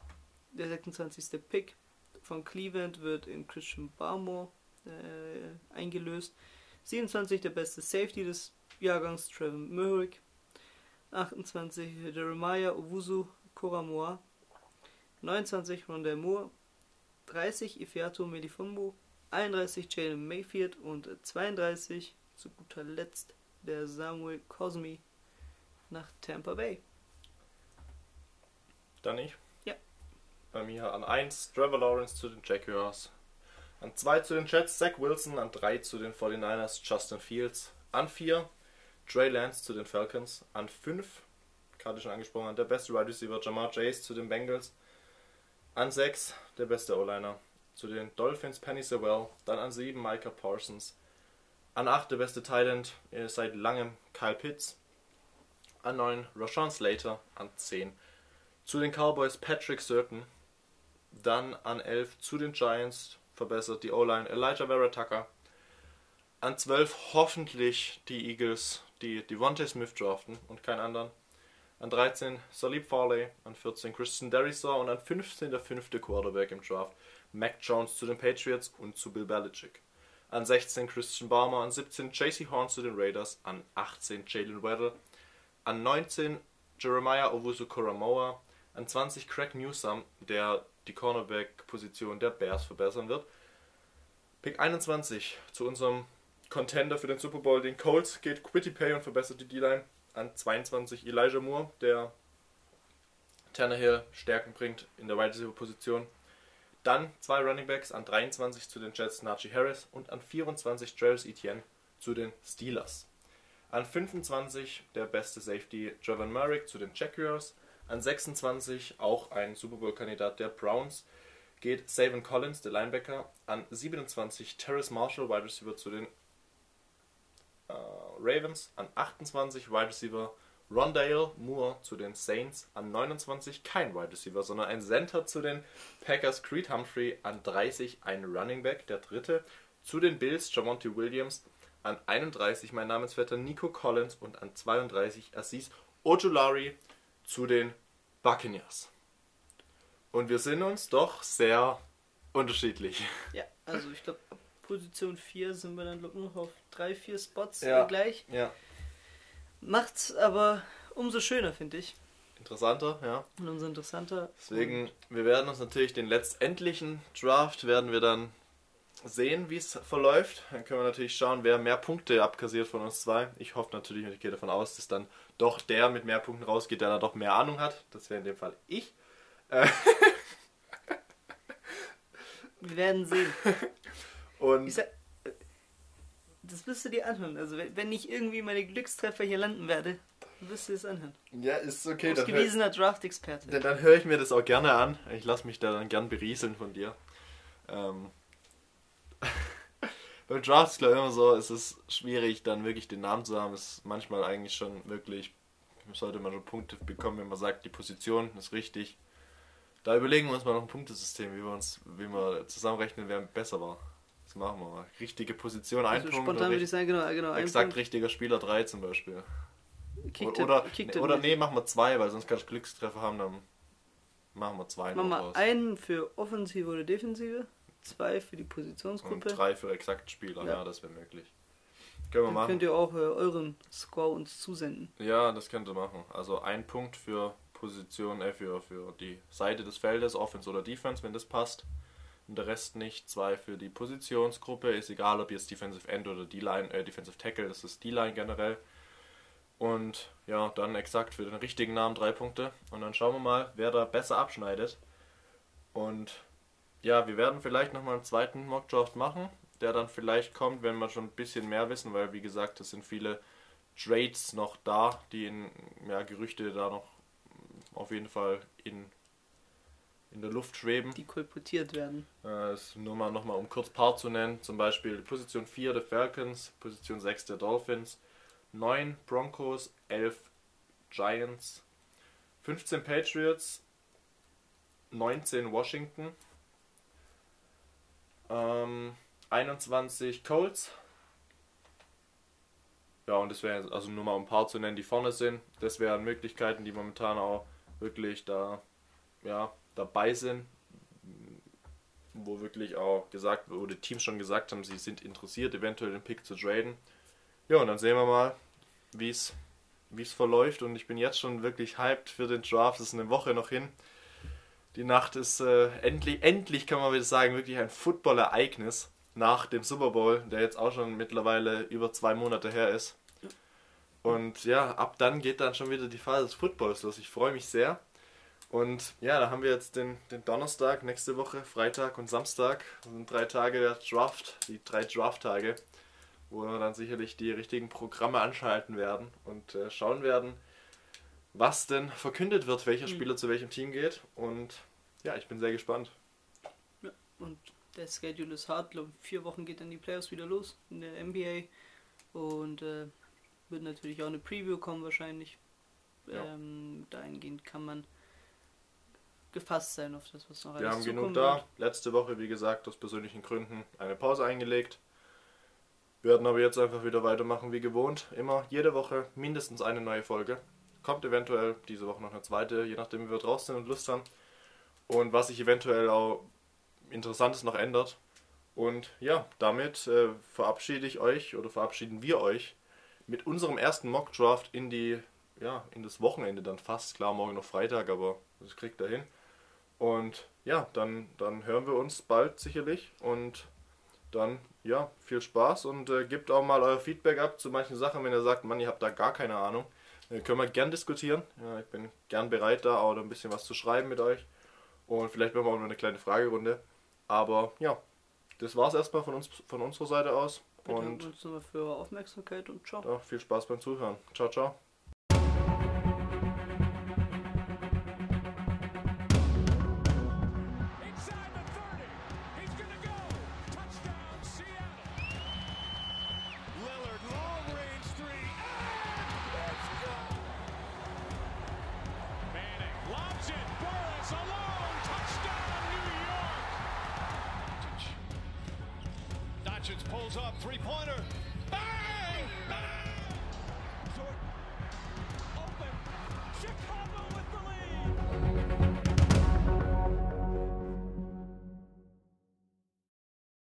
Der 26. Pick von Cleveland wird in Christian Barmore äh, eingelöst. 27 der beste Safety des Jahrgangs, Trevor Merrick. 28 Jeremiah Owusu Koramoa. 29 Rondell Moore. 30 Ifeatu Melifumbu. 31 Jalen Mayfield und 32 zu guter Letzt der Samuel Cosmi nach Tampa Bay. Dann ich? Ja. Bei mir an 1 Trevor Lawrence zu den Jaguars. An 2 zu den Jets Zach Wilson. An 3 zu den 49ers Justin Fields. An 4 Trey Lance zu den Falcons. An 5, gerade schon angesprochen, der beste Wide Receiver Jamar Chase zu den Bengals. An 6 der beste O-Liner zu den Dolphins Penny Sewell. Dann an 7 Micah Parsons. An 8 der beste Thailand seit langem Kyle Pitts. An 9 Rashawn Slater. An 10 zu den Cowboys Patrick Surton. Dann an 11 zu den Giants verbessert die O-Line Elijah Vera Tucker. An 12 hoffentlich die Eagles, die Devontae Smith draften und keinen anderen. An 13 Salib Farley, an 14 Christian Derisaw und an 15 der fünfte Quarterback im Draft Mac Jones zu den Patriots und zu Bill Belichick. An 16 Christian Barmer, an 17 JC Horn zu den Raiders, an 18 Jalen Weddle, an 19 Jeremiah Owusu Koramoa, an 20 Craig Newsom, der die Cornerback-Position der Bears verbessern wird. Pick 21 zu unserem Contender für den Super Bowl, den Colts, geht Quitty Pay und verbessert die D-Line. An 22 Elijah Moore, der Tannehill Stärken bringt in der Wide Receiver Position. Dann zwei Running Backs an 23 zu den Jets Najee Harris und an 24 Travis Etienne zu den Steelers. An 25 der beste Safety Javon Merrick zu den Jaguars. An 26 auch ein Super Bowl-Kandidat der Browns geht Savin Collins, der Linebacker. An 27 Terrace Marshall, Wide Receiver zu den äh, Ravens. An 28 Wide Receiver Rondale Moore zu den Saints. An 29 kein Wide Receiver, sondern ein Center zu den Packers Creed Humphrey. An 30 ein Running Back, der dritte zu den Bills Javonte Williams. An 31 mein Namensvetter Nico Collins und an 32 Assis Ojulari zu den Buccaneers. Und wir sind uns doch sehr unterschiedlich. Ja, also ich glaube, Position 4 sind wir dann noch auf 3, 4 Spots Ja. äh, gleich. Ja. Macht's aber umso schöner, finde ich. Interessanter, ja. Und umso interessanter. Deswegen, wir werden uns natürlich den letztendlichen Draft werden wir dann sehen, wie es verläuft. Dann können wir natürlich schauen, wer mehr Punkte abkassiert von uns zwei. Ich hoffe natürlich und ich gehe davon aus, dass dann doch der mit mehr Punkten rausgeht, der da doch mehr Ahnung hat. Das wäre in dem Fall ich. Wir werden sehen. Und sag, äh, das wirst du dir anhören. Also wenn ich irgendwie meine Glückstreffer hier landen werde, dann wirst du es anhören. ja, ist okay. Hör, Ausgewiesener Draft-Experte. dann, dann höre ich mir das auch gerne an. Ich lasse mich da dann gern berieseln von dir. Ähm, beim Draft ist glaube ich immer so, es ist schwierig, dann wirklich den Namen zu haben. Es ist manchmal eigentlich schon wirklich, sollte man schon Punkte bekommen, wenn man sagt, die Position ist richtig. Da überlegen wir uns mal noch ein Punktesystem, wie wir uns, wie wir zusammenrechnen, wer besser war. Das machen wir mal. Richtige Position, ein Also Punkt. spontan würde ich sagen, genau, genau. exakt Punkt. richtiger Spieler 3 zum Beispiel. Kicktipp- oder Kicktipp- oder nee, machen wir zwei, weil sonst kannst du Glückstreffer haben, dann machen wir zwei Machen noch wir einen für Offensive oder Defensive, zwei für die Und Positionsgruppe. drei für exakt Spieler, ja, Ja. das wäre möglich. Können wir Dann könnt machen. ihr auch äh, euren Score uns zusenden. Ja, das könnt ihr machen. Also ein Punkt für Position, äh, für, für die Seite des Feldes, Offense oder Defense, wenn das passt. Und der Rest nicht. Zwei für die Positionsgruppe, ist egal ob jetzt Defensive End oder D-Line, äh, Defensive Tackle, das ist D-Line generell. Und ja, dann exakt für den richtigen Namen drei Punkte. Und dann schauen wir mal, wer da besser abschneidet. Und ja, wir werden vielleicht nochmal einen zweiten Mockdraft machen, der dann vielleicht kommt, wenn wir schon ein bisschen mehr wissen, weil wie gesagt, es sind viele Trades noch da, die in ja, Gerüchte da noch auf jeden Fall in, in der Luft schweben. Die kolportiert werden. Äh, nur mal nochmal um kurz paar zu nennen, zum Beispiel Position 4 der Falcons, Position 6 der Dolphins, 9 Broncos, 11 Giants, 15 Patriots, 19 Washington, ähm, 21 Colts. Ja, und das wäre also nur mal um ein paar zu nennen, die vorne sind. Das wären Möglichkeiten, die momentan auch wirklich da ja, dabei sind, wo wirklich auch gesagt, die Teams schon gesagt haben, sie sind interessiert, eventuell den Pick zu traden. Ja, und dann sehen wir mal, wie es wie es verläuft und ich bin jetzt schon wirklich hyped für den Draft. Es ist eine Woche noch hin. Die Nacht ist äh, endlich, endlich kann man wieder sagen, wirklich ein Football-Ereignis nach dem Super Bowl, der jetzt auch schon mittlerweile über zwei Monate her ist. Und ja, ab dann geht dann schon wieder die Phase des Footballs los. Ich freue mich sehr. Und ja, da haben wir jetzt den, den Donnerstag, nächste Woche, Freitag und Samstag. Das sind drei Tage der Draft, die drei Draft-Tage, wo wir dann sicherlich die richtigen Programme anschalten werden und äh, schauen werden, was denn verkündet wird, welcher Mhm. Spieler zu welchem Team geht. Und ja, ich bin sehr gespannt. Ja, und der Schedule ist hart. Glaub, vier Wochen geht dann die Playoffs wieder los in der NBA. Und äh, wird natürlich auch eine Preview kommen wahrscheinlich. Ja. Ähm, dahingehend kann man gefasst sein auf das, was noch Wir alles haben genug da. wird. Letzte Woche, wie gesagt, aus persönlichen Gründen eine Pause eingelegt. Werden aber jetzt einfach wieder weitermachen wie gewohnt. Immer jede Woche mindestens eine neue Folge. Kommt eventuell diese Woche noch eine zweite, je nachdem wie wir draußen sind und Lust haben. Und was sich eventuell auch Interessantes noch ändert. Und ja, damit äh, verabschiede ich euch oder verabschieden wir euch mit unserem ersten Mock Draft in die ja, in das Wochenende dann fast. Klar, morgen noch Freitag, aber das kriegt er hin. Und ja, dann, dann hören wir uns bald sicherlich. Und dann, ja, viel Spaß und äh, gebt auch mal euer Feedback ab zu manchen Sachen, wenn ihr sagt, Mann, ihr habt da gar keine Ahnung. Dann können wir gern diskutieren. Ja, ich bin gern bereit, da auch ein bisschen was zu schreiben mit euch. Und vielleicht machen wir auch noch eine kleine Fragerunde. Aber ja, das war's erstmal von uns von unserer Seite aus. Wir Und uns nochmal für eure Aufmerksamkeit und ciao. ja, viel Spaß beim Zuhören. Ciao, ciao.